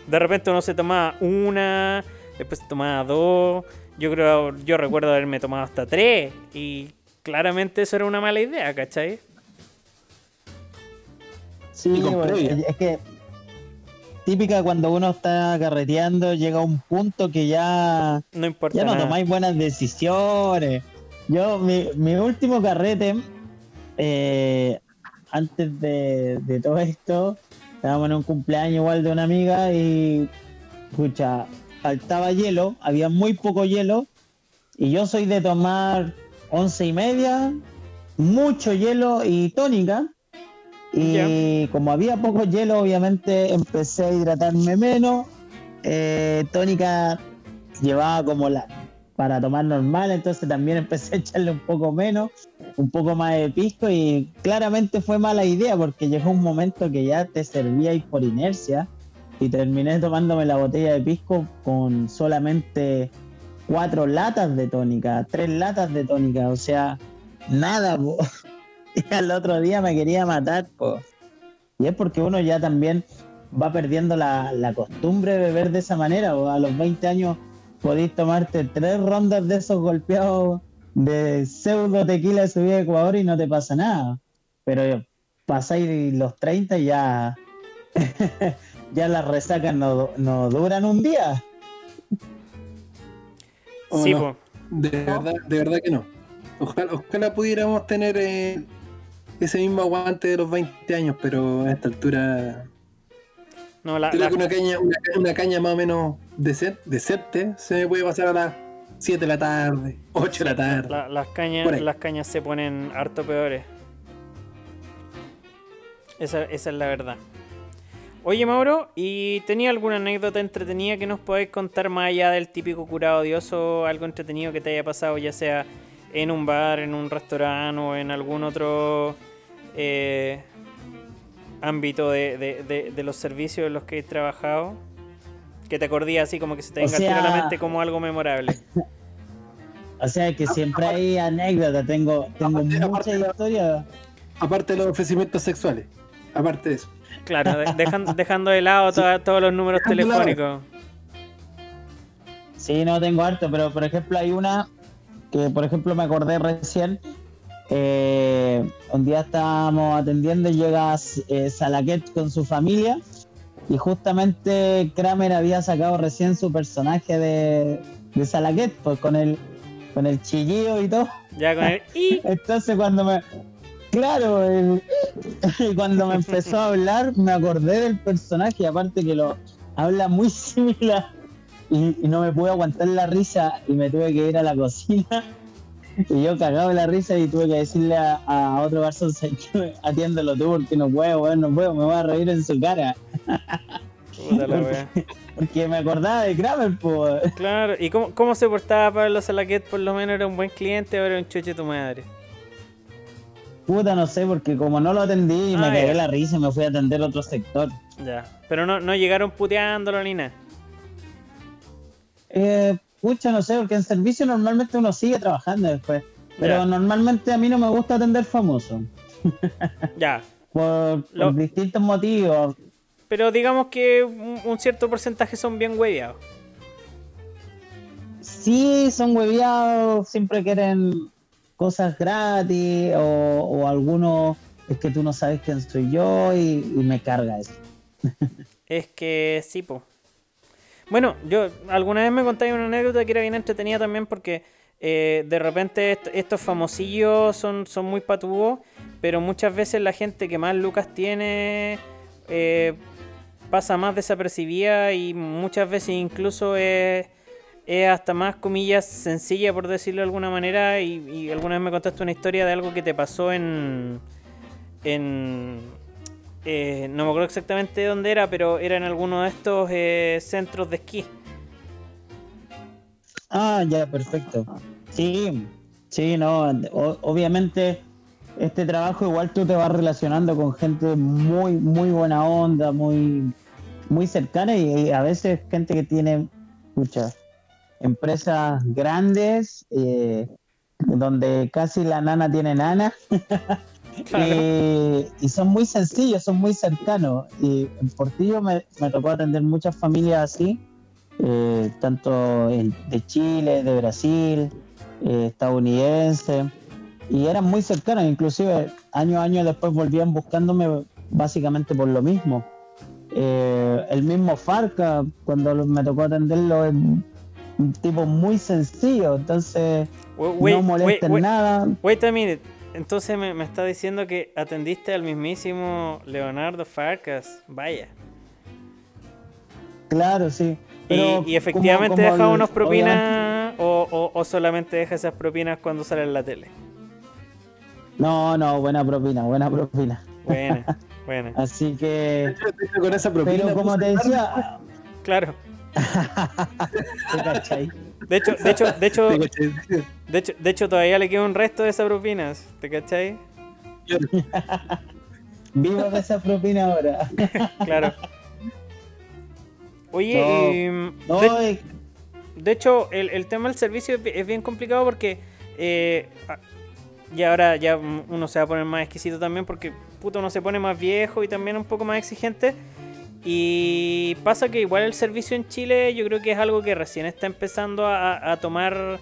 de repente uno se tomaba una, después se tomaba dos. Yo creo, yo recuerdo haberme tomado hasta tres. Y claramente eso era una mala idea, ¿cachai? sí, previa. es que típica cuando uno está carreteando, llega a un punto que ya, No importa. ya no nada. tomáis buenas decisiones. Yo, mi, mi último carrete, eh, antes de, de todo esto, estábamos en un cumpleaños igual de una amiga y, escucha, faltaba hielo, había muy poco hielo, y yo soy de tomar once y media, mucho hielo y tónica. Y como había poco hielo, obviamente empecé a hidratarme menos. Eh, tónica llevaba como la para tomar normal, entonces también empecé a echarle un poco menos, un poco más de pisco y claramente fue mala idea porque llegó un momento que ya te servía y por inercia y terminé tomándome la botella de pisco con solamente cuatro latas de tónica, tres latas de tónica, o sea, nada, y al otro día me quería matar, po. y es porque uno ya también va perdiendo la, la costumbre de beber de esa manera, o a los 20 años podéis tomarte tres rondas de esos golpeados de pseudo tequila de subida de Ecuador y no te pasa nada. Pero pasáis los 30 y ya, ya las resacas no, no duran un día. ¿O Sí, no? De verdad, de verdad que no. Ojalá, ojalá pudiéramos tener eh, ese mismo aguante de los 20 años, pero a esta altura No, la, creo la- que una caña, una, ca- una caña más o menos decente, decente se me puede pasar a las 7 de la tarde, 8 de la tarde. la- las, cañas, las cañas se ponen harto peores. Esa, esa es la verdad. Oye, Mauro, ¿y tenía alguna anécdota entretenida que nos podáis contar más allá del típico curado odioso? Algo entretenido que te haya pasado, ya sea en un bar, en un restaurante o en algún otro eh, ámbito de, de- de- de los servicios en los que he trabajado. Que te acordías así como que se te O venga al tiro a la sea- mente como algo memorable. O sea que siempre hay anécdotas, tengo, tengo Aparte- historias. Aparte de los ofrecimientos sexuales. Aparte de eso. Claro, de- dejan- dejando de lado toda- todos los números Dejando telefónicos. Sí, no tengo harto, pero por ejemplo hay una que por ejemplo me acordé recién. Eh, un día estábamos atendiendo y llega eh, Salaquet con su familia y justamente Kramer había sacado recién su personaje de, de Salaquet, pues con el, con el chillido y todo. Ya con el... Entonces cuando me... Claro, el- cuando me empezó a hablar me acordé del personaje aparte que lo habla muy similar. Y, y no me pude aguantar la risa y me tuve que ir a la cocina y yo cagado de la risa y tuve que decirle a, a otro garzón "Sabes qué? atiéndelo tú porque no puedo, weón, no puedo, me voy a reír en su cara Puta la wea. porque me acordaba de Kramer, pues. Claro, ¿y cómo, cómo se portaba Pablo Salaquet? Por lo menos era un buen cliente, ahora era un chuche tu madre. Puta, no sé, porque como no lo atendí, me Ah, cagué ya. la risa y me fui a atender otro sector. Ya. Pero no, no llegaron puteándolo ni nada. Eh, pucha, no sé, porque en servicio normalmente uno sigue trabajando después. Pero normalmente a mí no me gusta atender famosos. Ya. Por, por Lo- distintos motivos. Pero digamos que un, un cierto porcentaje son bien hueveados. Sí, son hueviados, siempre quieren cosas gratis o, o algunos es que tú no sabes quién soy yo y, y me carga eso. Es que sí, po. Bueno, yo alguna vez me contáis una anécdota que era bien entretenida también porque eh, de repente est- estos famosillos son, son muy patúos, pero muchas veces la gente que más lucas tiene eh, pasa más desapercibida y muchas veces incluso es, es hasta más comillas sencilla por decirlo de alguna manera. Y, y alguna vez me contaste una historia de algo que te pasó en... en eh, no me acuerdo exactamente dónde era, pero era en alguno de estos eh, centros de esquí. Ah, ya, perfecto. Sí, sí, no, obviamente este trabajo igual tú te vas relacionando con gente muy, muy buena onda, muy, muy cercana y, a veces gente que tiene muchas empresas grandes eh, donde casi la nana tiene nana Claro. Eh, y son muy sencillos, son muy cercanos. Y en Portillo me, me tocó atender muchas familias así, eh, tanto en- de Chile, de Brasil, eh, estadounidense, y eran muy cercanos, inclusive años a años después volvían buscándome básicamente por lo mismo. Eh, el mismo Farca, cuando me tocó atenderlo, es un tipo muy sencillo, entonces Wait, no molesta en wait, nada. wait a minute. Entonces me, me está diciendo que atendiste al mismísimo Leonardo Farcas. Vaya. Claro, sí. Y, Pero y efectivamente como- como deja el- unos propinas o, o- o solamente deja esas propinas cuando sale en la tele. No, no, buena propina, buena propina. Buena, buena. Así que, Con esa propina. pero como te decía, Claro. De hecho, de hecho, de hecho, de hecho, de hecho todavía le queda un resto de esas propinas. ¿Te cachai? Vivo de esa propina ahora. Claro. Oye, No, de- eh, De hecho, el, el tema del servicio es bi- es bien complicado porque. eh, y ahora ya mm, uno se va a poner más exquisito también porque puto uno se pone más viejo y también un poco más exigente. Y pasa que igual el servicio en Chile yo creo que es algo que recién está empezando a, tomar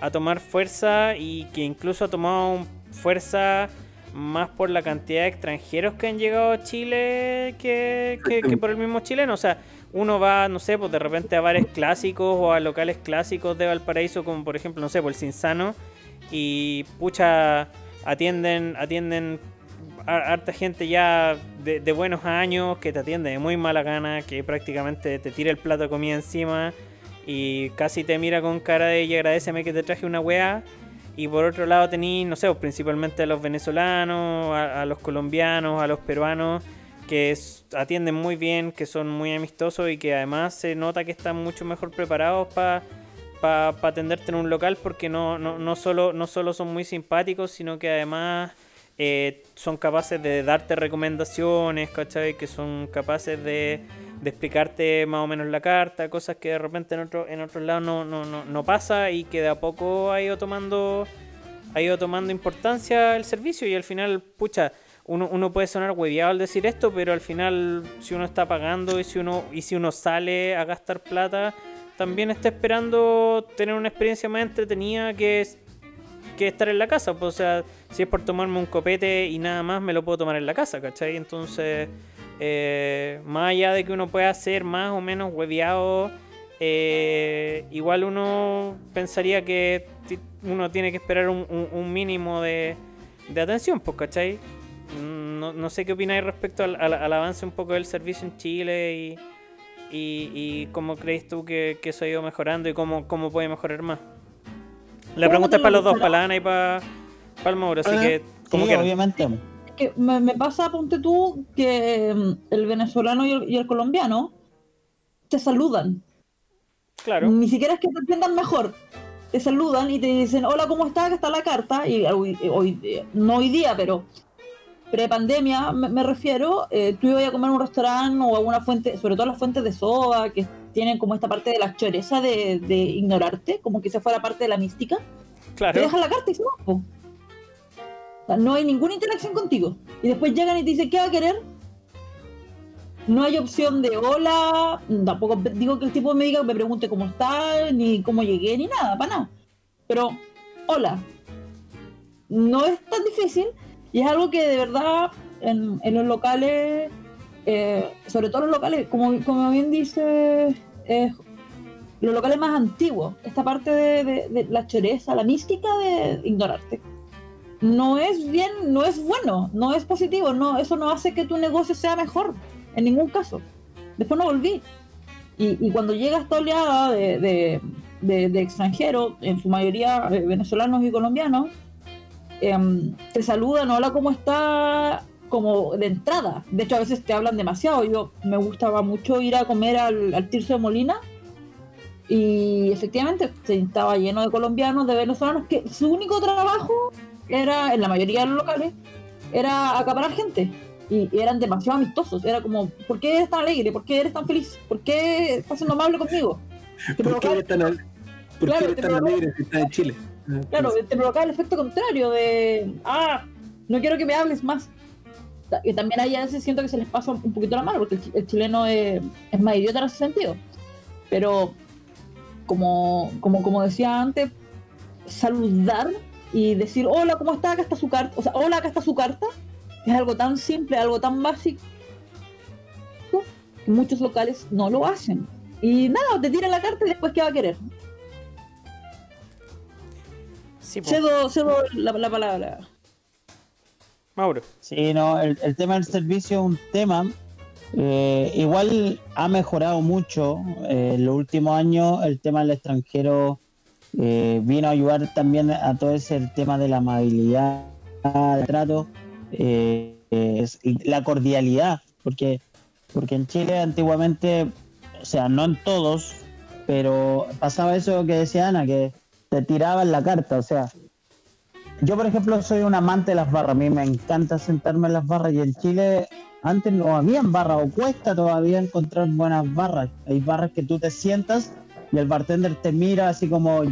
a tomar fuerza y que incluso ha tomado fuerza más por la cantidad de extranjeros que han llegado a Chile que, que- por el mismo chileno. O sea, uno va, no sé, pues de repente a bares clásicos o a locales clásicos de Valparaíso, como por ejemplo, no sé, por el Cinsano, y pucha, atienden, atienden a- harta gente ya de, buenos años que te atiende de muy mala gana, que prácticamente te tira el plato de comida encima y casi te mira con cara de y agradeceme que te traje una weá. Y por otro lado tení, no sé, principalmente a los venezolanos, a, los colombianos, a los peruanos, que es- atienden muy bien, que son muy amistosos y que además se nota que están mucho mejor preparados para atenderte en un local porque no, no, no, solo, no solo son muy simpáticos, sino que además eh, son capaces de darte recomendaciones, ¿cachai? Que son capaces de, de explicarte más o menos la carta, cosas que de repente en, otro, en otros lados no, no, no, no pasa y que de a poco ha ido tomando ha ido tomando importancia el servicio y al final, pucha, uno, uno puede sonar hueviado al decir esto, pero al final si uno está pagando y si uno, y si uno sale a gastar plata, también está esperando tener una experiencia más entretenida que, que estar en la casa. Pues, o sea, si es por tomarme un copete y nada más, me lo puedo tomar en la casa, ¿cachai? Entonces, eh, más allá de que uno pueda ser más o menos hueviado, eh, igual uno pensaría que uno tiene que esperar un, mínimo de, atención, pues, ¿cachai? No, no sé qué opináis respecto al, avance un poco del servicio en Chile y cómo crees tú que, que eso ha ido mejorando y cómo, cómo puede mejorar más. La ¿Cómo pregunta es para lo los dos, para la Ana y para, para el Mauro, así Ah, que como Sí, obviamente. que me, me pasa, ponte tú, que mm, el venezolano y el, y el colombiano te saludan. Claro, Ni siquiera es que te entiendan mejor. Te saludan y te dicen, hola, ¿cómo estás? Que está la carta. Y hoy, hoy- eh, no hoy día, pero pre-pandemia me, me refiero, eh, tú ibas a comer a un restaurante o a una fuente, sobre todo las fuentes de soda, que tienen como esta parte de la choreza de, de ignorarte, como que se fuera parte de la mística. te dejan la carta y se van. O sea, no hay ninguna interacción contigo. Y después llegan y te dicen, ¿qué va a querer? No hay opción de hola, tampoco digo que el tipo me diga, me pregunte cómo está, ni cómo llegué, ni nada, para nada. Pero, hola. No es tan difícil y es algo que de verdad en, en los locales, eh, sobre todo los locales, como, como bien dice, eh, los locales más antiguos, esta parte de, de- la choreza, la mística de ignorarte. No es bien, no es bueno, no es positivo, no, eso no hace que tu negocio sea mejor, en ningún caso. Después no volví. Y, y cuando llega esta oleada de, de, extranjeros, en su mayoría eh, venezolanos y colombianos, em, te saludan, hola, ¿cómo está? Como de entrada. De hecho, a veces te hablan demasiado. Yo me gustaba mucho ir a comer al, al Tirso de Molina y efectivamente se- estaba lleno de colombianos, de venezolanos, que su único trabajo era, en la mayoría de los locales, era acaparar gente. Y, y eran demasiado amistosos. Era como, ¿por qué eres tan alegre? ¿Por qué eres tan feliz? ¿Por qué estás siendo amable conmigo? ¿Por qué eres tan, al- por qué Claro, eres te tan alegre si estás en Chile? Ah, Claro, te provocaba el efecto contrario de, ah, no quiero que me hables más. Y también ahí a veces siento que se les pasa un poquito la mano, porque el, chi- el chileno es, es más idiota en ese sentido. Pero, como, como, como decía antes, saludar y decir, hola, ¿cómo está? Acá está su carta. O sea, hola, acá está su carta. Es algo tan simple, algo tan básico, que muchos locales no lo hacen. Y nada, te tiran la carta y después, ¿qué va a querer? Sí. Cedo, cedo la, la palabra. Mauro. Sí, no, el, el tema del servicio es un tema. eh, igual ha mejorado mucho. eh, en los últimos años el tema del extranjero eh, vino a ayudar también a todo ese tema de la amabilidad, del trato, la cordialidad. Porque, porque en Chile antiguamente, o sea, no en todos, pero pasaba eso que decía Ana, que te tiraban la carta, o sea, yo, por ejemplo, soy un amante de las barras. A mí me encanta sentarme en las barras y en Chile antes no habían barras o cuesta todavía encontrar buenas barras. Hay barras que tú te sientas y el bartender te mira así como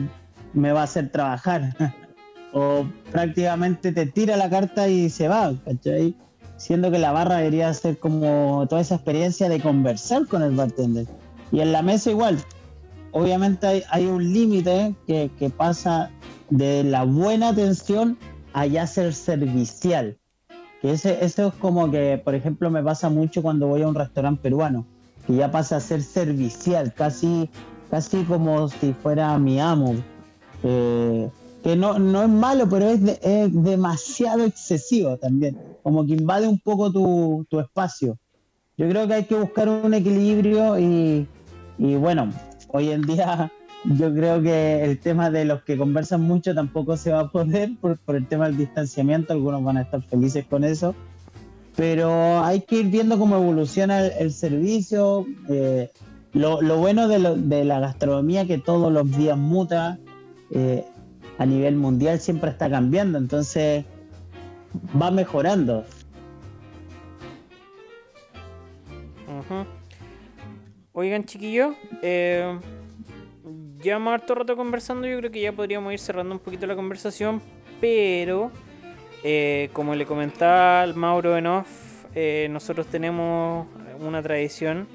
me va a hacer trabajar. o prácticamente te tira la carta y se va, ¿cachai? Siendo que la barra debería ser como toda esa experiencia de conversar con el bartender. Y en la mesa igual. Obviamente hay, un límite que pasa de la buena atención a ya ser servicial. Que ese, eso es como que, por ejemplo, me pasa mucho cuando voy a un restaurante peruano, que ya pasa a ser servicial, casi, casi como si fuera mi amo. Eh, que no, no es malo, pero es, es demasiado excesivo también, como que invade un poco tu, tu espacio. Yo creo que hay que buscar un equilibrio y, y bueno, hoy en día yo creo que el tema de los que conversan mucho tampoco se va a poder por, el tema del distanciamiento. Algunos van a estar felices con eso. pero hay que ir viendo cómo evoluciona el, servicio. eh, lo, lo bueno de, lo- de la gastronomía que todos los días muta eh, a nivel mundial siempre está cambiando, entonces va mejorando. Oigan, chiquillos, eh, llevamos harto rato conversando. Yo creo que ya podríamos ir cerrando un poquito la conversación, pero eh, como le comentaba al Mauro en off, eh, nosotros tenemos una tradición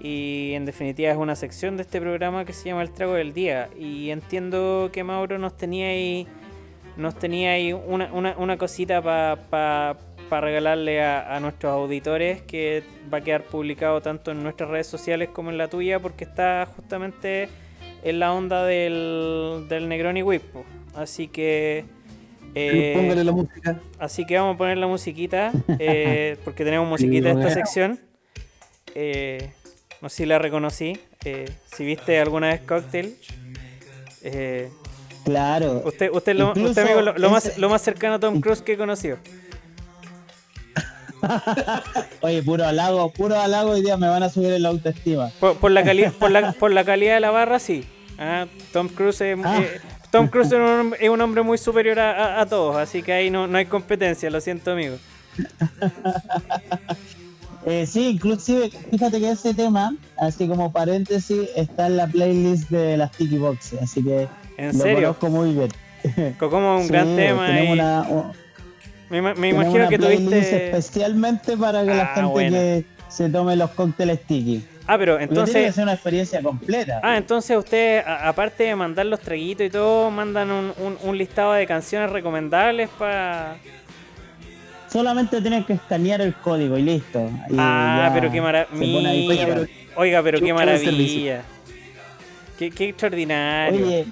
y en definitiva es una sección de este programa que se llama El Trago del Día. Y entiendo que Mauro nos tenía ahí, nos tenía ahí una, una, una cosita para regalarle a, a nuestros auditores que va a quedar publicado tanto en nuestras redes sociales como en la tuya porque está justamente en la onda del, del Negroni Whip. Así que... eh, Póngale la música. Así que vamos a poner la musiquita, eh, porque tenemos musiquita en esta sección. Eh, no sé si la reconocí. eh, si viste alguna vez Cocktail. eh, Claro. usted, usted, lo, usted amigo, lo, lo más, lo más cercano a Tom Cruise que he conocido. Oye, puro halago, puro halago hoy día me van a subir el autoestima. Por, por la, por, la, por la calidad de la barra, sí. Ah, Tom Cruise es, Ah. eh, Tom Cruise es un, hombre- es un hombre muy superior a, a- a todos, así que ahí no, no hay competencia, lo siento amigo. Eh, sí, inclusive, fíjate que ese tema, así como paréntesis, está en la playlist de las Tiki Boxes, así que ¿En lo serio? conozco muy bien. Como un Sí, gran tema. y una, un- me, imagino una que tuviste... especialmente para que la Ah, gente bueno. que se tome los cócteles Tiki. Ah, pero Porque tiene que entonces... ser una experiencia completa. Ah, entonces ustedes, a- aparte de mandar los traguitos y todo, mandan un, un- un listado de canciones recomendables para... Solamente tienes que escanear el código y listo. Y Ah, pero qué maravilla. Oiga, pero Qué maravilla. Qué, qué extraordinario. Oye,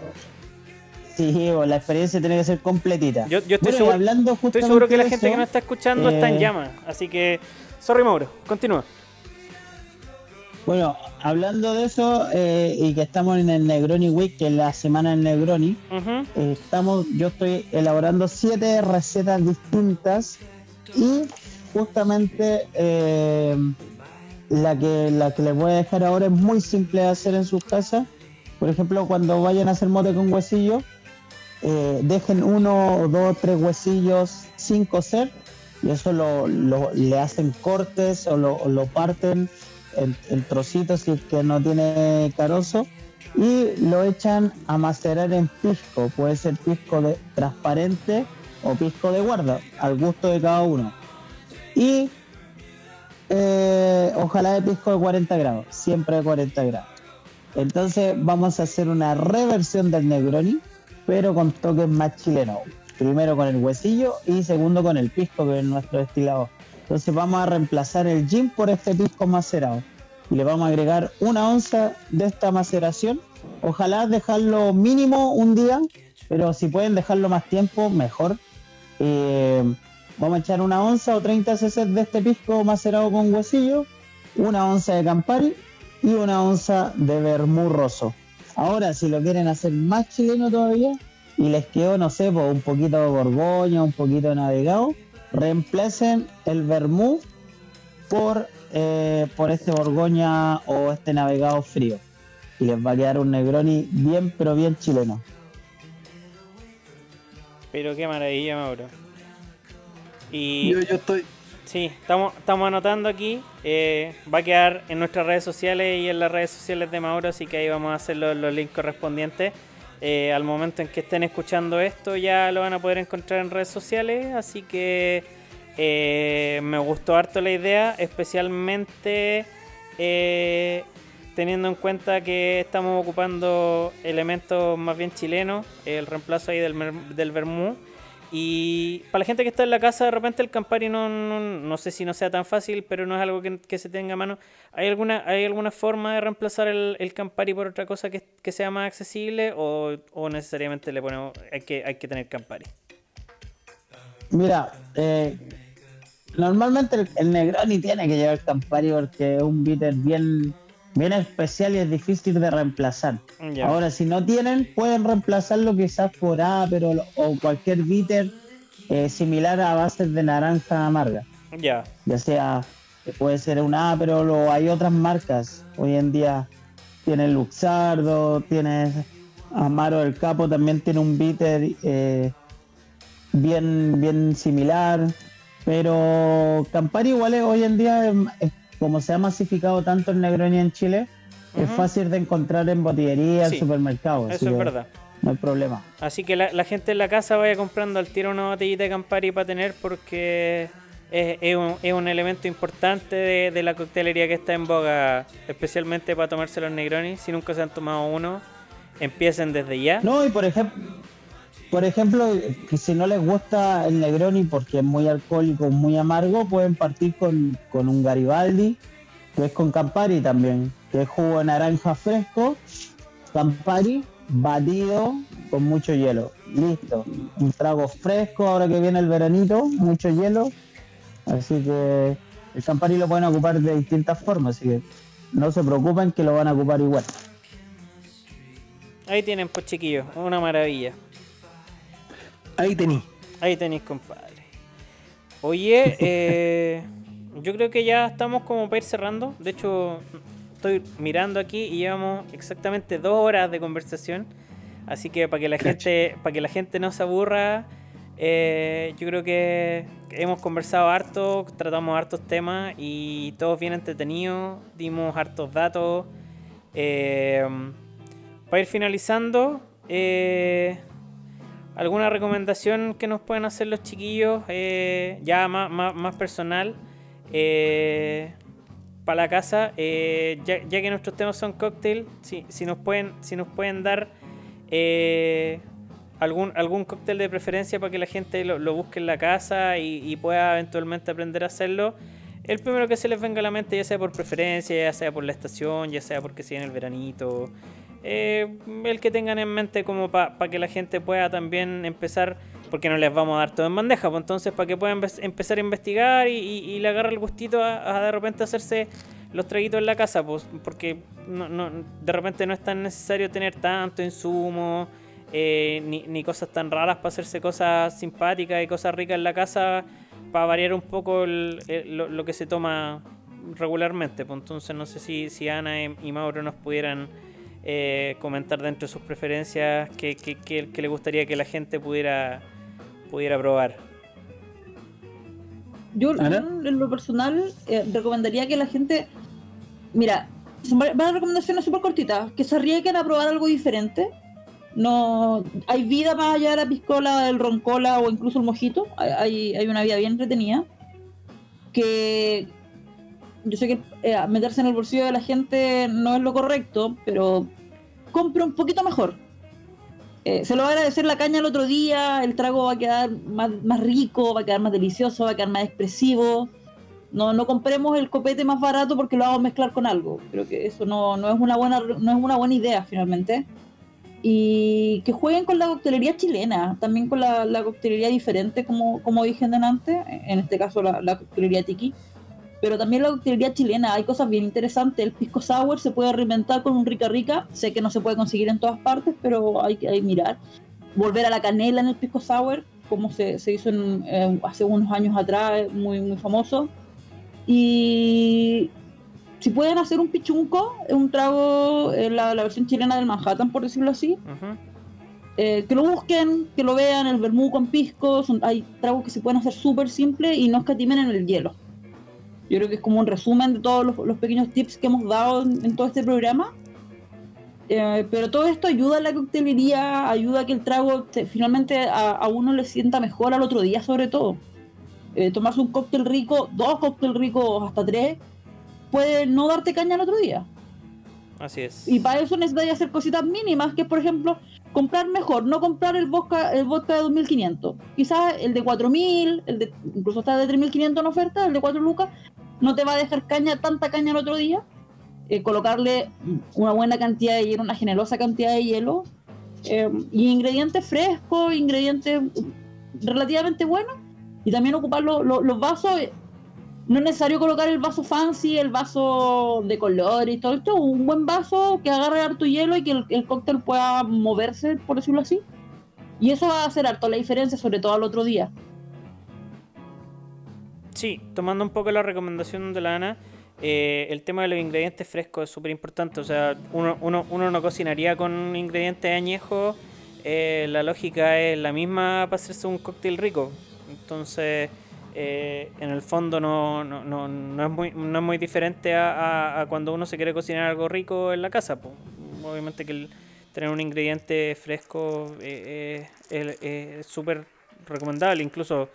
sí, la experiencia tiene que ser completita. Yo- yo estoy Bueno, seguro- hablando Estoy seguro que la gente que nos está escuchando está en eh, llamas. Así que, sorry Mauro, continúa. Bueno, hablando de eso eh, y que estamos en el Negroni Week, que es la semana del Negroni, eh, estamos, yo estoy elaborando siete recetas distintas y justamente eh, la que la que les voy a dejar ahora es muy simple de hacer en sus casas. Por ejemplo, cuando vayan a hacer mote con huesillo, eh, dejen uno dos tres huesillos sin cocer y eso lo, lo- le hacen cortes o lo, o lo parten en trocitos si es que no tiene carozo y lo echan a macerar en pisco. Puede ser pisco de, transparente o pisco de guarda, al gusto de cada uno. Y eh, ojalá de pisco de 40 grados, siempre de 40 grados. Entonces vamos a hacer una reversión del Negroni, pero con toques más chilenos. Primero con el huesillo y segundo con el pisco, que es nuestro destilado. Entonces vamos a reemplazar el gin por este pisco macerado. Y le vamos a agregar una onza de esta maceración. Ojalá dejarlo mínimo un día, pero si pueden dejarlo más tiempo, mejor. Eh, vamos a echar una onza o 30 cc de este pisco macerado con huesillo, una onza de Campari y una onza de vermú roso. Ahora, si lo quieren hacer más chileno todavía y les quedó, no sé, pues, un poquito de borgoña, un poquito de navegado, reemplacen el vermú por, eh, por este borgoña o este navegado frío. Y les va a quedar un Negroni bien, pero bien chileno. Pero qué maravilla, Mauro. Y Yo, yo estoy. sí, estamos, estamos anotando aquí. eh, va a quedar en nuestras redes sociales y en las redes sociales de Mauro, así que ahí vamos a hacer los, los links correspondientes. Eh, al momento en que estén escuchando esto ya lo van a poder encontrar en redes sociales, así que eh, me gustó harto la idea, especialmente eh, teniendo en cuenta que estamos ocupando elementos más bien chilenos, el reemplazo ahí del, del vermú. Y para la gente que está en la casa, de repente el Campari no, no, no sé si no sea tan fácil, pero no es algo que, que se tenga a mano. ¿Hay alguna, ¿Hay alguna forma de reemplazar el, Campari por otra cosa que, que sea más accesible o, o necesariamente le ponemos, hay que, hay que tener Campari? Mira, eh, normalmente el, el Negroni tiene que llevar Campari porque es un bitter bien, bien especial y es difícil de reemplazar. Ahora, si no tienen, pueden reemplazarlo quizás por A, pero o cualquier bitter eh, similar a bases de naranja amarga. Ya. Ya sea, puede ser un Aperol o hay otras marcas. Hoy en día tienes Luxardo, tienes Amaro del Capo, también tiene un bitter eh, bien, bien similar. Pero Campari igual es- hoy en día, es- es- como se ha masificado tanto el Negroni en Chile, es fácil de encontrar en botillería, Sí, en supermercados. Eso es verdad. No hay problema. Así que la, la gente en la casa vaya comprando al tiro una botellita de Campari para tener porque es, es un, es un elemento importante de, de la coctelería que está en boga, especialmente para tomarse los Negroni. Si nunca se han tomado uno, empiecen desde ya. No, y por ejemplo, por ejemplo, si no les gusta el Negroni porque es muy alcohólico, muy amargo, pueden partir con, con un Garibaldi, que es con Campari también, que es jugo de naranja fresco, Campari batido con mucho hielo. Listo. Un trago fresco ahora que viene el veranito, mucho hielo. Así que el Campari lo pueden ocupar de distintas formas, así que no se preocupen que lo van a ocupar igual. Ahí tienen, pues chiquillos, una maravilla. Ahí tení. Ahí tenéis, compadre. Oye, eh, yo creo que ya estamos como para ir cerrando. De hecho, estoy mirando aquí y llevamos exactamente dos horas de conversación. Así que para que la gente, para que la gente no se aburra, eh, yo creo que hemos conversado harto, tratamos hartos temas y todos bien entretenidos, dimos hartos datos. Eh, para ir finalizando, eh, ¿Alguna recomendación que nos pueden hacer los chiquillos? eh, ya más, más, más personal. eh, para la casa. eh, ya, ya que nuestros temas son cóctel. Si, si nos pueden, si nos pueden dar algún, algún cóctel de preferencia para que la gente lo, busque en la casa y, pueda eventualmente aprender a hacerlo. El primero que se les venga a la mente, ya sea por preferencia, ya sea por la estación, ya sea porque si en el veranito. Eh, el que tengan en mente como para que la gente pueda también empezar, porque no les vamos a dar todo en bandeja, pues entonces para que puedan empe- empezar a investigar y, le agarre el gustito a, de repente hacerse los traguitos en la casa, pues porque no, de repente no es tan necesario tener tanto insumo, eh, ni, cosas tan raras para hacerse cosas simpáticas y cosas ricas en la casa, para variar un poco el- lo que se toma regularmente. Pues entonces no sé si, si Ana y, y Mauro nos pudieran eh, comentar dentro de sus preferencias que, que, que- que le gustaría que la gente pudiera, pudiera probar. Yo, en lo personal eh, recomendaría que la gente, mira, son vari- varias recomendaciones súper cortitas, que se arriesguen a probar algo diferente. No, hay vida más allá de la piscola, del roncola o incluso el mojito. Hay, hay, hay una vida bien entretenida. Que yo sé que eh, meterse en el bolsillo de la gente no es lo correcto, pero compre un poquito mejor. Eh, se lo va a agradecer la caña el otro día, el trago va a quedar más, más rico, va a quedar más delicioso, va a quedar más expresivo. No, no compremos el copete más barato porque lo vamos a mezclar con algo. Creo que eso no, no es una buena no es una buena idea finalmente. Y que jueguen con la coctelería chilena, también con la, coctelería diferente, como, como dije antes, en este caso la, la coctelería tiki. Pero también la coctelería chilena, hay cosas bien interesantes. El pisco sour se puede reinventar con un rica rica. Sé que no se puede conseguir en todas partes, pero hay que hay mirar. Volver a la canela en el pisco sour, como se, se hizo en, eh, hace unos años atrás, muy, muy famoso. Y si pueden hacer un pichunco, un trago, eh, la, la versión chilena del Manhattan, por decirlo así, Ujú. eh, que lo busquen, que lo vean, el vermú con pisco, son, hay tragos que se pueden hacer súper simples y no escatimen en el hielo. Yo creo que es como un resumen de todos los, los pequeños tips que hemos dado en, en todo este programa. Eh, pero todo esto ayuda a la coctelería, ayuda a que el trago te- finalmente a, a uno le sienta mejor al otro día sobre todo. Eh, tomarse un cóctel rico, dos cócteles ricos, hasta tres, puede no darte caña al otro día. Así es. Y para eso necesitaría hacer cositas mínimas, que es, por ejemplo, comprar mejor, no comprar el vodka, el vodka de 2500. Quizás el de 4000, el de, incluso está de 3500 en oferta, el de 4 lucas, no te va a dejar caña, tanta caña el otro día. Eh, colocarle una buena cantidad de hielo, una generosa cantidad de hielo. eh, y ingredientes frescos, ingredientes relativamente buenos. Y también ocupar lo- lo- los vasos. no es necesario colocar el vaso fancy, el vaso de color y todo esto. Un buen vaso que agarre harto hielo y que el, el cóctel pueda moverse, por decirlo así. Y eso va a hacer harto la diferencia, sobre todo al otro día. Sí, tomando un poco la recomendación de la Ana, eh, el tema de los ingredientes frescos es súper importante. O sea, uno, uno, uno no cocinaría con ingredientes añejos. eh, la lógica es la misma para hacerse un cóctel rico. Entonces, eh, en el fondo no, no, no, no es, muy, no es muy diferente a, cuando uno se quiere cocinar algo rico en la casa. po. Obviamente que tener un ingrediente fresco eh, es súper recomendable, incluso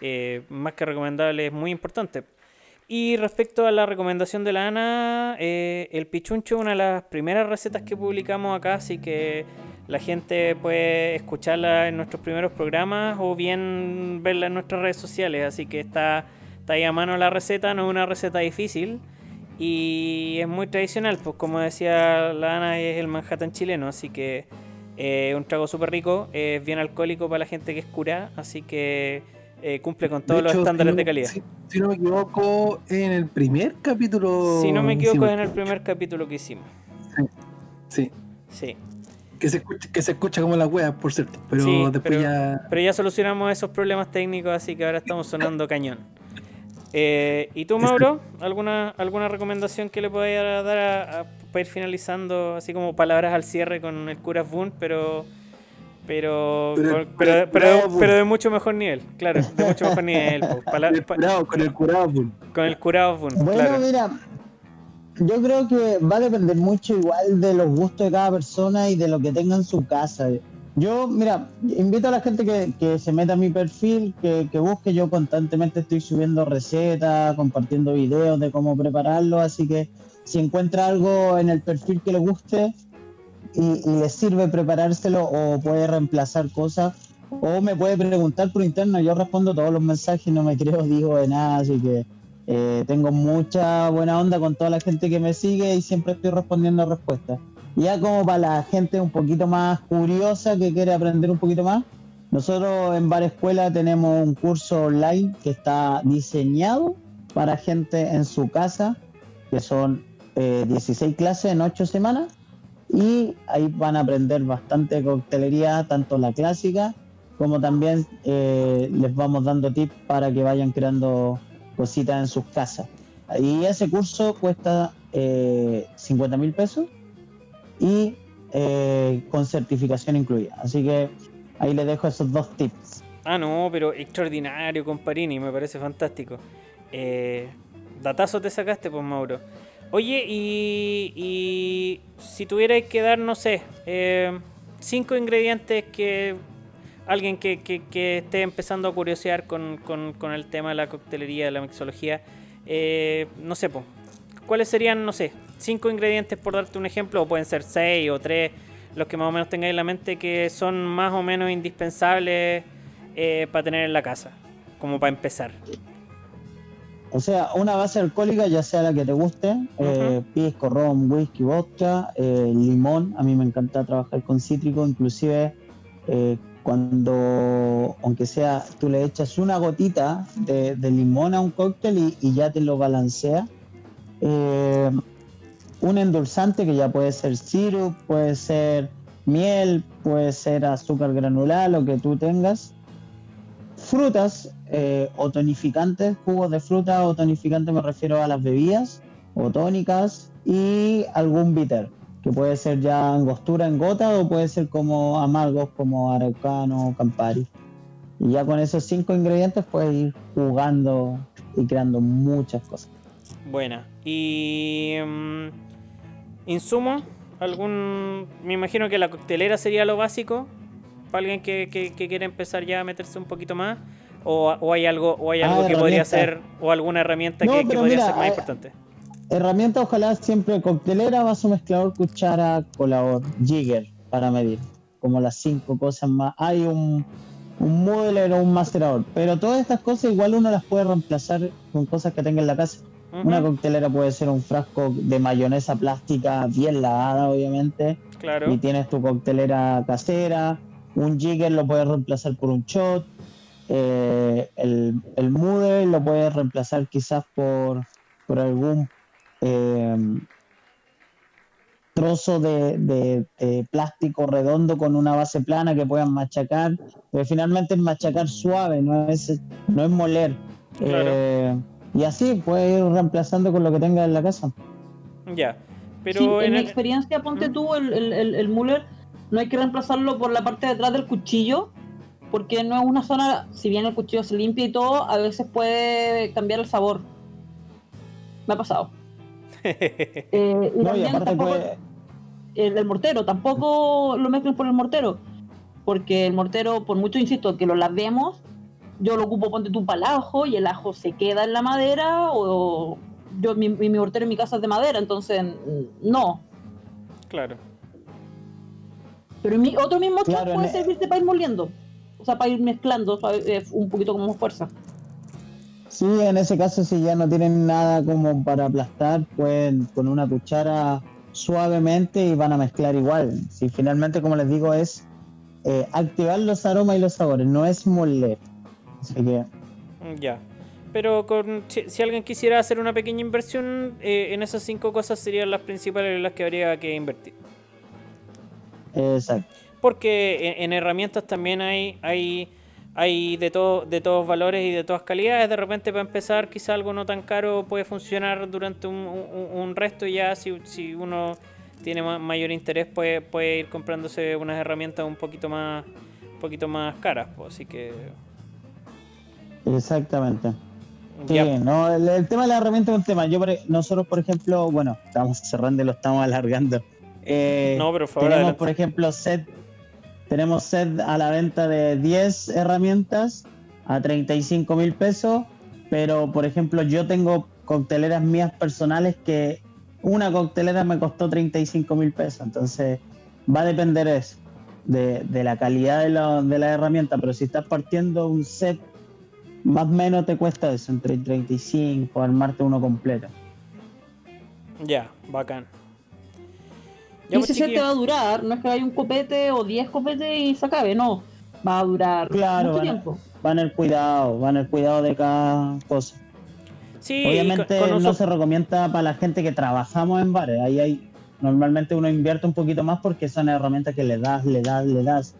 eh, más que recomendable es muy importante. Y respecto a la recomendación de la Ana, eh, el pichuncho es una de las primeras recetas que publicamos acá, así que la gente puede escucharla en nuestros primeros programas o bien verla en nuestras redes sociales, así que está, ahí a mano la receta, no es una receta difícil y es muy tradicional, pues como decía la Ana es el Manhattan chileno, así que eh, un trago súper rico, es bien alcohólico para la gente que es cura, así que eh, cumple con todos los estándares si no- de calidad. Si, si no me equivoco, en el primer capítulo. Si no me equivoco, hicimos- es en el primer capítulo que hicimos. Sí. Sí. Que se escucha, que se escucha como las weas, por cierto. Pero Sí, después pero- ya. Pero ya solucionamos esos problemas técnicos, así que ahora estamos sonando cañón. Eh, ¿Y tú, Mauro? ¿Alguna, ¿Alguna recomendación que le pueda dar a, a- para ir finalizando, así como palabras al cierre con el cura Boon, pero. Pero, Pero- con- pero- pero, pero, de mucho mejor nivel, claro, de mucho mejor nivel. po. Pala- el pa- curado, con el curado, pues. con el curado Boon, Bueno, claro. mira, yo creo que va a depender mucho igual de los gustos de cada persona y de lo que tenga en su casa. Yo, mira, invito a la gente que, que se meta a mi perfil, que, que busque. Yo constantemente estoy subiendo recetas, compartiendo videos de cómo prepararlo, así que si encuentra algo en el perfil que le guste y, y le sirve preparárselo o puede reemplazar cosas, o me puede preguntar por interno, yo respondo todos los mensajes, no me creo, digo de nada, así que eh, tengo mucha buena onda con toda la gente que me sigue y siempre estoy respondiendo respuestas. Ya como para la gente un poquito más curiosa que quiere aprender un poquito más, nosotros en Bar Escuela tenemos un curso online que está diseñado para gente en su casa, que son eh, 16 clases en 8 semanas. Y ahí van a aprender bastante coctelería, tanto la clásica como también eh, les vamos dando tips para que vayan creando cositas en sus casas. Y ese curso cuesta eh, 50 mil pesos y eh, con certificación incluida. Así que ahí les dejo esos dos tips. Ah, no, pero extraordinario, comparini, me parece fantástico. Eh, datazo te sacaste, pues, Mauro. Oye, y, si tuvierais que dar, no sé, eh, cinco ingredientes que alguien que, que- que esté empezando a curiosear con, con- el tema de la coctelería, de la mixología, eh, no sé, ¿cuáles serían, no sé, cinco ingredientes por darte un ejemplo? O pueden ser seis o tres, los que más o menos tengáis en la mente que son más o menos indispensables eh, para tener en la casa, como para empezar. O sea, una base alcohólica, ya sea la que te guste, eh, pisco, ron, whisky, vodka, eh, limón. A mí me encanta trabajar con cítrico, inclusive eh, cuando, aunque sea, tú le echas una gotita de, de limón a un cóctel y, y ya te lo balancea. Eh, un endulzante que ya puede ser syrup, puede ser miel, puede ser azúcar granular, lo que tú tengas frutas eh, o tonificantes, jugos de fruta o tonificantes me refiero a las bebidas o tónicas y algún bitter, que puede ser ya angostura en gota o puede ser como amargos como araucano o campari. Y ya con esos cinco ingredientes puedes ir jugando y creando muchas cosas. Buena. Y. mm, ¿Insumo? ¿Algún.? Me imagino que la coctelera sería lo básico. Para alguien que, que, que empezar ya a meterse un poquito más. O, o hay algo, o hay Ah, algo que podría ser. O alguna herramienta No, que, que podría mira, ser más hay- importante. Herramienta, ojalá siempre coctelera, vaso mezclador, cuchara, colador, jigger para medir. Como las cinco cosas más. Hay un, un modeler o un macerador. Pero todas estas cosas igual uno las puede reemplazar con cosas que tenga en la casa. Una coctelera puede ser un frasco de mayonesa plástica bien lavada, obviamente. claro. Y tienes tu coctelera casera. Un jigger lo puedes reemplazar por un shot. Eh, el, el moodle lo puedes reemplazar quizás por, por algún eh, trozo de, de- de plástico redondo con una base plana que puedan machacar. Porque finalmente es machacar suave, no es, no es moler. Claro. Eh, y así puedes ir reemplazando con lo que tengas en la casa. Ya. Pero Sí, en en mi el- experiencia, ponte ¿Mm? tú, el, el, el, el Muller no hay que reemplazarlo por la parte de atrás del cuchillo, porque no es una zona, si bien el cuchillo se limpia y todo, a veces puede cambiar el sabor. Me ha pasado. Eh, y No, también tampoco- puede, el, el mortero, tampoco lo mezclen por el mortero, porque el mortero, por mucho insisto que lo lavemos, yo lo ocupo, ponte tú para el ajo y el ajo se queda en la madera, o yo mi, mi, mi mortero en mi casa es de madera, entonces mm, no. claro. Pero mi, otro mismo Claro, puede servirte para ir moliendo, sea, para ir mezclando. Eh, un poquito como fuerza. Sí, en ese caso, si ya no tienen nada como para aplastar, pueden con una cuchara suavemente y van a mezclar igual. Si finalmente, como les digo, es eh, activar los aromas y los sabores, no es moler. Así que, Ya. Pero con, si, si alguien quisiera hacer una pequeña inversión, eh, en esas cinco cosas serían las principales en las que habría que invertir. exacto. Porque en, en herramientas también hay, hay, hay de, todo, de todos valores y de todas calidades. De repente, para empezar, quizá algo no tan caro puede funcionar durante un, un- un resto. Ya si, si uno tiene ma- mayor interés, puede, puede ir comprándose unas herramientas un poquito más, un poquito más caras. pues, así que. Exactamente. Sí, no, el, el tema de la herramienta es un tema. Yo, e- nosotros, por ejemplo, bueno, estamos cerrando y lo estamos alargando. Eh, No, pero por favor, tenemos, adelante. por ejemplo, set, tenemos set a la venta de 10 herramientas a 35 mil pesos, pero por ejemplo, yo tengo cocteleras mías personales que una coctelera me costó 35 mil pesos, entonces va a depender eso, de, de la calidad de la, de la herramienta, pero si estás partiendo un set, más o menos te cuesta eso, entre 35, armarte uno completo. Ya, bacán. Y Ya, pues, ese set te va a durar, no es que hay un copete o 10 copetes y se acabe, no. Va a durar Claro, mucho van a- tiempo. Van el cuidado, van el cuidado de cada cosa. Sí, Obviamente con- con no se recomienda para la gente que trabajamos en bares. Ahí hay, normalmente uno invierte un poquito más porque son herramientas que le das, le das, le das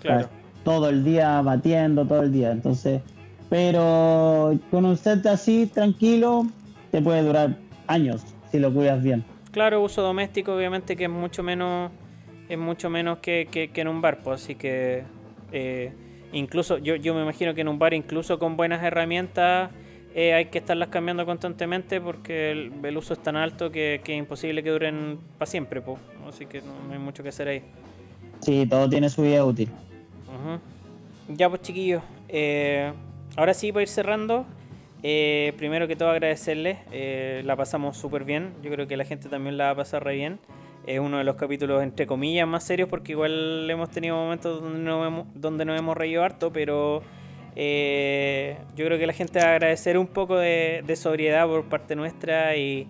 Claro. todo el día batiendo, todo el día. Entonces, pero con un set así, tranquilo, te puede durar años si lo cuidas bien. Claro, uso doméstico, obviamente que es mucho menos, es mucho menos que, que- que en un bar, pues, así que eh, incluso yo, yo me imagino que en un bar, incluso con buenas herramientas, eh, hay que estarlas cambiando constantemente porque el, el uso es tan alto que, que es imposible que duren para siempre, pues, así que no, no hay mucho que hacer ahí. Sí, todo tiene su vida útil. Ujú. Ya pues chiquillos, eh, ahora sí para ir cerrando, eh, primero que todo agradecerles, eh, la pasamos súper bien, yo creo que la gente también la va a pasar re bien. Es uno de los capítulos entre comillas más serios porque igual hemos tenido momentos donde nos hemos, donde hemos reído harto, pero eh, yo creo que la gente va a agradecer un poco de, de sobriedad por parte nuestra y,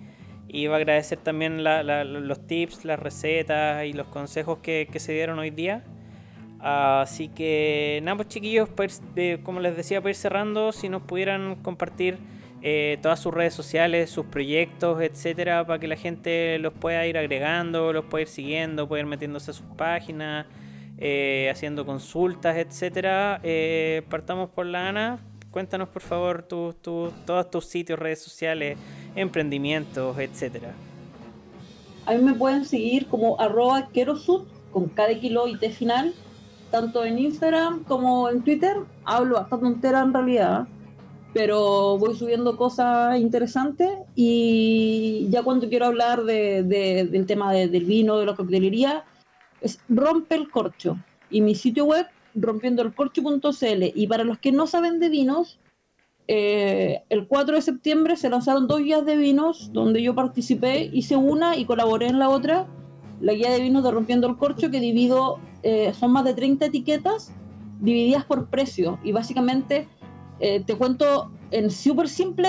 y va a agradecer también la- la- los tips, las recetas y los consejos que, que se dieron hoy día. Así que nada, pues chiquillos, eh, como les decía, para ir cerrando, si nos pudieran compartir eh, todas sus redes sociales, sus proyectos, etcétera, para que la gente los pueda ir agregando, los pueda ir siguiendo, pueda ir metiéndose a sus páginas, eh, haciendo consultas, etcétera. Eh, partamos por la Ana. Cuéntanos por favor tus tus- todos tus sitios, redes sociales, emprendimientos, etcétera. A mí me pueden seguir como arroba querosud con de kilo y T final, tanto en Instagram como en Twitter. Hablo hasta tontera en realidad, pero voy subiendo cosas interesantes y ya cuando quiero hablar de- de- del tema de- del vino, de la coctelería, es Rompe el Corcho. Y mi sitio web, rompiendoelcorcho.cl. Y para los que no saben de vinos, eh, el 4 de septiembre se lanzaron dos guías de vinos donde yo participé, hice una y colaboré en la otra. La guía de vinos de Rompiendo el Corcho, que divido, eh, son más de 30 etiquetas divididas por precio. Y básicamente eh, te cuento en súper simple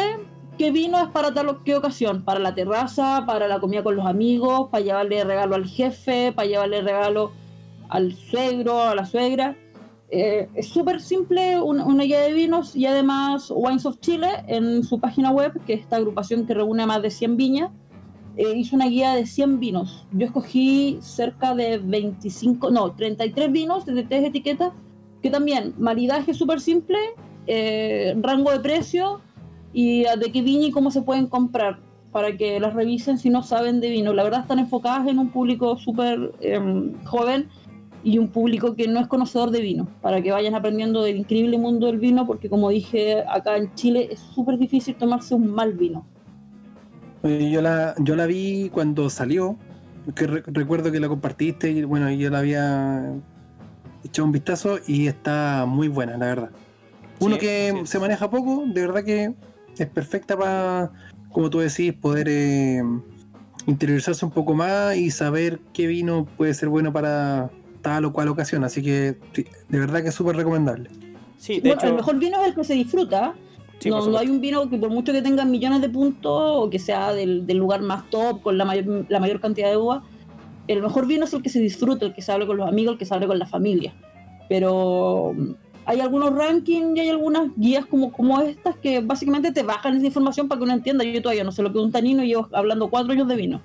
qué vino es para tal o qué ocasión. Para la terraza, para la comida con los amigos, para llevarle regalo al jefe, para llevarle regalo al suegro, a la suegra. Eh, es súper simple, una, guía de vinos y además Wines of Chile en su página web, que es esta agrupación que reúne a más de 100 viñas, eh, una guía de 100 vinos. Yo escogí cerca de 25, no, 33 vinos de tres etiquetas, que también, maridaje súper simple, eh, rango de precio y de qué viña y cómo se pueden comprar para que las revisen si no saben de vino. La verdad están enfocadas en un público súper em, joven y un público que no es conocedor de vino, para que vayan aprendiendo del increíble mundo del vino, porque como dije, acá en Chile es súper difícil tomarse un mal vino. Yo la, yo la vi cuando salió, que recuerdo que la compartiste y bueno, yo la había echado un vistazo y está muy buena, la verdad. Uno que se maneja poco, de verdad que es perfecta para, como tú decís, poder eh, interiorizarse un poco más y saber qué vino puede ser bueno para tal o cual ocasión. Así que de verdad que es súper recomendable. Sí, de hecho... El mejor vino es el que se disfruta. No, hay un vino que por mucho que tenga millones de puntos o que sea del, lugar más top, con la mayor, la mayor cantidad de uva, el mejor vino es el que se disfruta, el que se habla con los amigos, el que se habla con la familia. Pero mm, hay algunos rankings y hay algunas guías como, como estas que básicamente te bajan esa información para que uno entienda. Yo todavía no sé lo que es un tanino y llevo hablando cuatro años de vino.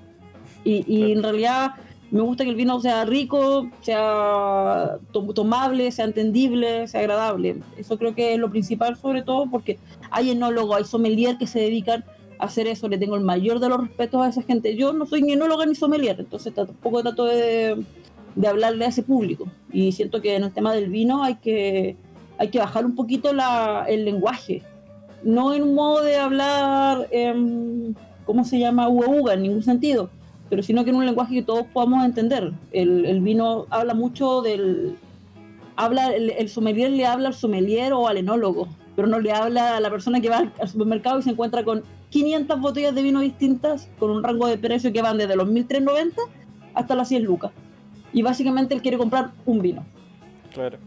Y, y en realidad me gusta que el vino sea rico, sea tomable, sea entendible, sea agradable. Eso creo que es lo principal sobre todo porque hay enólogos, hay sommelier que se dedican a hacer eso. Le tengo el mayor de los respetos a esa gente. Yo no soy ni enóloga ni sommelier, entonces tampoco trato de, hablarle a ese público. Y siento que en el tema del vino hay que, hay que bajar un poquito la, el lenguaje. No en un modo de hablar, eh, ¿cómo se llama? Uga uga, en ningún sentido pero sino que en un lenguaje que todos podamos entender. El, vino habla mucho del... habla el, sommelier le habla al sommelier o al enólogo, pero no le habla a la persona que va al, supermercado y se encuentra con 500 botellas de vino distintas con un rango de precio que van desde los 1.390 hasta las 100 lucas. Y básicamente él quiere comprar un vino. Claro.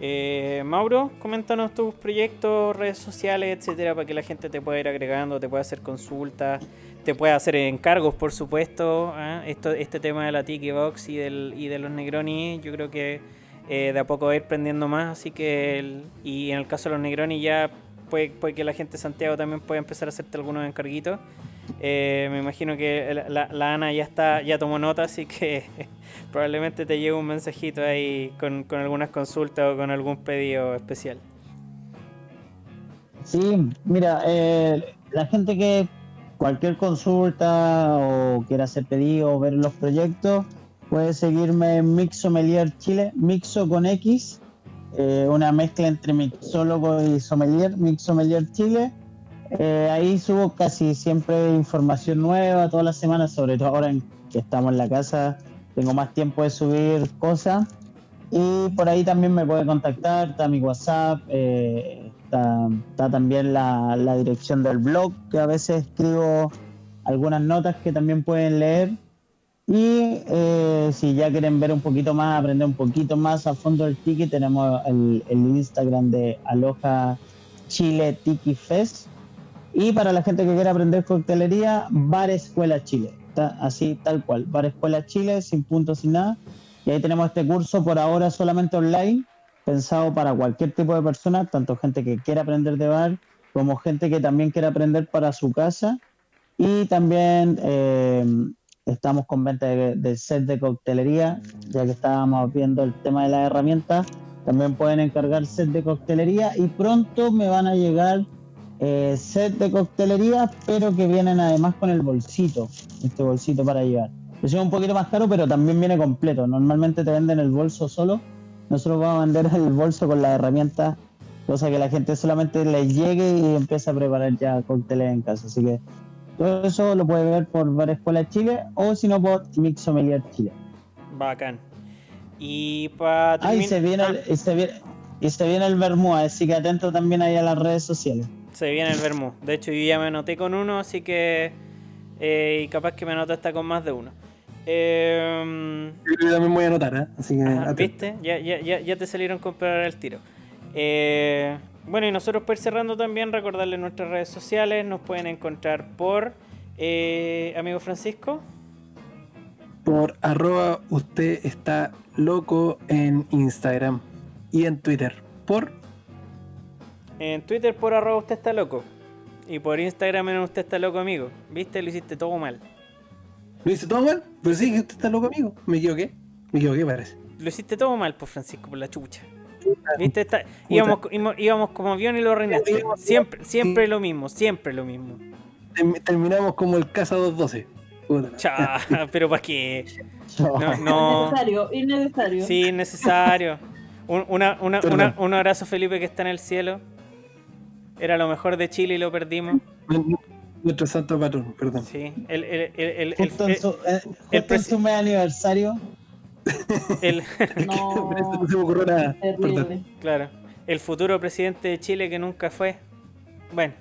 Eh, Mauro, coméntanos tus proyectos, redes sociales, etcétera, para que la gente te pueda ir agregando, te pueda hacer consultas, te puede hacer encargos, por supuesto. ¿ah? Esto, este tema de la Tiki Box y, del, y de los Negroni, yo creo que eh, de a poco va a ir prendiendo más. Así que, y en el caso de los Negroni, ya puede, puede, que la gente de Santiago también pueda empezar a hacerte algunos encarguitos. Eh, me imagino que la, Ana ya está ya tomó nota, así que probablemente te llegue un mensajito ahí con, con algunas consultas o con algún pedido especial. Sí, mira, eh, la gente que cualquier consulta o quiera hacer pedido o ver los proyectos, puede seguirme en Mixomelier Chile, Mixo con X, eh, una mezcla entre mixólogo y sommelier, Mixomelier Chile. Eh, ahí subo casi siempre información nueva todas las semanas, sobre todo ahora que estamos en la casa, tengo más tiempo de subir cosas. Y por ahí también me puede contactar, está mi WhatsApp, eh, Está, también la, dirección del blog, que a veces escribo algunas notas que también pueden leer. Y eh, si ya quieren ver un poquito más, aprender un poquito más a fondo del tiki, tenemos el, Instagram de Aloha Chile Tiki Fest. Y para la gente que quiera aprender coctelería, Bar Escuela Chile. así, tal cual. Bar Escuela Chile, sin puntos, sin nada. Y ahí tenemos este curso por ahora solamente online pensado para cualquier tipo de persona, tanto gente que quiera aprender de bar como gente que también quiere aprender para su casa. Y también eh, estamos con venta del set de coctelería, ya que estábamos viendo el tema de las herramientas. También pueden encargar set de coctelería y pronto me van a llegar eh, set de coctelería, pero que vienen además con el bolsito, este bolsito para llevar. Es un poquito más caro, pero también viene completo. Normalmente te venden el bolso solo nosotros vamos a vender el bolso con la herramienta, cosa que la gente solamente le llegue y empieza a preparar ya cócteles en casa. Así que todo eso lo puede ver por Bar Escuela Chile o si no por Mixomelier Chile. Bacán. Y para Ahí se viene, el, y se viene, y se viene el Bermú, así que atento también ahí a las redes sociales. Se viene el Bermú. De hecho, yo ya me anoté con uno, así que. Eh, y capaz que me anoté hasta con más de uno. Eh, Yo también voy a anotar, ¿eh? Así que. ¿Viste? Ya, ya, ya, te salieron comprar el tiro. Eh, bueno, y nosotros por ir cerrando también, recordarles nuestras redes sociales. Nos pueden encontrar por. Eh, amigo Francisco. Por arroba usted está loco en Instagram y en Twitter. Por. En Twitter por arroba usted está loco. Y por Instagram en usted está loco, amigo. ¿Viste? Lo hiciste todo mal. ¿Lo hice todo mal? Pero sí, usted está loco, amigo. Me equivoqué. Me equivoqué, parece. Lo hiciste todo mal, pues, Francisco, por la chucha. ¿Viste? Está- íbamos, íbamos- íbamos como avión y lo reinaste. Siempre, siempre lo mismo, siempre lo mismo. Termi- Terminamos como el Casa 212. Puta. Cha, pero ¿para qué? No, no. Innecesario, innecesario. Sí, es necesario. Un, una- una- una- un abrazo, Felipe, que está en el cielo. Era lo mejor de Chile y lo perdimos. Nuestro santo patrón, perdón. Sí, el, el, el, el, el- Justo en el- su, eh, justo el en presi- su mes aniversario. el- No, Por eso no se me ocurrió nada. Perdón. terrible. claro, el futuro presidente de Chile que nunca fue. Bueno,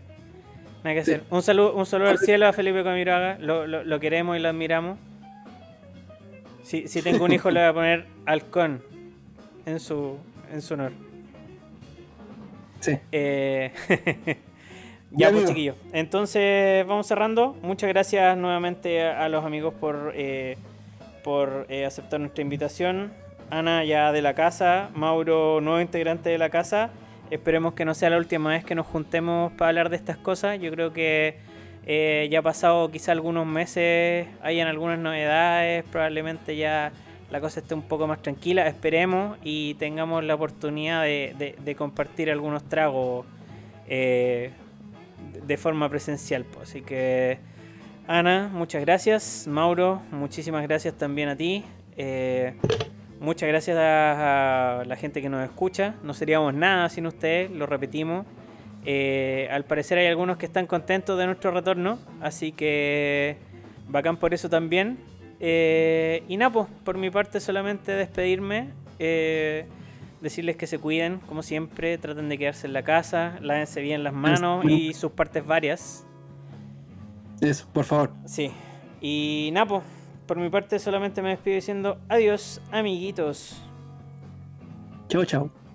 nada que Sí. hacer. Un saludo, un saludo al cielo a Felipe Comiroaga. Lo, lo, lo queremos y lo admiramos. Si, si tengo un hijo, le voy a poner halcón en su, en su honor. Sí. Eh, Ya, pues chiquillos. Entonces, vamos cerrando. Muchas gracias nuevamente a, a los amigos por, eh, por eh, aceptar nuestra invitación. Ana, ya de la casa. Mauro, nuevo integrante de la casa. Esperemos que no sea la última vez que nos juntemos para hablar de estas cosas. Yo creo que eh, ya ha pasado quizá algunos meses, hayan algunas novedades. Probablemente ya la cosa esté un poco más tranquila. Esperemos y tengamos la oportunidad de, de- de compartir algunos tragos eh, de forma presencial. pues. Así que, Ana, muchas gracias. Mauro, muchísimas gracias también a ti. Eh, muchas gracias a, la gente que nos escucha. No seríamos nada sin ustedes, lo repetimos. Eh, al parecer hay algunos que están contentos de nuestro retorno, así que bacán por eso también. Eh, y nada, pues, por mi parte solamente despedirme. Decirles que se cuiden, como siempre, traten de quedarse en la casa, lávense bien las manos y sus partes varias. Eso, por favor. Sí. Y pues, por mi parte solamente me despido diciendo adiós, amiguitos. Chao, chao.